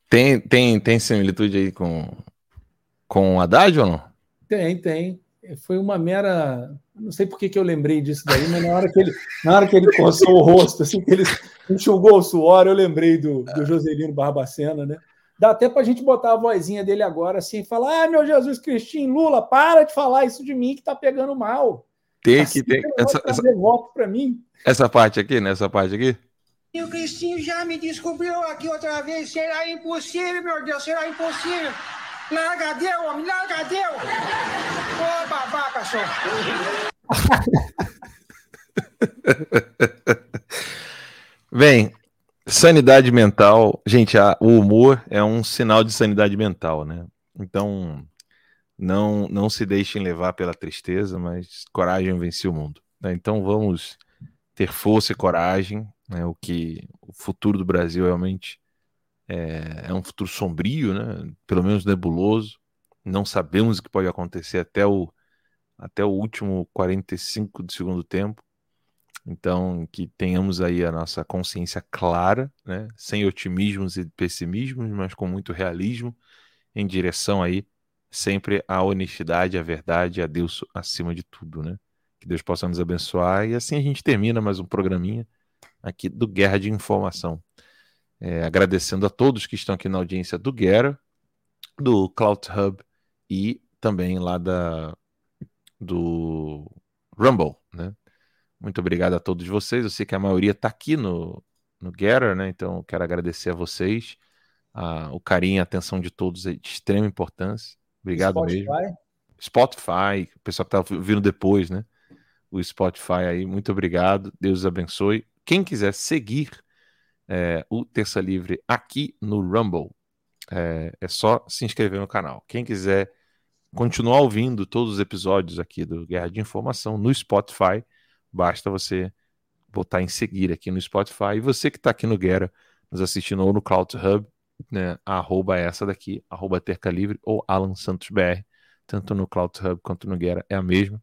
Tem, tem, tem similitude aí com, com o Haddad ou não? Tem, tem. Foi uma mera. Não sei por que, que eu lembrei disso daí, mas na hora que ele, na hora que ele coçou o rosto, assim, que ele enxugou o suor, eu lembrei do, do Joselino Barbacena, né? Dá até para a gente botar a vozinha dele agora assim e falar: Ah, meu Jesus Cristinho, Lula, para de falar isso de mim que tá pegando mal. Tem Assim que ter. Essa, essa, voto para mim. essa parte aqui, né? Essa parte aqui. E o Cristinho já me descobriu aqui outra vez. Será impossível, meu Deus, será impossível. Larga deu, homem, larga deu. Ô, babaca, só. Bem, sanidade mental. Gente, a- o humor é um sinal de sanidade mental, né? Então, não, não se deixem levar pela tristeza, mas coragem vence o mundo. né? Então, vamos ter força e coragem. Né? O que o futuro do Brasil realmente é, é um futuro sombrio, né? Pelo menos nebuloso. Não sabemos o que pode acontecer até o, até o último 45 do segundo tempo. Então, que tenhamos aí a nossa consciência clara, né? sem otimismos e pessimismos, mas com muito realismo, em direção aí sempre à honestidade, à verdade, a Deus acima de tudo, né? Que Deus possa nos abençoar. E assim a gente termina mais um programinha aqui do Guerra de Informação. É, agradecendo a todos que estão aqui na audiência do Guerra, do Cloud Hub e também lá da do Rumble, né? Muito obrigado a todos vocês. Eu sei que a maioria está aqui no, no Getter, né? Então quero agradecer a vocês. Ah, o carinho e a atenção de todos é de extrema importância. Obrigado mesmo. Spotify? Spotify, o pessoal que está vindo depois, né? O Spotify aí, muito obrigado. Deus os abençoe. Quem quiser seguir é, o Terça Livre aqui no Rumble, é, é só se inscrever no canal. Quem quiser continuar ouvindo todos os episódios aqui do Guerra de Informação no Spotify, basta você botar em seguir aqui no Spotify. E você que está aqui no Guerra, nos assistindo ou no Cloud Hub, né, arroba essa daqui, arroba Terca Livre ou Alan Santos BR, tanto no Cloud Hub quanto no Guerra é a mesma.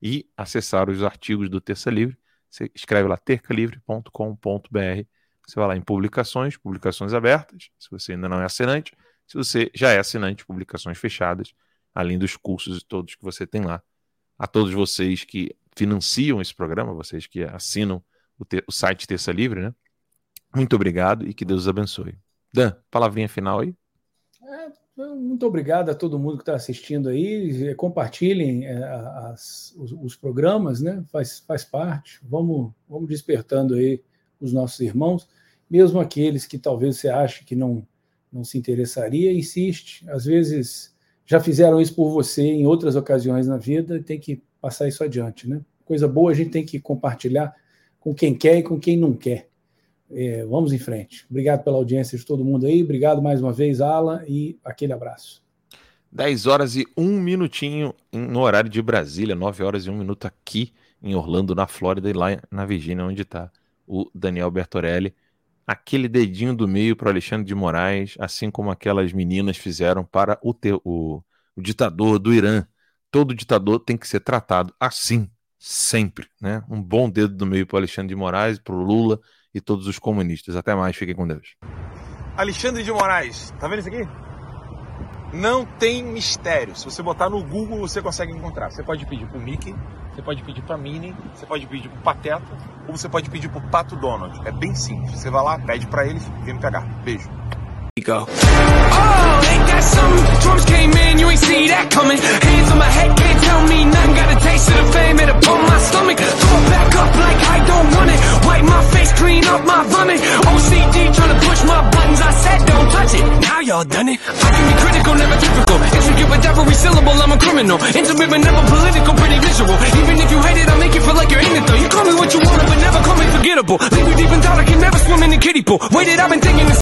E acessar os artigos do Terça Livre, você escreve lá tercalivre.com.br, você vai lá em publicações, publicações abertas, se você ainda não é assinante, se você já é assinante, publicações fechadas, além dos cursos e todos que você tem lá. A todos vocês que financiam esse programa, vocês que assinam o, te- o site Terça Livre, né? Muito obrigado e que Deus os abençoe. Dan, palavrinha final aí. Muito obrigado a todo mundo que está assistindo aí. Eh, Compartilhem eh, as- os, os programas, né? Faz, faz parte. Vamos, vamos despertando aí os nossos irmãos, mesmo aqueles que talvez você ache que não, não se interessaria, insiste. Às vezes já fizeram isso por você em outras ocasiões na vida e tem que passar isso adiante, né? Coisa boa a gente tem que compartilhar com quem quer e com quem não quer. É, vamos em frente. Obrigado pela audiência de todo mundo aí. Obrigado mais uma vez, Alan, e aquele abraço. 10 horas e um minutinho em- no horário de Brasília, 9 horas e um minuto aqui em Orlando, na Flórida, e lá na Virgínia, onde está o Daniel Bertorelli. Aquele dedinho do meio para Alexandre de Moraes, assim como aquelas meninas fizeram para o, teu, o, o ditador do Irã, todo ditador tem que ser tratado assim, sempre, né? Um bom dedo do meio para Alexandre de Moraes, para o Lula e todos os comunistas. Até mais, fiquem com Deus. Alexandre de Moraes, tá vendo isso aqui? Não tem mistério. Se você botar no Google, você consegue encontrar. Você pode pedir pro Mickey, você pode pedir pra Minnie, você pode pedir pro Pateta, ou você pode pedir pro Pato Donald. É bem simples. Você vai lá, pede pra ele e vem me pegar. Beijo. Go. Oh, ain't that something? Drums came in, you ain't see that coming. Hands on my head, can't tell me nothing. Got a taste of the fame, it upon my stomach. Throw it back up like I don't want it. Wipe my face, clean up my vomit. OCD trying to push my buttons, I said don't touch it. Now y'all done it. I can be critical, never typical. Intricate with every syllable, I'm a criminal. Intimate but never political, pretty visual. Even if you hate it, I'll make you feel like you're in it though. You call me what you want, but never call me forgettable. Leave you deep in thought, I can never swim in the kiddie pool. Waited, I've been thinking this.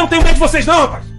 Eu não tenho medo de vocês não, rapaz!